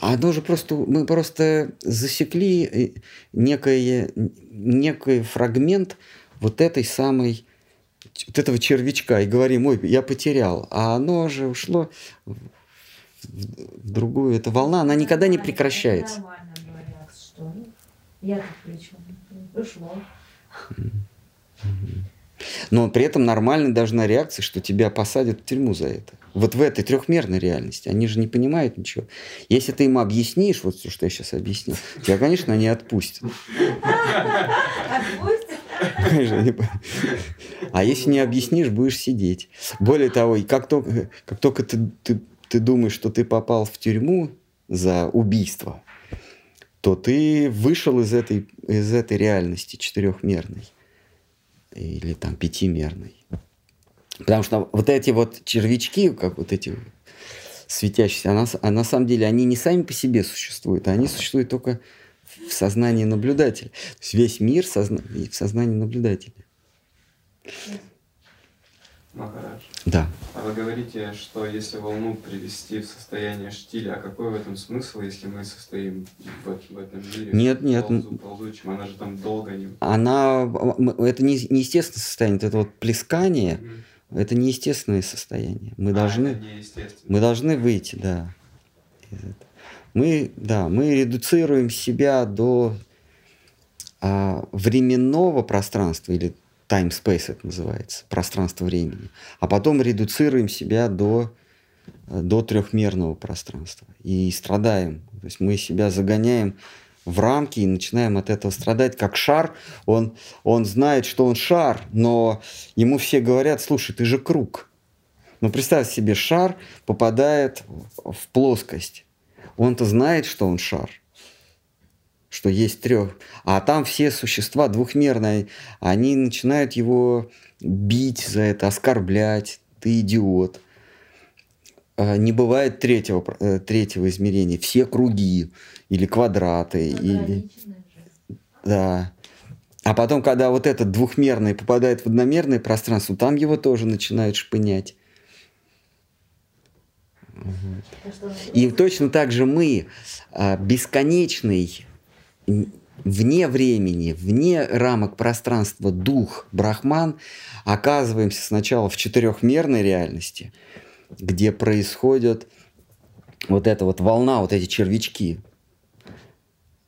А Оно же просто, мы просто засекли э, некое, некий фрагмент вот этой самой, вот этого червячка и говорим, ой, я потерял. А оно же ушло в, другую, эта волна, она никогда не прекращается. Нормально говорят, что я тут при чем? Ушло. Но при этом нормальной должна реакция, что тебя посадят в тюрьму за это. Вот в этой трехмерной реальности. Они же не понимают ничего. Если ты им объяснишь, вот все, что я сейчас объяснил, тебя, конечно, они отпустят. А если не объяснишь, будешь сидеть. Более того, как только, как только ты, ты, ты думаешь, что ты попал в тюрьму за убийство, то ты вышел из этой, из этой реальности четырехмерной или там пятимерной. Потому что вот эти вот червячки, как вот эти светящиеся, а на, с- а на самом деле они не сами по себе существуют, а они существуют только в сознании наблюдателя. То есть весь мир созна- в сознании наблюдателя. Махарадж, Да. а вы говорите, что если волну привести в состояние штиля, а какой в этом смысл, если мы состоим в, в этом мире? Нет, нет. Ползу, ползучим, она же там долго не... Она, это не, неестественное состояние, это вот плескание, Мгм. это неестественное состояние. Мы А, должны, мы должны выйти, да. Мы, да, мы редуцируем себя до а, временного пространства или time-space это называется, пространство времени, а потом редуцируем себя до, э, до трехмерного пространства и страдаем. То есть мы себя загоняем в рамки и начинаем от этого страдать, как шар. Он, он знает, что он шар, но ему все говорят, слушай, ты же круг. Ну, представь себе, шар попадает в плоскость. Он-то знает, что он шар, что есть трех. А там все существа двухмерные, они начинают его бить за это, оскорблять. Ты идиот. А, Не бывает третьего, э, третьего измерения. Все круги или квадраты. Или... Да. А потом, когда вот этот двухмерный попадает в одномерное пространство, там его тоже начинают шпынять. Что И точно так же мы, а, бесконечный, вне времени, вне рамок пространства дух, брахман, оказываемся сначала в четырехмерной реальности, где происходит вот эта вот волна, вот эти червячки.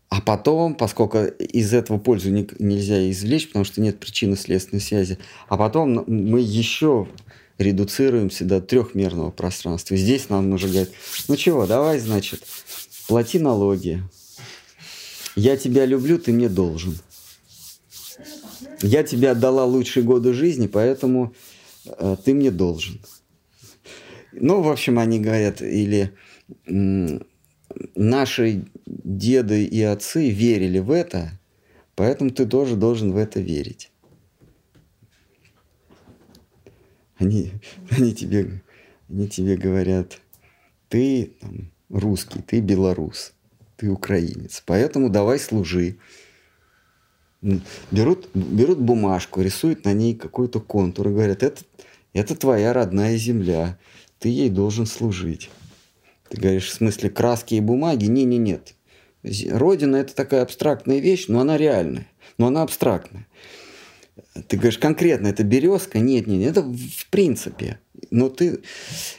А потом, поскольку из этого пользу ни- нельзя извлечь, потому что нет причинно-следственной связи, а потом мы еще редуцируемся до трехмерного пространства. Здесь нам уже говорят, ну чего, давай, значит, плати налоги. Я тебя люблю, ты мне должен. Я тебе отдала лучшие годы жизни, поэтому э, ты мне должен. Ну, в общем, они говорят, или м, наши деды и отцы верили в это, поэтому ты тоже должен в это верить. Они, они, тебе, они тебе говорят, ты там, русский, ты белорус, ты украинец, поэтому давай служи. Берут, берут бумажку, рисуют на ней какой-то контур и говорят, это, это твоя родная земля, ты ей должен служить. Ты говоришь, в смысле краски и бумаги? Не, не, нет. Родина это такая абстрактная вещь, но она реальная, но она абстрактная. Ты говоришь, конкретно это березка? Нет, нет, нет, это в принципе. Но ты,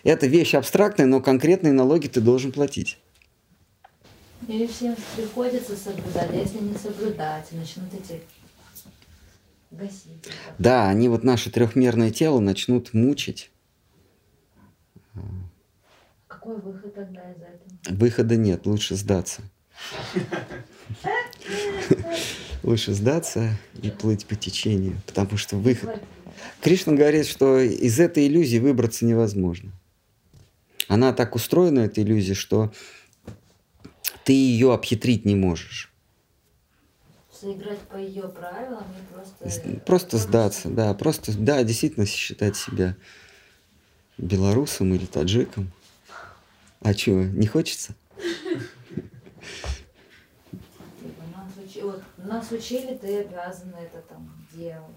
это вещь абстрактная, но конкретные налоги ты должен платить. Или всем приходится соблюдать, а если не соблюдать, начнут эти гасить. Да, они вот наше трехмерное тело начнут мучить. Какой выход тогда из этого? Выхода нет, лучше сдаться. Лучше сдаться и плыть по течению, потому что выход, Кришна говорит, что из этой иллюзии выбраться невозможно. Она так устроена, эта иллюзия, что ты ее обхитрить не можешь. Сыграть по ее правилам и просто... Просто сдаться, да, просто, да, действительно считать себя белорусом или таджиком. А чего, не хочется? Типа, нас, учили, ты обязан это там делать.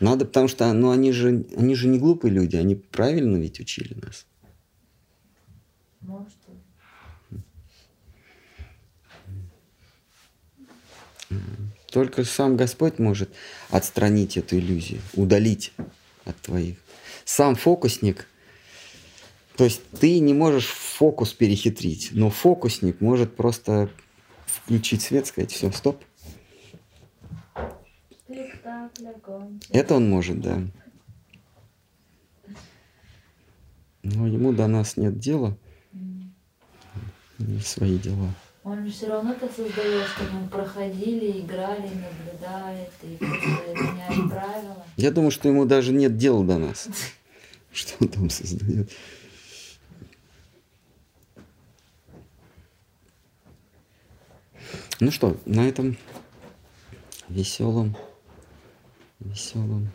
Надо, потому что, ну, они же, они же не глупые люди, они правильно ведь учили нас. Может, и- Только сам Господь может отстранить эту иллюзию, удалить от твоих. Сам фокусник, то есть ты не можешь фокус перехитрить, но фокусник может просто включить свет, сказать, все, стоп. Это он может, да. Но ему до нас нет дела, не свои дела. Он же все равно это создает, что мы проходили, играли, наблюдает и просто меняли правила. Я думаю, что ему даже нет дела до нас, что он там создает. Ну что, на этом веселом, веселом.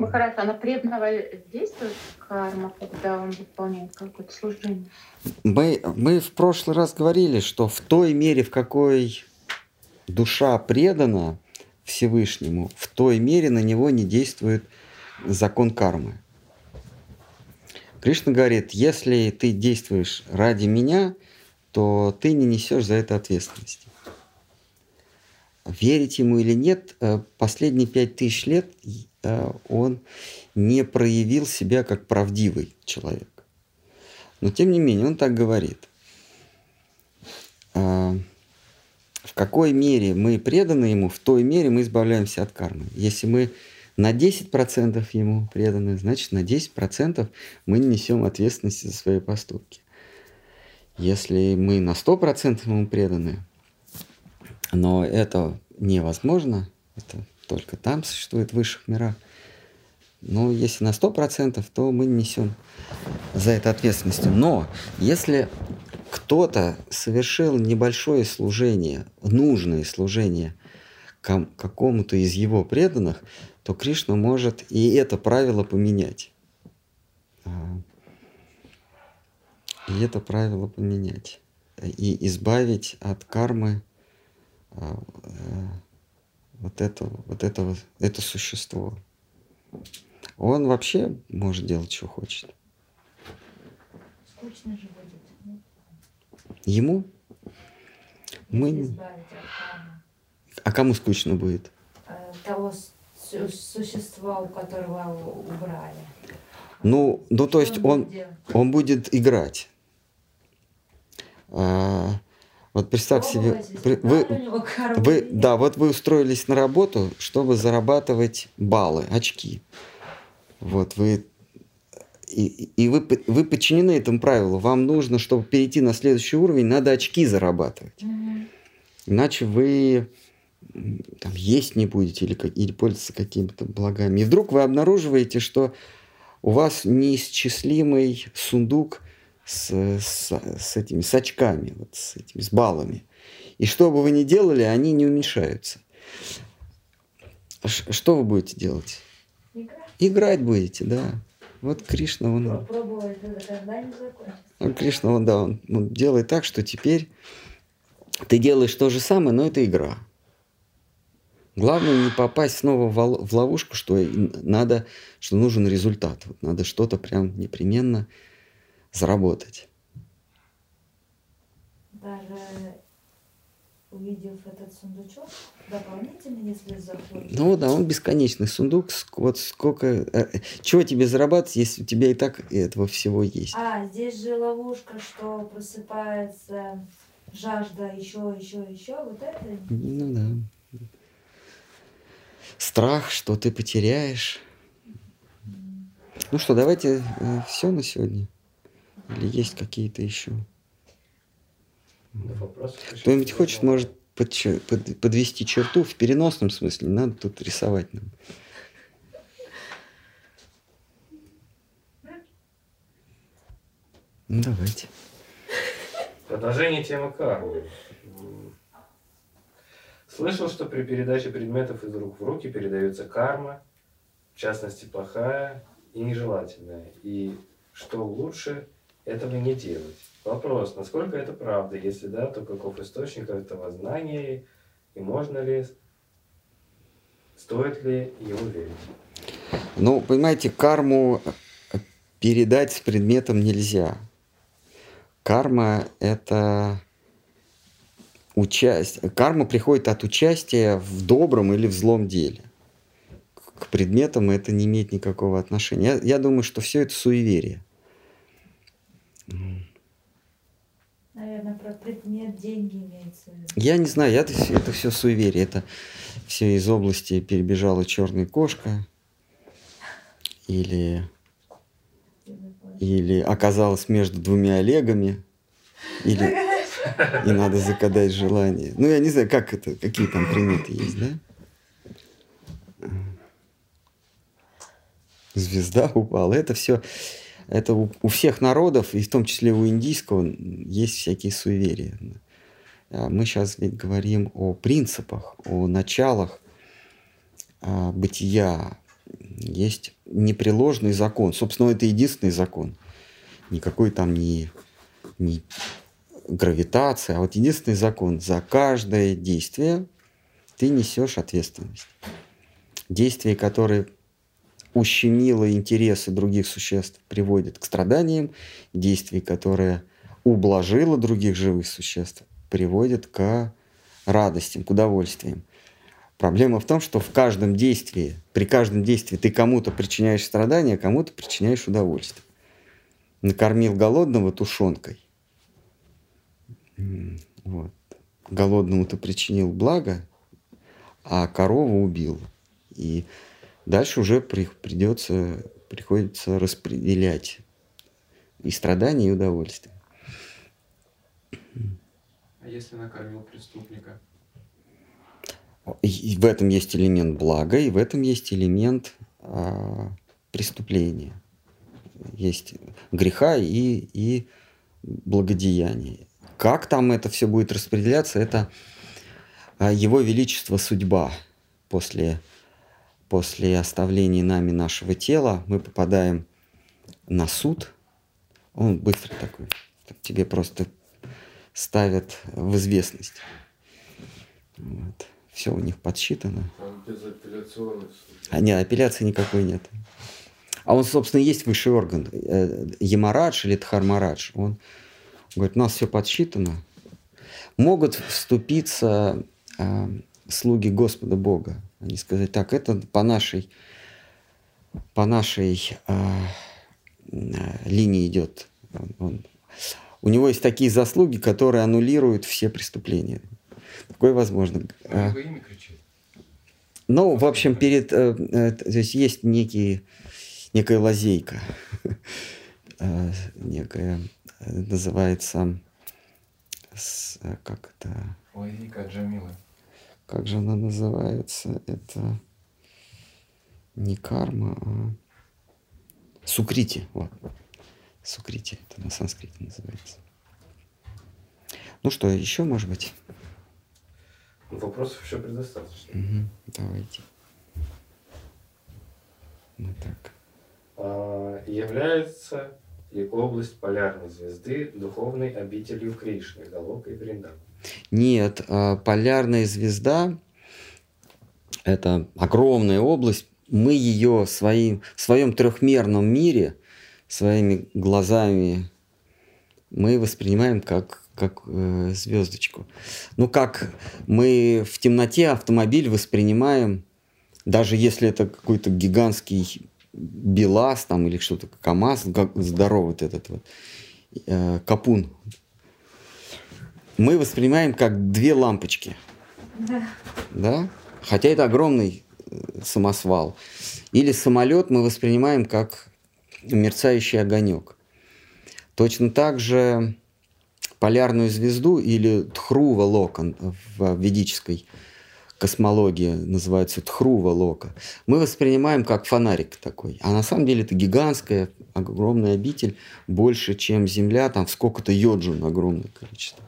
Махарадж, а на преданного действует карма, когда он выполняет какое-то служение? Мы, мы в прошлый раз говорили, что в той мере, в какой душа предана Всевышнему, в той мере на него не действует закон кармы. Кришна говорит, если ты действуешь ради меня, то ты не несешь за это ответственности. Верить ему или нет, э, последние пять тысяч лет э, он не проявил себя как правдивый человек. Но тем не менее, он так говорит. А, В какой мере мы преданы ему, в той мере мы избавляемся от кармы. Если мы на 10% ему преданы, значит на 10% мы не несем ответственности за свои поступки. Если мы на 100% ему преданы, но это невозможно, это только там существует в высших мирах, но если на 100%, то мы не несем за это ответственности. Но если кто-то совершил небольшое служение, нужное служение ком- какому-то из его преданных, то Кришна может и это правило поменять. А, И это правило поменять. И избавить от кармы а, э, вот это, вот это, вот- это существо. Он вообще может делать, что хочет. Скучно же будет. ну, Ему? Мы... А кому скучно будет? Э, Того существа, у которого убрали. Ну, ну то есть он, он будет играть. А, вот представь себе, при- вы, вы, да, вот вы устроились на работу, чтобы зарабатывать баллы, очки. Вот вы и, и вы, вы подчинены этому правилу. Вам нужно, чтобы перейти на следующий уровень, надо очки зарабатывать. Мгм. Иначе вы там, есть не будете или, или пользоваться какими-то благами. И вдруг вы обнаруживаете, что у вас неисчислимый сундук с, с, с этими с очками, вот с этими с баллами. И что бы вы ни делали, они не уменьшаются. Ш- что вы будете делать? Игра. Играть будете, да. Вот Кришна, он, Пробовать закончится. он Кришна, он, да, он, он делает так, что теперь ты делаешь то же самое, но это игра. Главное не попасть снова в, ловушку, что надо, что нужен результат. Вот надо что-то прям непременно заработать. Даже увидев этот сундучок, дополнительно, если заходишь. Ну да, он бесконечный сундук. Вот сколько... э, э, Чего тебе зарабатывать, если у тебя и так этого всего есть? А, здесь же ловушка, что просыпается жажда еще, еще, еще. Вот это Ну да. Страх, что ты потеряешь. Ну что, давайте все на сегодня. Или есть какие-то еще? Кто-нибудь хочет, может, подчер- под- подвести черту в переносном смысле, не надо тут рисовать нам. Ну, давайте. Продолжение темы кармы. Слышал, что при передаче предметов из рук в руки передается карма, в частности плохая и нежелательная, и что лучше этого не делать. Вопрос, насколько это правда, если да, то каков источник этого знания, и можно ли, стоит ли ему верить? Ну, понимаете, карму передать с предметом нельзя. Карма – это участие. Карма приходит от участия в добром или в злом деле. К предметам это не имеет никакого отношения. Я, я думаю, что все это суеверие. Наверное, про предмет деньги имеется. Я не знаю, я, это все суеверие. Это все из области перебежала черная кошка. Или или оказалась между двумя Олегами, или и надо загадать желание. Ну, я не знаю, как это, какие там приметы есть, да? Звезда упала. Это все, это у, у всех народов, и в том числе у индийского, есть всякие суеверия. А Мы сейчас ведь говорим о принципах, о началах а, бытия. Есть непреложный закон. Собственно, это единственный закон. Никакой там не, не гравитация, а вот единственный закон. За каждое действие ты несешь ответственность. Действие, которое ущемило интересы других существ, приводит к страданиям. Действие, которое ублажило других живых существ, приводит к радостям, к удовольствиям. Проблема в том, что в каждом действии, при каждом действии ты кому-то причиняешь страдания, а кому-то причиняешь удовольствие. Накормил голодного тушенкой. Вот. Голодному ты причинил благо, а корову убил. И дальше уже при, придется, приходится распределять и страдания, и удовольствие. А если накормил преступника? И в этом есть элемент блага, и в этом есть элемент а, преступления. Есть греха и, и благодеяния. Как там это все будет распределяться, это а, его величество судьба. После, после оставления нами нашего тела мы попадаем на суд. Он быстрый такой. Тебе просто ставят в известность. Вот. Все у них подсчитано. Там безапелляционный суд. А нет, апелляции никакой нет. А он, собственно, есть высший орган. Э, Ямарадж или Дхармарадж. Он говорит, у нас все подсчитано. Могут вступиться э, слуги Господа Бога. Они сказать, так, это по нашей, по нашей э, линии идет. Он- он- у него есть такие заслуги, которые аннулируют все преступления. Такое возможно. А, кричит. ну, в общем, перед, э, э, то есть есть некие, некая лазейка, некая, э, называется, с- э, как это, Ой, Вика Джамила. Как же она называется, это не карма, а сукрити, вот, сукрити, это на санскрите называется. Ну что, еще, может быть? Вопросов еще предостаточно. Мгм, давайте. Ну так. А, Является ли область полярной звезды духовной обителью Кришны, Галока и Вриндавана? Нет, а, полярная звезда – это огромная область. Мы ее своим, в своем трехмерном мире, своими глазами, мы воспринимаем как, как э, звездочку. Ну, как мы в темноте автомобиль воспринимаем, даже если это какой-то гигантский БелАЗ там, или что-то, КАМАЗ, га- здоровый вот этот вот, э, Капун, мы воспринимаем как две лампочки. Да. Да? Хотя это огромный э, самосвал. Или самолет мы воспринимаем как мерцающий огонек. Точно так же полярную звезду или Тхрува Лока в ведической космологии называется Тхрува Лока, мы воспринимаем как фонарик такой. А на самом деле это гигантская, огромная обитель, больше, чем Земля, там сколько-то йоджун огромное количество.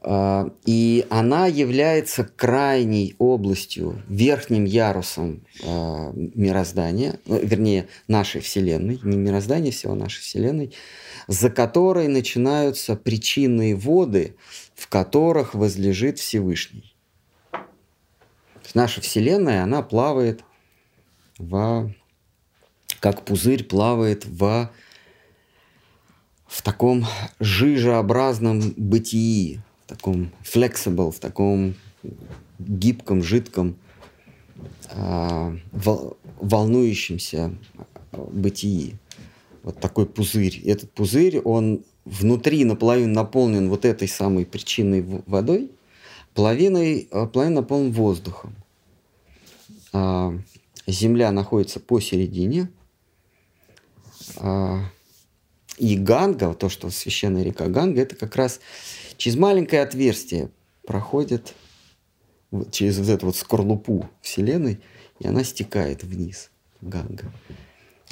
А, и она является крайней областью, верхним ярусом а, мироздания, ну, вернее, нашей Вселенной, не мироздания всего нашей Вселенной, за которой начинаются причинные воды, в которых возлежит Всевышний. Наша Вселенная, она плавает в, как пузырь плавает в, в таком жижеобразном бытии, в таком flexible, в таком гибком, жидком, э, волнующемся бытии вот такой пузырь. И этот пузырь, он внутри наполовину наполнен вот этой самой причинной водой, половиной, а, половина наполнен воздухом. А, земля находится посередине, а, и Ганга, то, что священная река Ганга, это как раз через маленькое отверстие проходит через вот эту вот скорлупу Вселенной, и она стекает вниз, Ганга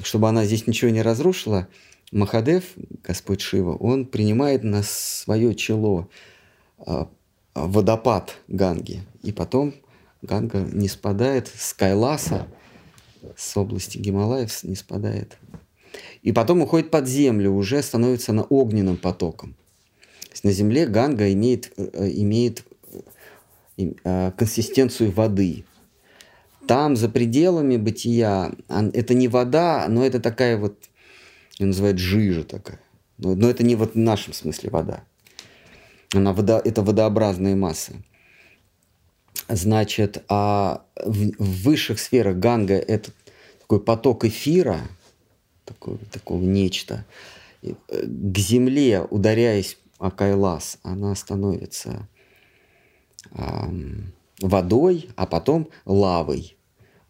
чтобы она здесь ничего не разрушила, Махадев, Господь Шива, он принимает на свое чело а, водопад Ганги. И потом Ганга не спадает с Кайласа, с области Гималаев не спадает. И потом уходит под землю, уже становится на огненным потоком. Есть на земле Ганга имеет, э, имеет э, консистенцию воды – там, за пределами бытия, это не вода, но это такая вот, ее называют жижа такая. Но, но это не вот в нашем смысле вода. Она вода, это водообразные массы. Значит, а в, в высших сферах Ганга это такой поток эфира, такой, такого нечто. Э, к земле, ударяясь о Кайлас, она становится эм, водой, а потом лавой.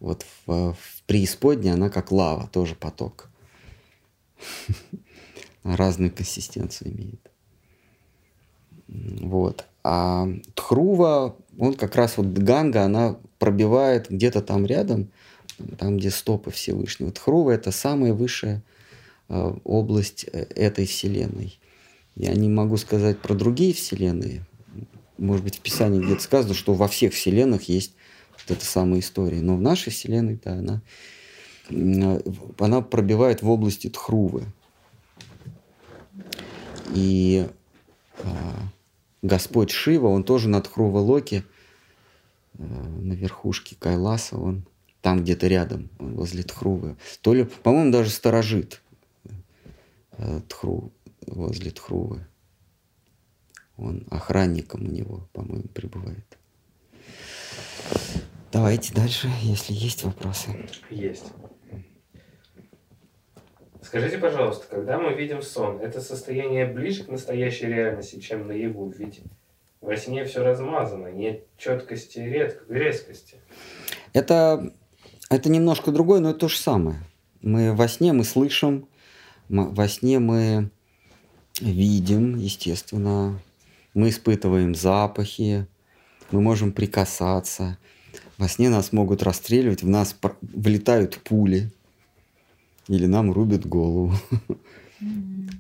Вот в, в преисподней она как лава, тоже поток. Разную консистенцию имеет. Вот. А Тхрува, он как раз вот Ганга, она пробивает где-то там рядом, там, где стопы Всевышнего. Тхрува – это самая высшая э, область э, этой Вселенной. Я не могу сказать про другие Вселенные. Может быть, в Писании где-то сказано, что во всех Вселенных есть вот эта самая история. Но в нашей Вселенной, да, она, она пробивает в области Тхрувы. И а, Господь Шива, он тоже над Тхрува Локи, а, на верхушке Кайласа, он там где-то рядом, возле Тхрувы. То ли, по-моему, даже сторожит а, Тхру, возле Тхрувы. Он охранником у него, по-моему, пребывает. Давайте дальше, если есть вопросы. Есть. Скажите, пожалуйста, когда мы видим сон, это состояние ближе к настоящей реальности, чем наяву? Ведь во сне все размазано, нет четкости и резкости. Это, это немножко другое, но это то же самое. Мы во сне мы слышим, мы, во сне мы видим, естественно, мы испытываем запахи, мы можем прикасаться. Во сне нас могут расстреливать, в нас влетают пули. Или нам рубят голову. Mm-hmm.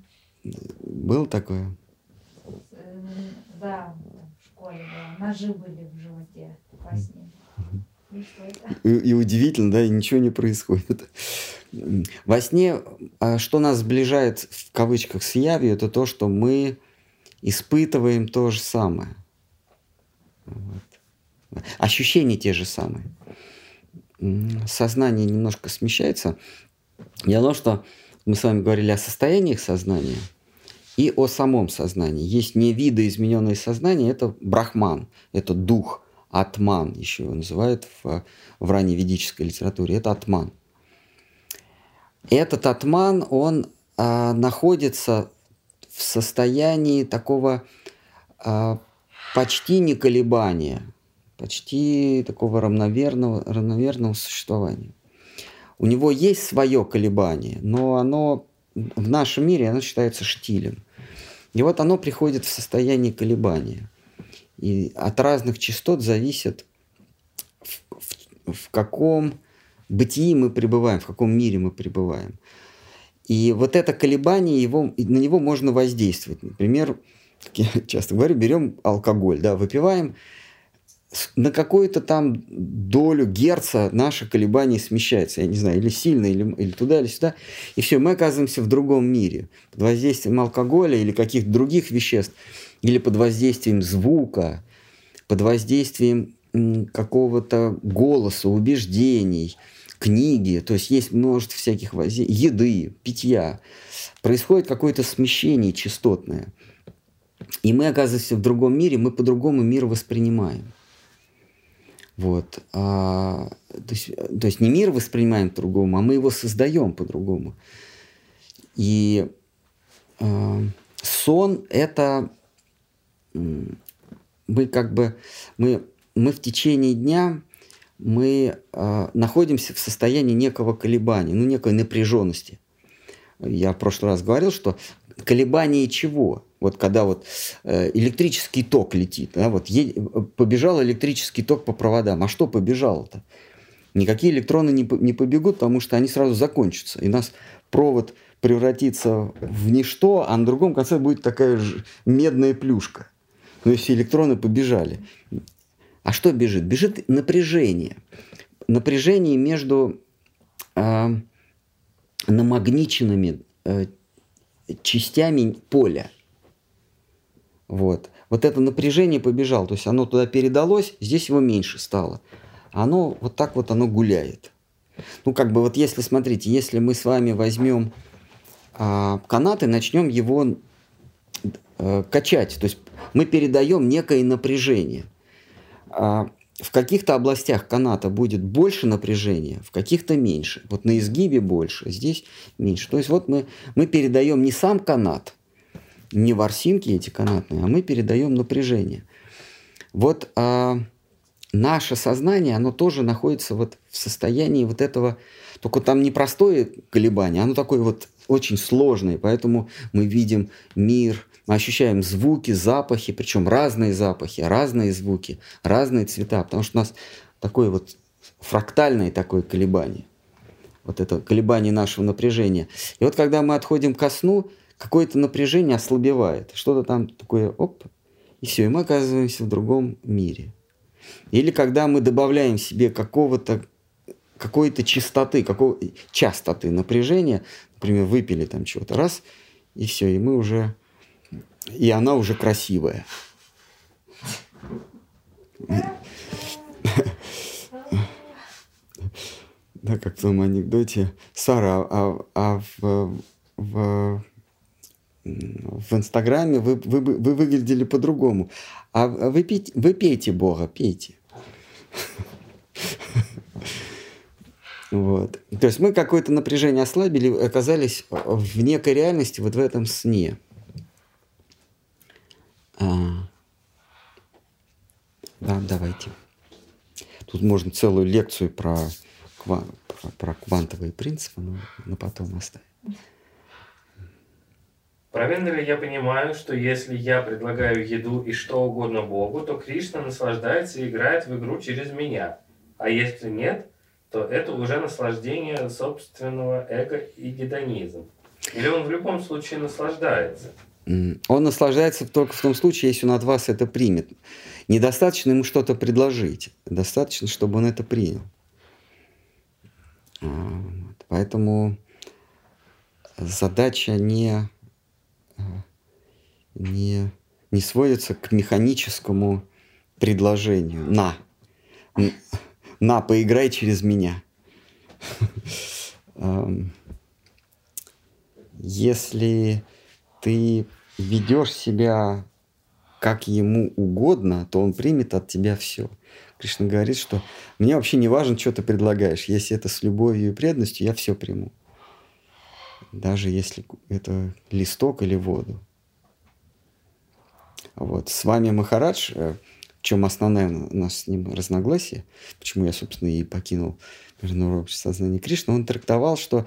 Было такое? Да, в школе было. Ножи были в животе во сне. И, и удивительно, да, и ничего не происходит. Во сне, а что нас сближает в кавычках с явью, это то, что мы испытываем то же самое. Вот. Ощущения те же самые. Сознание немножко смещается. Дело в что мы с вами говорили о состояниях сознания и о самом сознании. Есть невидоизмененное сознание, это брахман, это дух, атман еще его называют в, в ранней ведической литературе, это атман. Этот атман, он а, находится в состоянии такого а, почти не колебания – почти такого равноверного, равноверного существования. У него есть свое колебание, но оно в нашем мире оно считается штилем. И вот оно приходит в состояние колебания. И от разных частот зависит, в, в, в каком бытии мы пребываем, в каком мире мы пребываем. И вот это колебание, его, на него можно воздействовать. Например, как я часто говорю, берем алкоголь, да, выпиваем, на какую-то там долю герца наше колебание смещается, я не знаю, или сильно, или, или туда, или сюда, и все, мы оказываемся в другом мире, под воздействием алкоголя или каких-то других веществ, или под воздействием звука, под воздействием какого-то голоса, убеждений, книги, то есть есть множество всяких воздействий, еды, питья. Происходит какое-то смещение частотное. И мы оказываемся в другом мире, мы по-другому мир воспринимаем. Вот. А, то, есть, то есть не мир воспринимаем по-другому, а мы его создаем по-другому. И а, сон это мы как бы мы, мы в течение дня мы э, находимся в состоянии некого колебания, ну некой напряженности. Я в прошлый раз говорил, что колебание чего? Вот когда вот э, электрический ток летит, да, вот е- побежал электрический ток по проводам, а что побежало-то? Никакие электроны не, не побегут, потому что они сразу закончатся, и нас провод превратится в ничто, а на другом конце будет такая же медная плюшка. Но если электроны побежали, а что бежит? Бежит напряжение. Напряжение между э, намагниченными э, частями поля. Вот. Вот это напряжение побежало, то есть оно туда передалось, здесь его меньше стало. Оно вот так вот оно гуляет. Ну, как бы вот если, смотрите, если мы с вами возьмем а, канат и начнем его а, качать, то есть мы передаем некое напряжение. А, в каких-то областях каната будет больше напряжения, в каких-то меньше. Вот на изгибе больше, здесь меньше. То есть вот мы, мы передаем не сам канат, не ворсинки эти канатные, а мы передаем напряжение. Вот а, наше сознание, оно тоже находится вот в состоянии вот этого, только там не простое колебание, оно такое вот очень сложное, поэтому мы видим мир, мы ощущаем звуки, запахи, причем разные запахи, разные звуки, разные цвета, потому что у нас такое вот фрактальное такое колебание. Вот это колебание нашего напряжения. И вот когда мы отходим ко сну, какое-то напряжение ослабевает. Что-то там такое, оп, и все, и мы оказываемся в другом мире. Или когда мы добавляем себе какого-то какой-то частоты, какого, частоты напряжения, например, выпили там чего-то, раз, и все, и мы уже и она уже красивая. Да, как в том анекдоте. Сара, а, а в, в, в Инстаграме вы, вы, вы выглядели по-другому. А вы, пейте, вы пейте Бога, пейте. Вот. То есть мы какое-то напряжение ослабили, оказались в некой реальности вот в этом сне. А, да, давайте. Тут можно целую лекцию про, про, про квантовые принципы, но на потом оставить. Правильно ли я понимаю, что если я предлагаю еду и что угодно Богу, то Кришна наслаждается и играет в игру через меня? А если нет, то это уже наслаждение собственного эго и гедонизм. Или он в любом случае наслаждается? Он наслаждается только в том случае, если он от вас это примет. Недостаточно ему что-то предложить. Достаточно, чтобы он это принял. А, поэтому задача не, не, не сводится к механическому предложению. На. На, поиграй через меня. Если ты ведешь себя как ему угодно, то он примет от тебя все. Кришна говорит, что мне вообще не важно, что ты предлагаешь. Если это с любовью и преданностью, я все приму. Даже если это листок или воду. Вот. С вами Махарадж, э, чем основное у нас с ним разногласие, почему я, собственно, и покинул Международное общество сознания Кришны, он трактовал, что,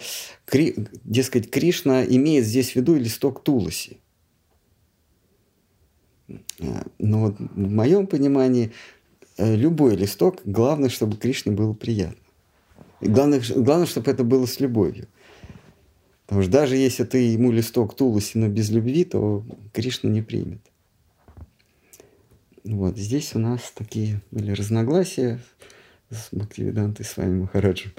дескать, Кришна имеет здесь в виду листок Туласи. Но вот в моем понимании э, любой листок, главное, чтобы Кришне было приятно. И главное, главное, чтобы это было с любовью. Потому что даже если ты ему листок Туласи, но без любви, то Кришна не примет. Вот здесь у нас такие были разногласия с Бхактивидантой, с вами Махараджем.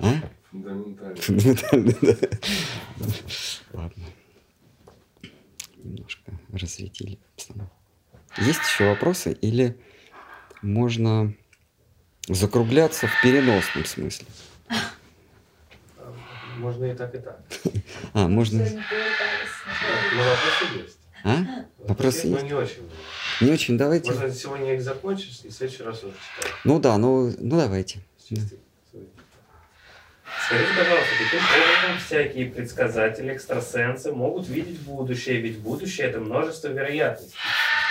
А? Фундаментально. Да. Ладно. Немножко разрядили обстановку. Есть еще вопросы или можно закругляться в переносном смысле? Можно и так, и так. А, можно... Но вопросы есть. А? Вопросы Но есть? не очень. много. Не очень, давайте. Можно сегодня их закончишь, и в следующий раз уже читать. Ну да, ну, ну давайте. Совестью. Скажите, пожалуйста, каким образом всякие предсказатели, экстрасенсы могут видеть будущее? Ведь будущее – это множество вероятностей.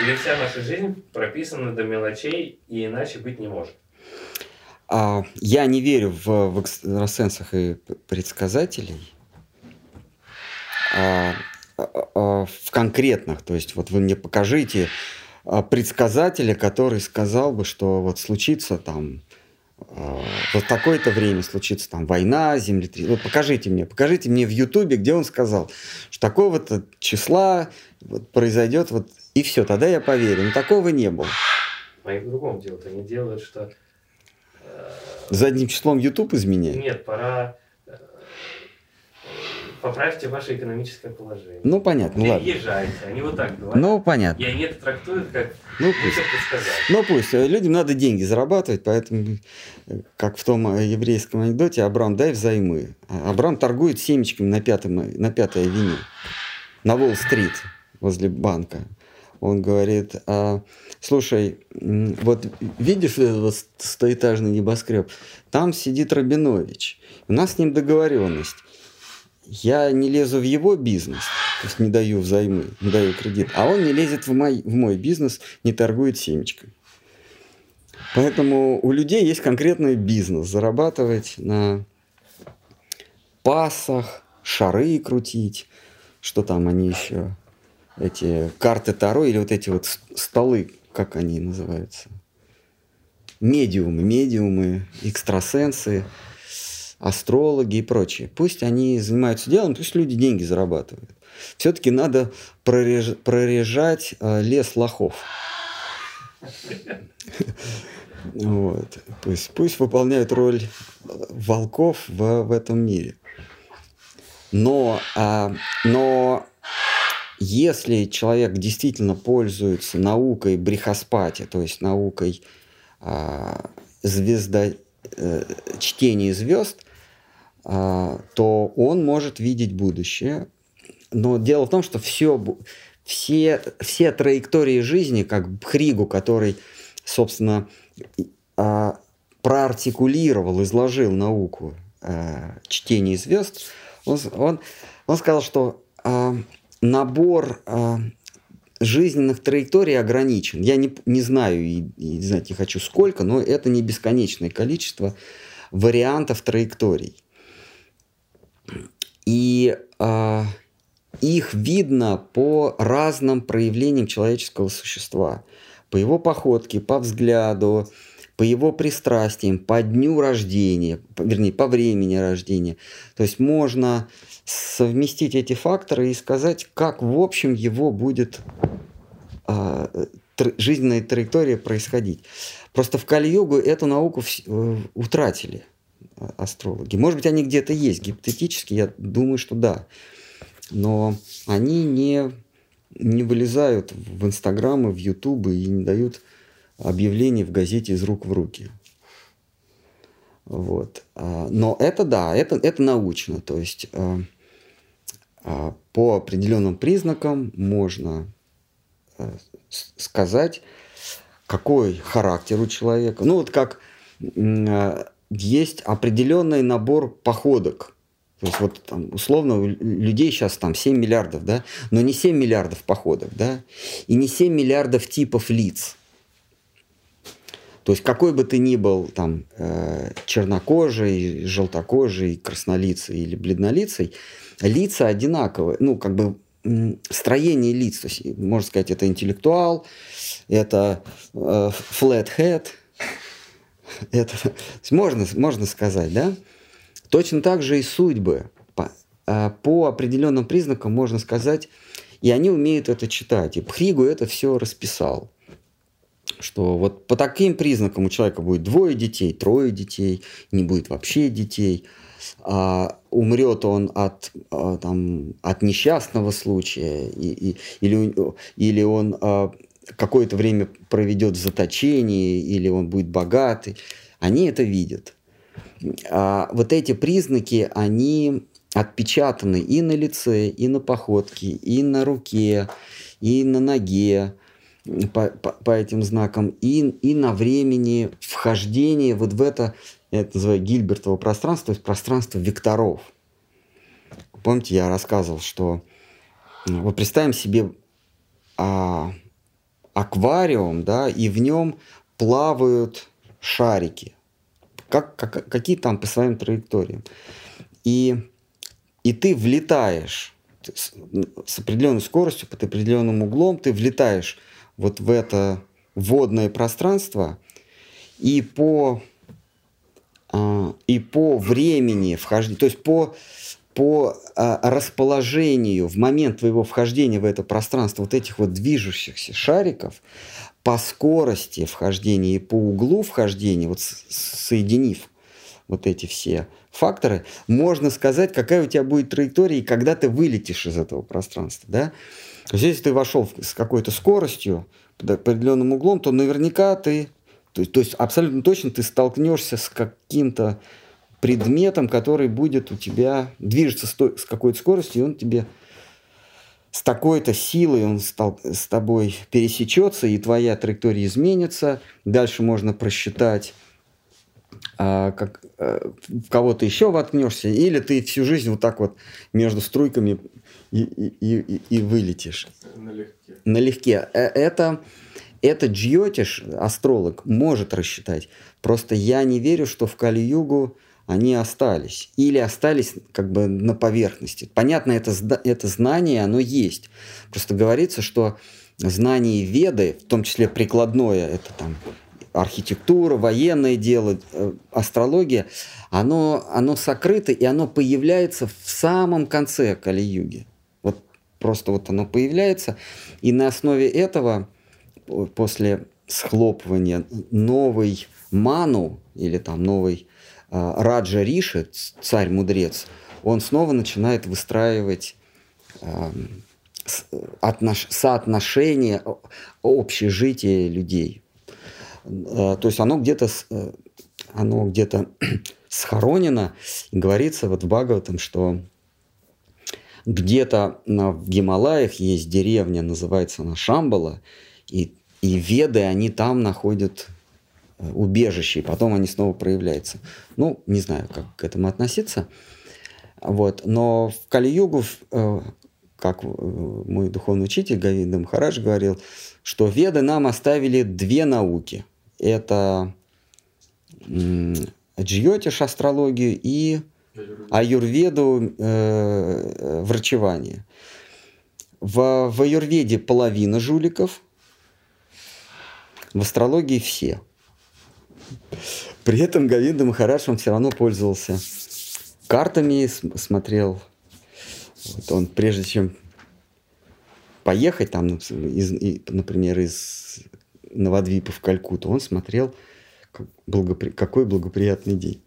Или вся наша жизнь прописана до мелочей, и иначе быть не может? А, я не верю в, в экстрасенсах и предсказателей. А, а, а, в конкретных. То есть вот вы мне покажите а, предсказателя, который сказал бы, что вот случится там а, вот такое-то время случится там война, землетрясение. Вот покажите мне, покажите мне в Ютубе, где он сказал, что такого-то числа вот произойдет вот и все, тогда я поверю. Но такого не было. Мои в другом делают. Они делают, что... Задним числом YouTube изменяет. Нет, пора... э, Поправьте ваше экономическое положение. Ну понятно, ладно. Переезжайте. Они вот так говорят. Ну понятно. И они это трактуют как Ну пусть. Ну пусть. Людям надо деньги зарабатывать, поэтому, как в том э, еврейском анекдоте, Абрам, дай взаймы. А Абрам торгует семечками на, пятом, на пятой авеню, на Уолл-стрит, возле банка. Он говорит, а, слушай, вот видишь этот стоэтажный небоскреб? Там сидит Рабинович. У нас с ним договоренность. Я не лезу в его бизнес, то есть не даю взаймы, не даю кредит, а он не лезет в мой, в мой бизнес, не торгует семечкой. Поэтому у людей есть конкретный бизнес. Зарабатывать на пасах, шары крутить, что там они еще, эти карты Таро или вот эти вот столы, как они называются? Медиумы, медиумы, экстрасенсы, астрологи и прочее. Пусть они занимаются делом, пусть люди деньги зарабатывают. Все-таки надо прореж- прорежать э, лес лохов. Вот. Пусть, пусть выполняют роль волков в, в этом мире. Но, а, но если человек действительно пользуется наукой брихаспати, то есть наукой а, звезда, э, чтения звезд, а, то он может видеть будущее. Но дело в том, что все, все, все траектории жизни, как Бхригу, который, собственно, а, проартикулировал, изложил науку а, чтения звезд, он, он, он сказал, что а, набор а, жизненных траекторий ограничен. Я не, не знаю и, и знать не хочу сколько, но это не бесконечное количество вариантов траекторий. И а, их видно по разным проявлениям человеческого существа. По его походке, по взгляду, по его пристрастиям, по дню рождения, вернее, по времени рождения. То есть можно совместить эти факторы и сказать, как в общем его будет а, тр- жизненная траектория происходить. Просто в Кали-югу эту науку вс- э, утратили а, астрологи. Может быть, они где-то есть гипотетически, я думаю, что да. Но они не, не вылезают в Инстаграмы, в Ютубы и не дают объявлений в газете из рук в руки. Вот. А, Но это да, это, это научно. То есть а, по определенным признакам можно э, сказать, какой характер у человека. Ну вот как э, есть определенный набор походок. То есть вот там условно у лю- людей сейчас там 7 миллиардов, да, но не 7 миллиардов походок, да, и не 7 миллиардов типов лиц. То есть какой бы ты ни был там э, чернокожий, желтокожий, краснолицый или бледнолицый, лица одинаковые, ну, как бы строение лиц, то есть, можно сказать, это интеллектуал, это э, flat head, это, можно, можно сказать, да? Точно так же и судьбы. По, э, по определенным признакам можно сказать, и они умеют это читать. И Пхригу это все расписал. Что вот по таким признакам у человека будет двое детей, трое детей, не будет вообще детей. А умрет он от, а, там, от несчастного случая, и, и, или, или он а, какое-то время проведет в заточении, или он будет богатый. Они это видят. А вот эти признаки, они отпечатаны и на лице, и на походке, и на руке, и на ноге по, по, по этим знакам, и, и на времени вхождения вот в это, я это называю Гильбертово пространство, то есть пространство векторов. Помните, я рассказывал, что вот представим себе а, аквариум, да, и в нем плавают шарики. Как, как, какие там по своим траекториям. И и ты влетаешь с, с определенной скоростью, под определенным углом, ты влетаешь вот в это водное пространство, и по, и по времени вхождения, то есть по, по а, расположению в момент твоего вхождения в это пространство вот этих вот движущихся шариков, по скорости вхождения и по углу вхождения, вот соединив вот эти все факторы, можно сказать, какая у тебя будет траектория и когда ты вылетишь из этого пространства. Да? То есть, если ты вошел с какой-то скоростью, под определенным углом, то наверняка ты, то есть, то есть абсолютно точно ты столкнешься с каким-то предметом, который будет у тебя движется с, той, с какой-то скоростью, и он тебе с такой-то силой он стал, с тобой пересечется, и твоя траектория изменится. Дальше можно просчитать а, как а, в кого-то еще воткнешься, или ты всю жизнь вот так вот между струйками и, и, и, и вылетишь. Налегке. Налегке. Э, это, это Джьотиш, астролог, может рассчитать. Просто я не верю, что в Кали-Югу они остались. Или остались как бы на поверхности. Понятно, это, это знание, оно есть. Просто говорится, что знание веды, в том числе прикладное, это там архитектура, военное дело, э, астрология, оно, оно сокрыто, и оно появляется в самом конце Кали-юги. Вот просто вот оно появляется, и на основе этого, после схлопывания новой ману, или там новый э, Раджа Риши, царь-мудрец, он снова начинает выстраивать э, отнош, соотношение общежития людей. Э, то есть оно где-то э, оно где-то схоронено. Говорится вот в Бхагаватам, что где-то в Гималаях есть деревня, называется она Шамбала, и, и веды, они там находят э, убежище, и потом они снова проявляются. Ну, не знаю, как к этому относиться. Вот. Но в Кали-югу, как мой духовный учитель Гавинда Махарадж говорил, что веды нам оставили две науки – это джьотиш астрологию и аюрведу э, врачевание. В, в аюрведе половина жуликов, в астрологии все. При этом Гавинда Махарадж, он все равно пользовался картами, смотрел. Вот он, прежде чем поехать там, из, например, из Новодвипа в Калькутту, он смотрел, как благопри... какой благоприятный день.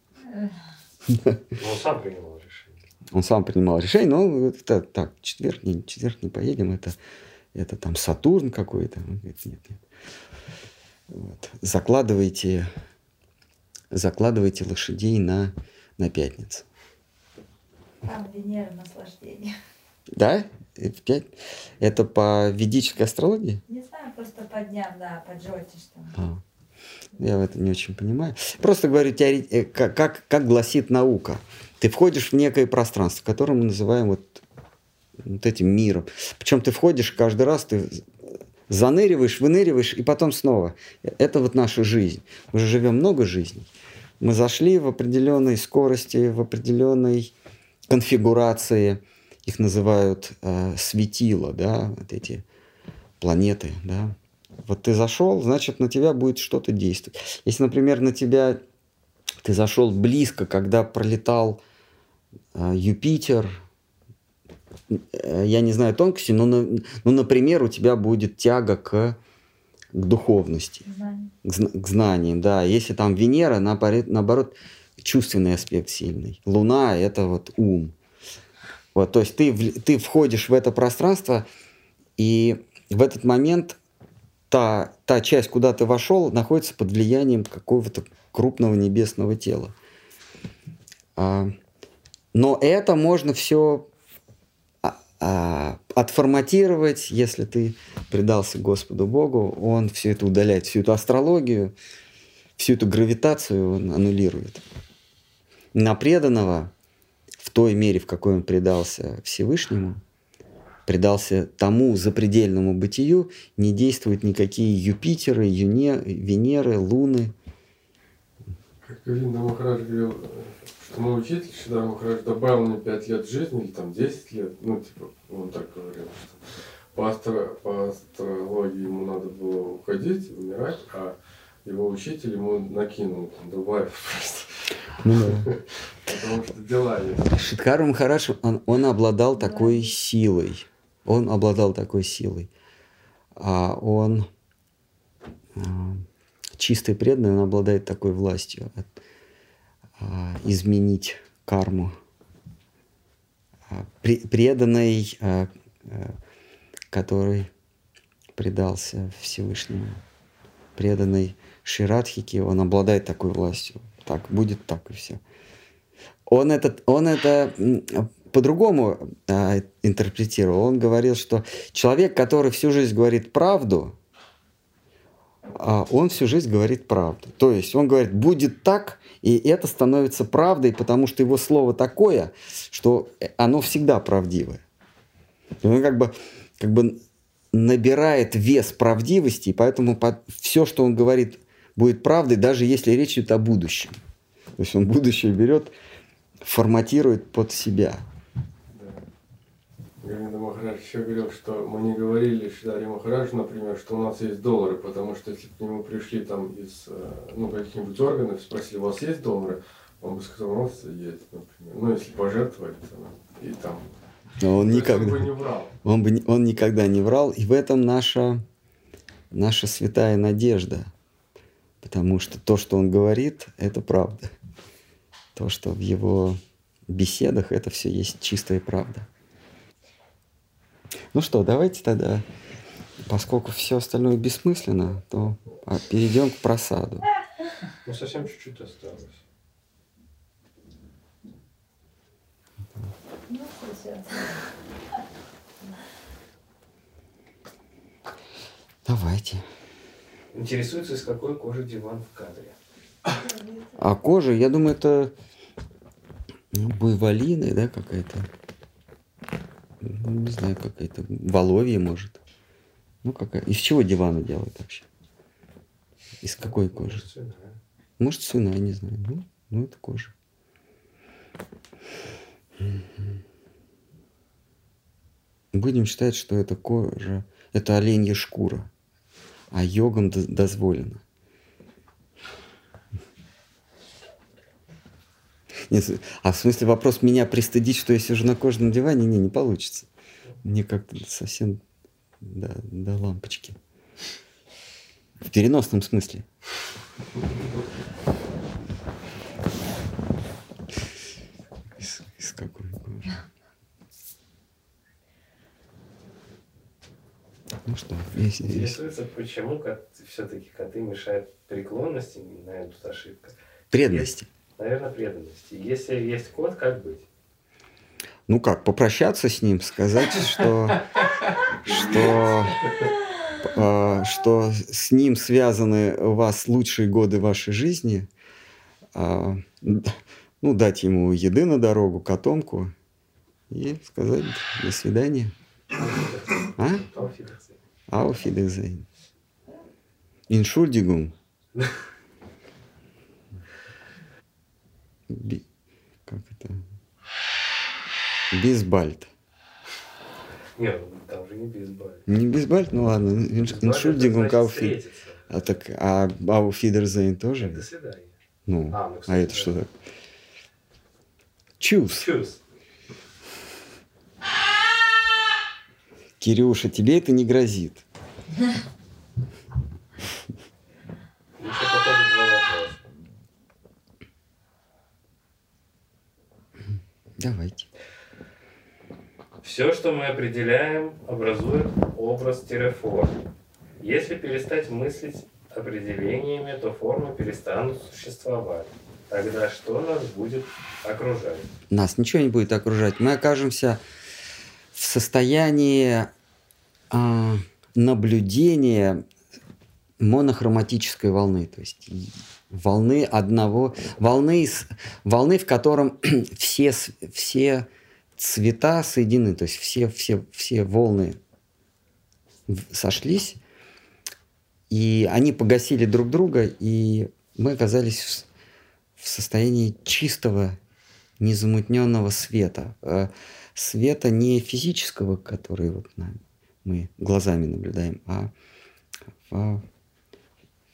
Но он сам принимал решение. Он сам принимал решение, но это так, четверг, не, четверг не поедем, это, это там Сатурн какой-то. Он говорит, нет, нет. Вот. Закладывайте, закладывайте лошадей на, на пятницу. Там Венера наслаждение. Да? Это, по ведической астрологии? Не знаю, просто по дням, да, по джотиш там. А. Я в этом не очень понимаю. Просто говорю, теорет... Э, как, как, как гласит наука. Ты входишь в некое пространство, которое мы называем вот, вот этим миром. Причем ты входишь каждый раз, ты заныриваешь, выныриваешь, и потом снова. Это вот наша жизнь. Мы же живем много жизней. Мы зашли в определенной скорости, в определенной конфигурации – их называют э, светила, да, вот эти планеты, да. Вот ты зашел, значит, на тебя будет что-то действовать. Если, например, на тебя ты зашел близко, когда пролетал э, Юпитер, я не знаю тонкости, но, ну, например, у тебя будет тяга к, к духовности, Знание. к, к знаниям, да. Если там Венера, наоборот, наоборот, чувственный аспект сильный. Луна – это вот ум. Вот, то есть ты, ты входишь в это пространство, и в этот момент та, та часть, куда ты вошел, находится под влиянием какого-то крупного небесного тела. А, но это можно все отформатировать, если ты предался Господу Богу, Он все это удаляет, всю эту астрологию, всю эту гравитацию он аннулирует. На преданного в той мере, в какой он предался Всевышнему, предался тому запредельному бытию, не действуют никакие Юпитеры, Юне, Венеры, Луны. Как Говинда Махарадж говорил, мой учитель Шидар Махарадж добавил мне 5 лет жизни, или там 10 лет, ну, типа, он так говорил, что по, астро, по астрологии ему надо было уходить, умирать, а его учитель ему накинул, там, добавив просто. Ну да. Потому что дела есть. Шидхар Махарадж, он, он обладал такой силой. Он обладал такой силой. А он а, чистый преданный, он обладает такой властью изменить карму. Пре- преданный, а, который предался Всевышнему, преданный Ширадхике, он обладает такой властью. Так, будет так и все. Он это, он это по-другому интерпретировал. Он говорил, что человек, который всю жизнь говорит правду, а, он всю жизнь говорит правду. То есть он говорит, будет так, и это становится правдой, потому что его слово такое, что оно всегда правдивое. Он как бы, как бы набирает вес правдивости, и поэтому все, что он говорит, будет правдой, даже если речь идет о будущем. То есть он будущее берет, форматирует под себя. Говинда Махарадж еще говорил, что мы не говорили Шидаре Махараджу, например, что у нас есть доллары, потому что если к нему пришли там из э, ну, каких-нибудь органов, спросили, у вас есть доллары, он бы сказал, у нас есть, например. Ну, если пожертвовали, то, и там. Но он То никогда, Он бы не врал. он, бы, он никогда не врал, и в этом наша, наша святая надежда. Потому что то, что он говорит, это правда. То, что в его беседах, это все есть чистая правда. Ну что, давайте тогда, поскольку все остальное бессмысленно, то а, перейдем к просаду. Ну, совсем чуть-чуть осталось. Ну. Давайте. Интересуется, из какой кожи диван в кадре. А кожа, я думаю, это ну, буйволиная, да, какая-то. Ну, не знаю, какая-то воловья, может. Ну, какая. Из чего диваны делают вообще? Из какой кожи? Может, свиная. Может, свиная, не знаю. Ну, ну это кожа. Будем считать, что это кожа, это оленья шкура, а йогам дозволено. Нет, а в смысле вопрос меня пристыдить, что я сижу на кожаном диване, не, не получится. Мне как-то совсем до, до лампочки. В переносном смысле. Из, из какой кожи? Ну что, если- Интересуется, почему все-таки коты мешают преклонности, наверное, тут ошибка. преданности. Наверное, преданности. Если есть кот, как быть? Ну как, попрощаться с ним, сказать, что, что, э, что с ним связаны у вас лучшие годы вашей жизни, а, ну, дать ему еды на дорогу, котомку и сказать до свидания. А? Ауфидезейн. Иншульдигум. Би- Как это? Бисбальд. Нет, ну, там же не бейсболь. Не бейсболь? Ну ладно. Auf Wiedersehen. А так, а Wiedersehen тоже? До свидания. Ну, А, ну, а это да. что такое? Чус. Чус. Кирюша, тебе это не грозит. Еще походу два вопроса. Давайте. Все, что мы определяем, образует образ-форму. Если перестать мыслить определениями, то формы перестанут существовать. Тогда что нас будет окружать? Нас ничего не будет окружать. Мы окажемся в состоянии а, наблюдения монохроматической волны, то есть волны одного, волны, волны, в котором все, все цвета соединены, то есть все, все, все волны сошлись, и они погасили друг друга, и мы оказались в, в состоянии чистого, незамутненного света. Э, Света не физического, который вот мы глазами наблюдаем, а в,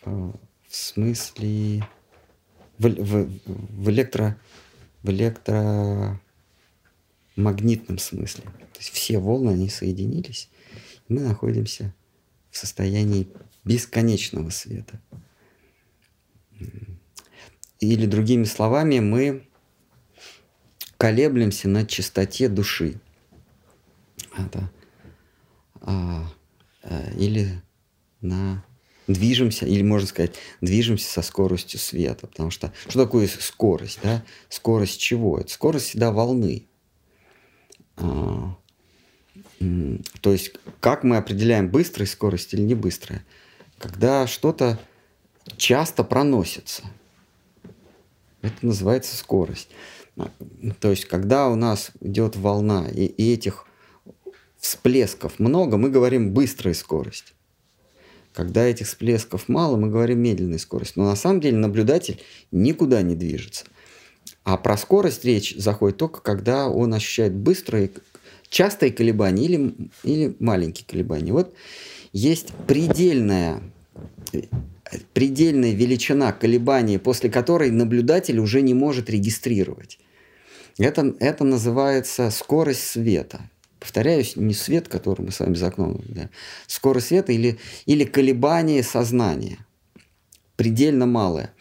в- в смысле в, в- в электро в электромагнитном смысле. То есть все волны, они соединились, и мы находимся в состоянии бесконечного света. Или другими словами, мы колеблемся на чистоте души. Это, а, а, или на движемся, или можно сказать, движемся со скоростью света. Потому что что такое скорость? Да? Скорость чего? Это скорость всегда волны. А, то есть, как мы определяем быстрая скорость или не быстрая? Когда что-то часто проносится. Это называется скорость. А, То есть, когда у нас идет волна, и, и этих всплесков много, мы говорим быстрая скорость. Когда этих всплесков мало, мы говорим медленная скорость. Но на самом деле наблюдатель никуда не движется. А про скорость речь заходит только, когда он ощущает быстрые, частые колебания или, или маленькие колебания. Вот есть предельная, предельная величина колебаний, после которой наблюдатель уже не может регистрировать. Это, это называется скорость света. Повторяюсь, не свет, который мы с вами за окном наблюдаем. Скорость света или, или колебание сознания. Предельно малое.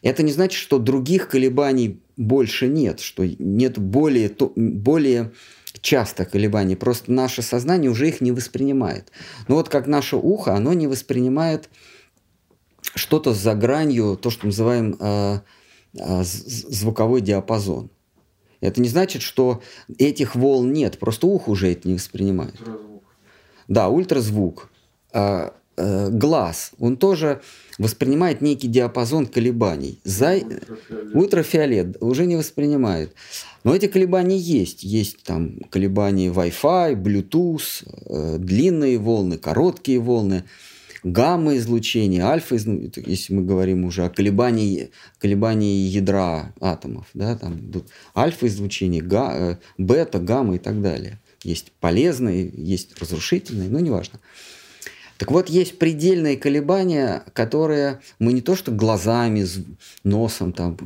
Это не значит, что других колебаний больше нет, что нет более, то- более частых колебаний. Просто наше сознание уже их не воспринимает. Но вот как наше ухо, оно не воспринимает что-то за гранью, то, что мы называем э, э, звуковой диапазон. Это не значит, что этих волн нет, просто ухо уже это не воспринимает. Ультразвук. Да, ультразвук. А, э, глаз, он тоже воспринимает некий диапазон колебаний. За... Ультрафиолет. Ультрафиолет уже не воспринимает. Но эти колебания есть. Есть там колебания Wi-Fi, Bluetooth, э, длинные волны, короткие волны, гамма-излучение, альфа-излучение, если мы говорим уже о колебании, колебании ядра атомов. Да, там идут альфа-излучение, га- э, бета, гамма и так далее. Есть полезные, есть разрушительные, но неважно. Так вот, есть предельные колебания, которые мы не то что глазами, носом, там,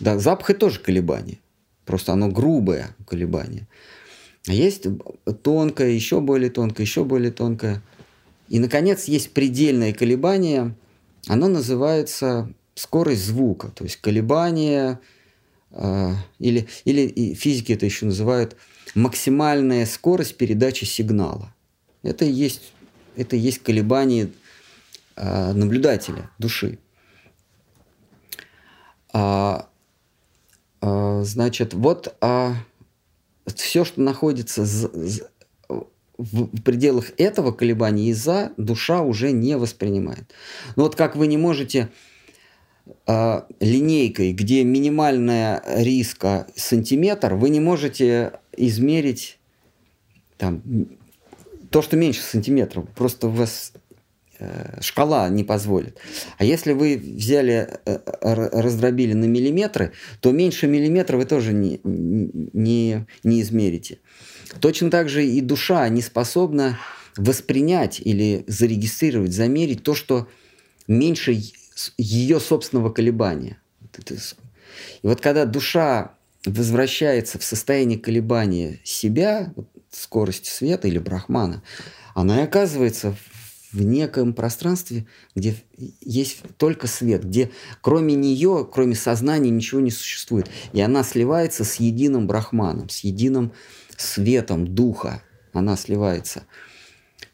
да, запах это тоже колебание, просто оно грубое колебание. А есть тонкое, еще более тонкое, еще более тонкое. И, наконец, есть предельное колебание, оно называется скорость звука, то есть колебание, э, или, или физики это еще называют максимальная скорость передачи сигнала. Это и есть, это и есть колебание э, наблюдателя, души. А, а, значит, вот все, что находится з- з- в пределах этого колебания и за, душа уже не воспринимает. Но вот как вы не можете а, линейкой, где минимальная риска сантиметр, вы не можете измерить там, то, что меньше сантиметров. Просто у вас э, шкала не позволит. А если вы взяли, э, раздробили на миллиметры, то меньше миллиметра вы тоже не, не, не измерите. Точно так же и душа не способна воспринять или зарегистрировать, замерить то, что меньше ее собственного колебания. И вот когда душа возвращается в состояние колебания себя, скорости света или брахмана, она и оказывается в неком пространстве, где есть только свет, где кроме нее, кроме сознания ничего не существует. И она сливается с единым брахманом, с единым светом духа. Она сливается.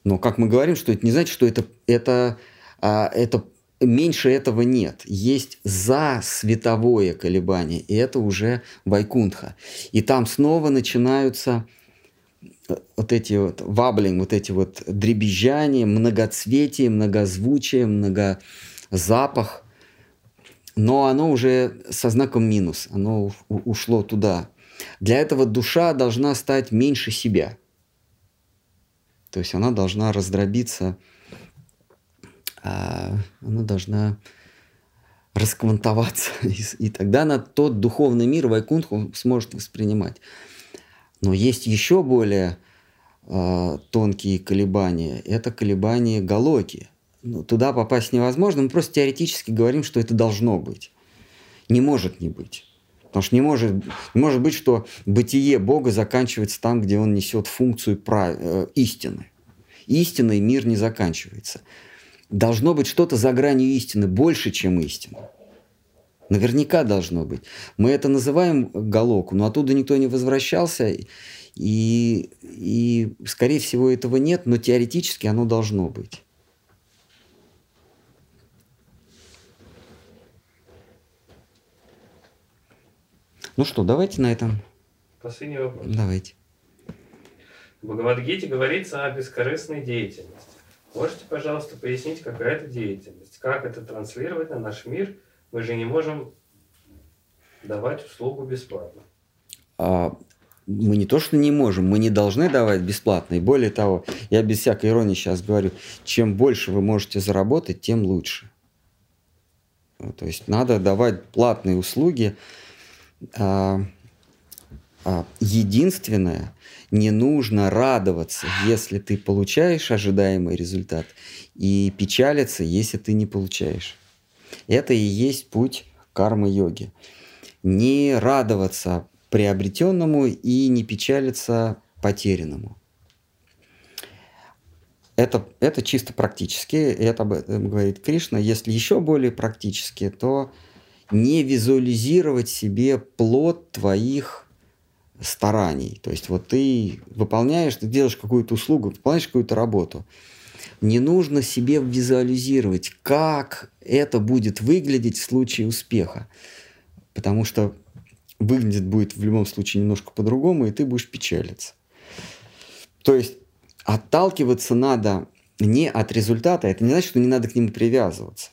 Но как мы говорим, что это не значит, что это, это, а, это меньше этого нет. Есть за световое колебание, и это уже Вайкунтха. И там снова начинаются э, вот эти вот ваблинг, вот эти вот дребезжания, многоцветие, многозвучие, многозапах. Но оно уже со знаком минус, оно ушло туда. Для этого душа должна стать меньше себя. То есть она должна раздробиться а, она должна расквантоваться, и, тогда она тот духовный мир Вайкунтху сможет воспринимать. Но есть еще более э, тонкие колебания. Это колебания Галоки. Ну, туда попасть невозможно. Мы просто теоретически говорим, что это должно быть. Не может не быть. Потому что не может, не может быть, что бытие Бога заканчивается там, где он несет функцию прав... э, истины. Истинный мир не заканчивается должно быть что-то за гранью истины, больше, чем истина. Наверняка должно быть. Мы это называем галоку, но оттуда никто не возвращался, и, и, скорее всего, этого нет, но теоретически оно должно быть. Ну что, давайте на этом. Последний вопрос. Давайте. В Бхагавадгите говорится о бескорыстной деятельности. Можете, пожалуйста, пояснить, какая это деятельность? Как это транслировать на наш мир? Мы же не можем давать услугу бесплатно. А, мы не то, что не можем, мы не должны давать бесплатно. И более того, я без всякой иронии сейчас говорю, чем больше вы можете заработать, тем лучше. То есть надо давать платные услуги. А, а, единственное, не нужно радоваться, если ты получаешь ожидаемый результат, и печалиться, если ты не получаешь. Это и есть путь кармы-йоги. Не радоваться приобретенному и не печалиться потерянному. Это, это чисто практически, это об этом говорит Кришна. Если еще более практически, то не визуализировать себе плод твоих стараний. То есть вот ты выполняешь, ты делаешь какую-то услугу, выполняешь какую-то работу. Не нужно себе визуализировать, как это будет выглядеть в случае успеха. Потому что выглядит будет в любом случае немножко по-другому, и ты будешь печалиться. То есть отталкиваться надо не от результата, это не значит, что не надо к нему привязываться.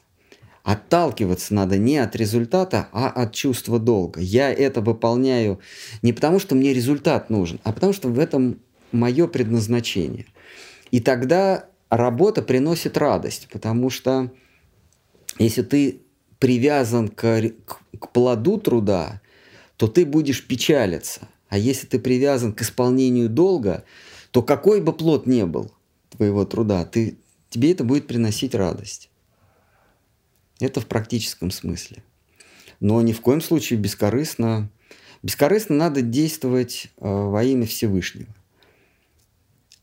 Отталкиваться надо не от результата, а от чувства долга. Я это выполняю не потому, что мне результат нужен, а потому, что в этом мое предназначение. И тогда работа приносит радость, потому что если ты привязан к, к, к плоду труда, то ты будешь печалиться. А если ты привязан к исполнению долга, то какой бы плод ни был твоего труда, ты, тебе это будет приносить радость. Это в практическом смысле. Но ни в коем случае бескорыстно. Бескорыстно надо действовать э, во имя Всевышнего.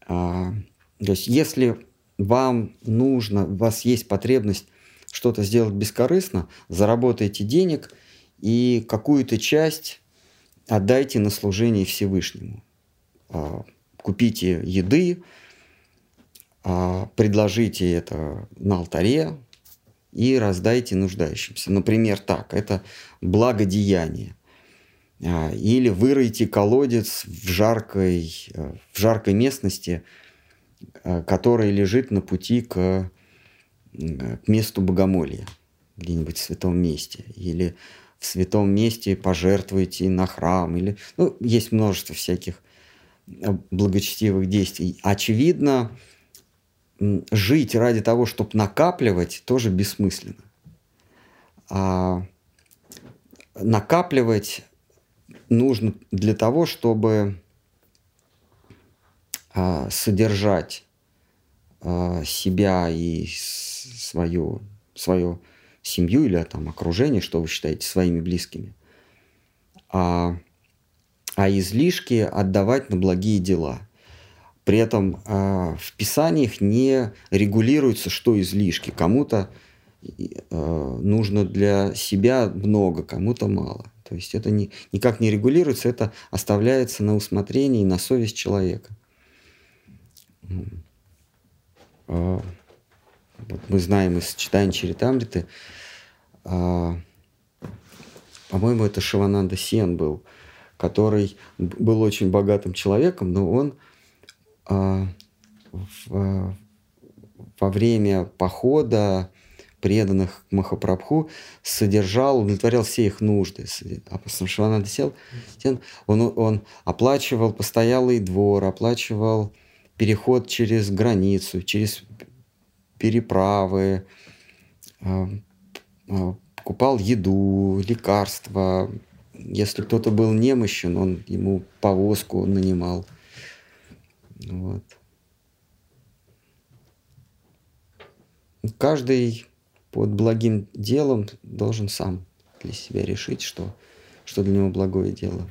А, то есть, если вам нужно, у вас есть потребность что-то сделать бескорыстно, заработайте денег и какую-то часть отдайте на служение Всевышнему. А, купите еды, а, предложите это на алтаре, и раздайте нуждающимся. Например, так, это благодеяние. А, или выройте колодец в жаркой, э, в жаркой местности, э, которая лежит на пути к, э, к месту богомолья, где-нибудь в святом месте. Или в святом месте пожертвуйте на храм. Или, ну, есть множество всяких благочестивых действий. Очевидно, жить ради того, чтобы накапливать, тоже бессмысленно. А накапливать нужно для того, чтобы а, содержать а, себя и свою, свою семью или там окружение, что вы считаете, своими близкими, а, а излишки отдавать на благие дела. При этом э, в писаниях не регулируется, что излишки. Кому-то э, нужно для себя много, кому-то мало. То есть это не, никак не регулируется, это оставляется на усмотрение и на совесть человека. Э, вот мы знаем из читания Чаритамриты, по-моему, это Шивананда Сен был, который был очень богатым человеком, но он а, в, во время похода преданных к Махапрабху содержал, удовлетворял все их нужды. А Шивананда сел, он, он оплачивал постоялый двор, оплачивал переход через границу, через переправы, а, а, покупал еду, лекарства. Если кто-то был немощен, он ему повозку нанимал – вот. Каждый под благим делом должен сам для себя решить, что, что для него благое дело.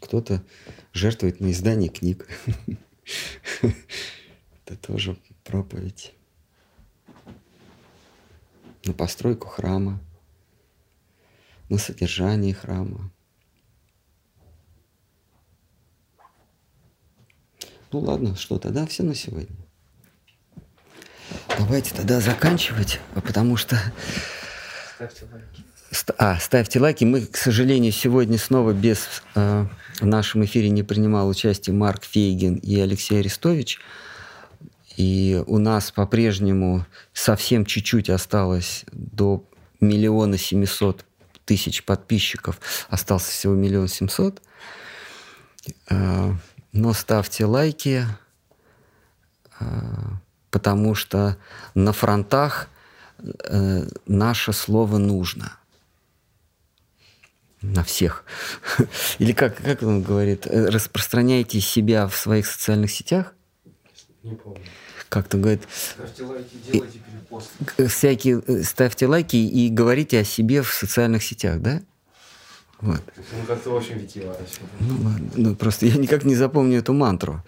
Кто-то жертвует на издание книг. Это тоже проповедь. На постройку храма, на содержание храма. Ну ладно, что тогда все на сегодня. Давайте тогда заканчивать, потому что... Ставьте лайки. А, ставьте лайки. Мы, к сожалению, сегодня снова без... Э, в нашем эфире не принимал участие Марк Фейгин и Алексей Арестович. И у нас по-прежнему совсем чуть-чуть осталось до миллиона семисот тысяч подписчиков. Остался всего миллион семьсот. Э, но ставьте лайки, а, потому что на фронтах э, наше слово нужно. На всех. Или как, как он говорит, э, распространяйте себя в своих социальных сетях? Не помню. Как-то говорит... Ставьте лайки, делайте перепост. Всякие, э, ставьте лайки и говорите о себе в социальных сетях, да? Вот. Ну, как-то очень витиевато. Ну, ладно. Ну, просто я никак не запомню эту мантру.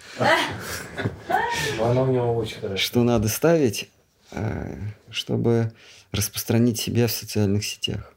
Она у него очень хорошая. Что надо ставить, э, чтобы распространить себя в социальных сетях.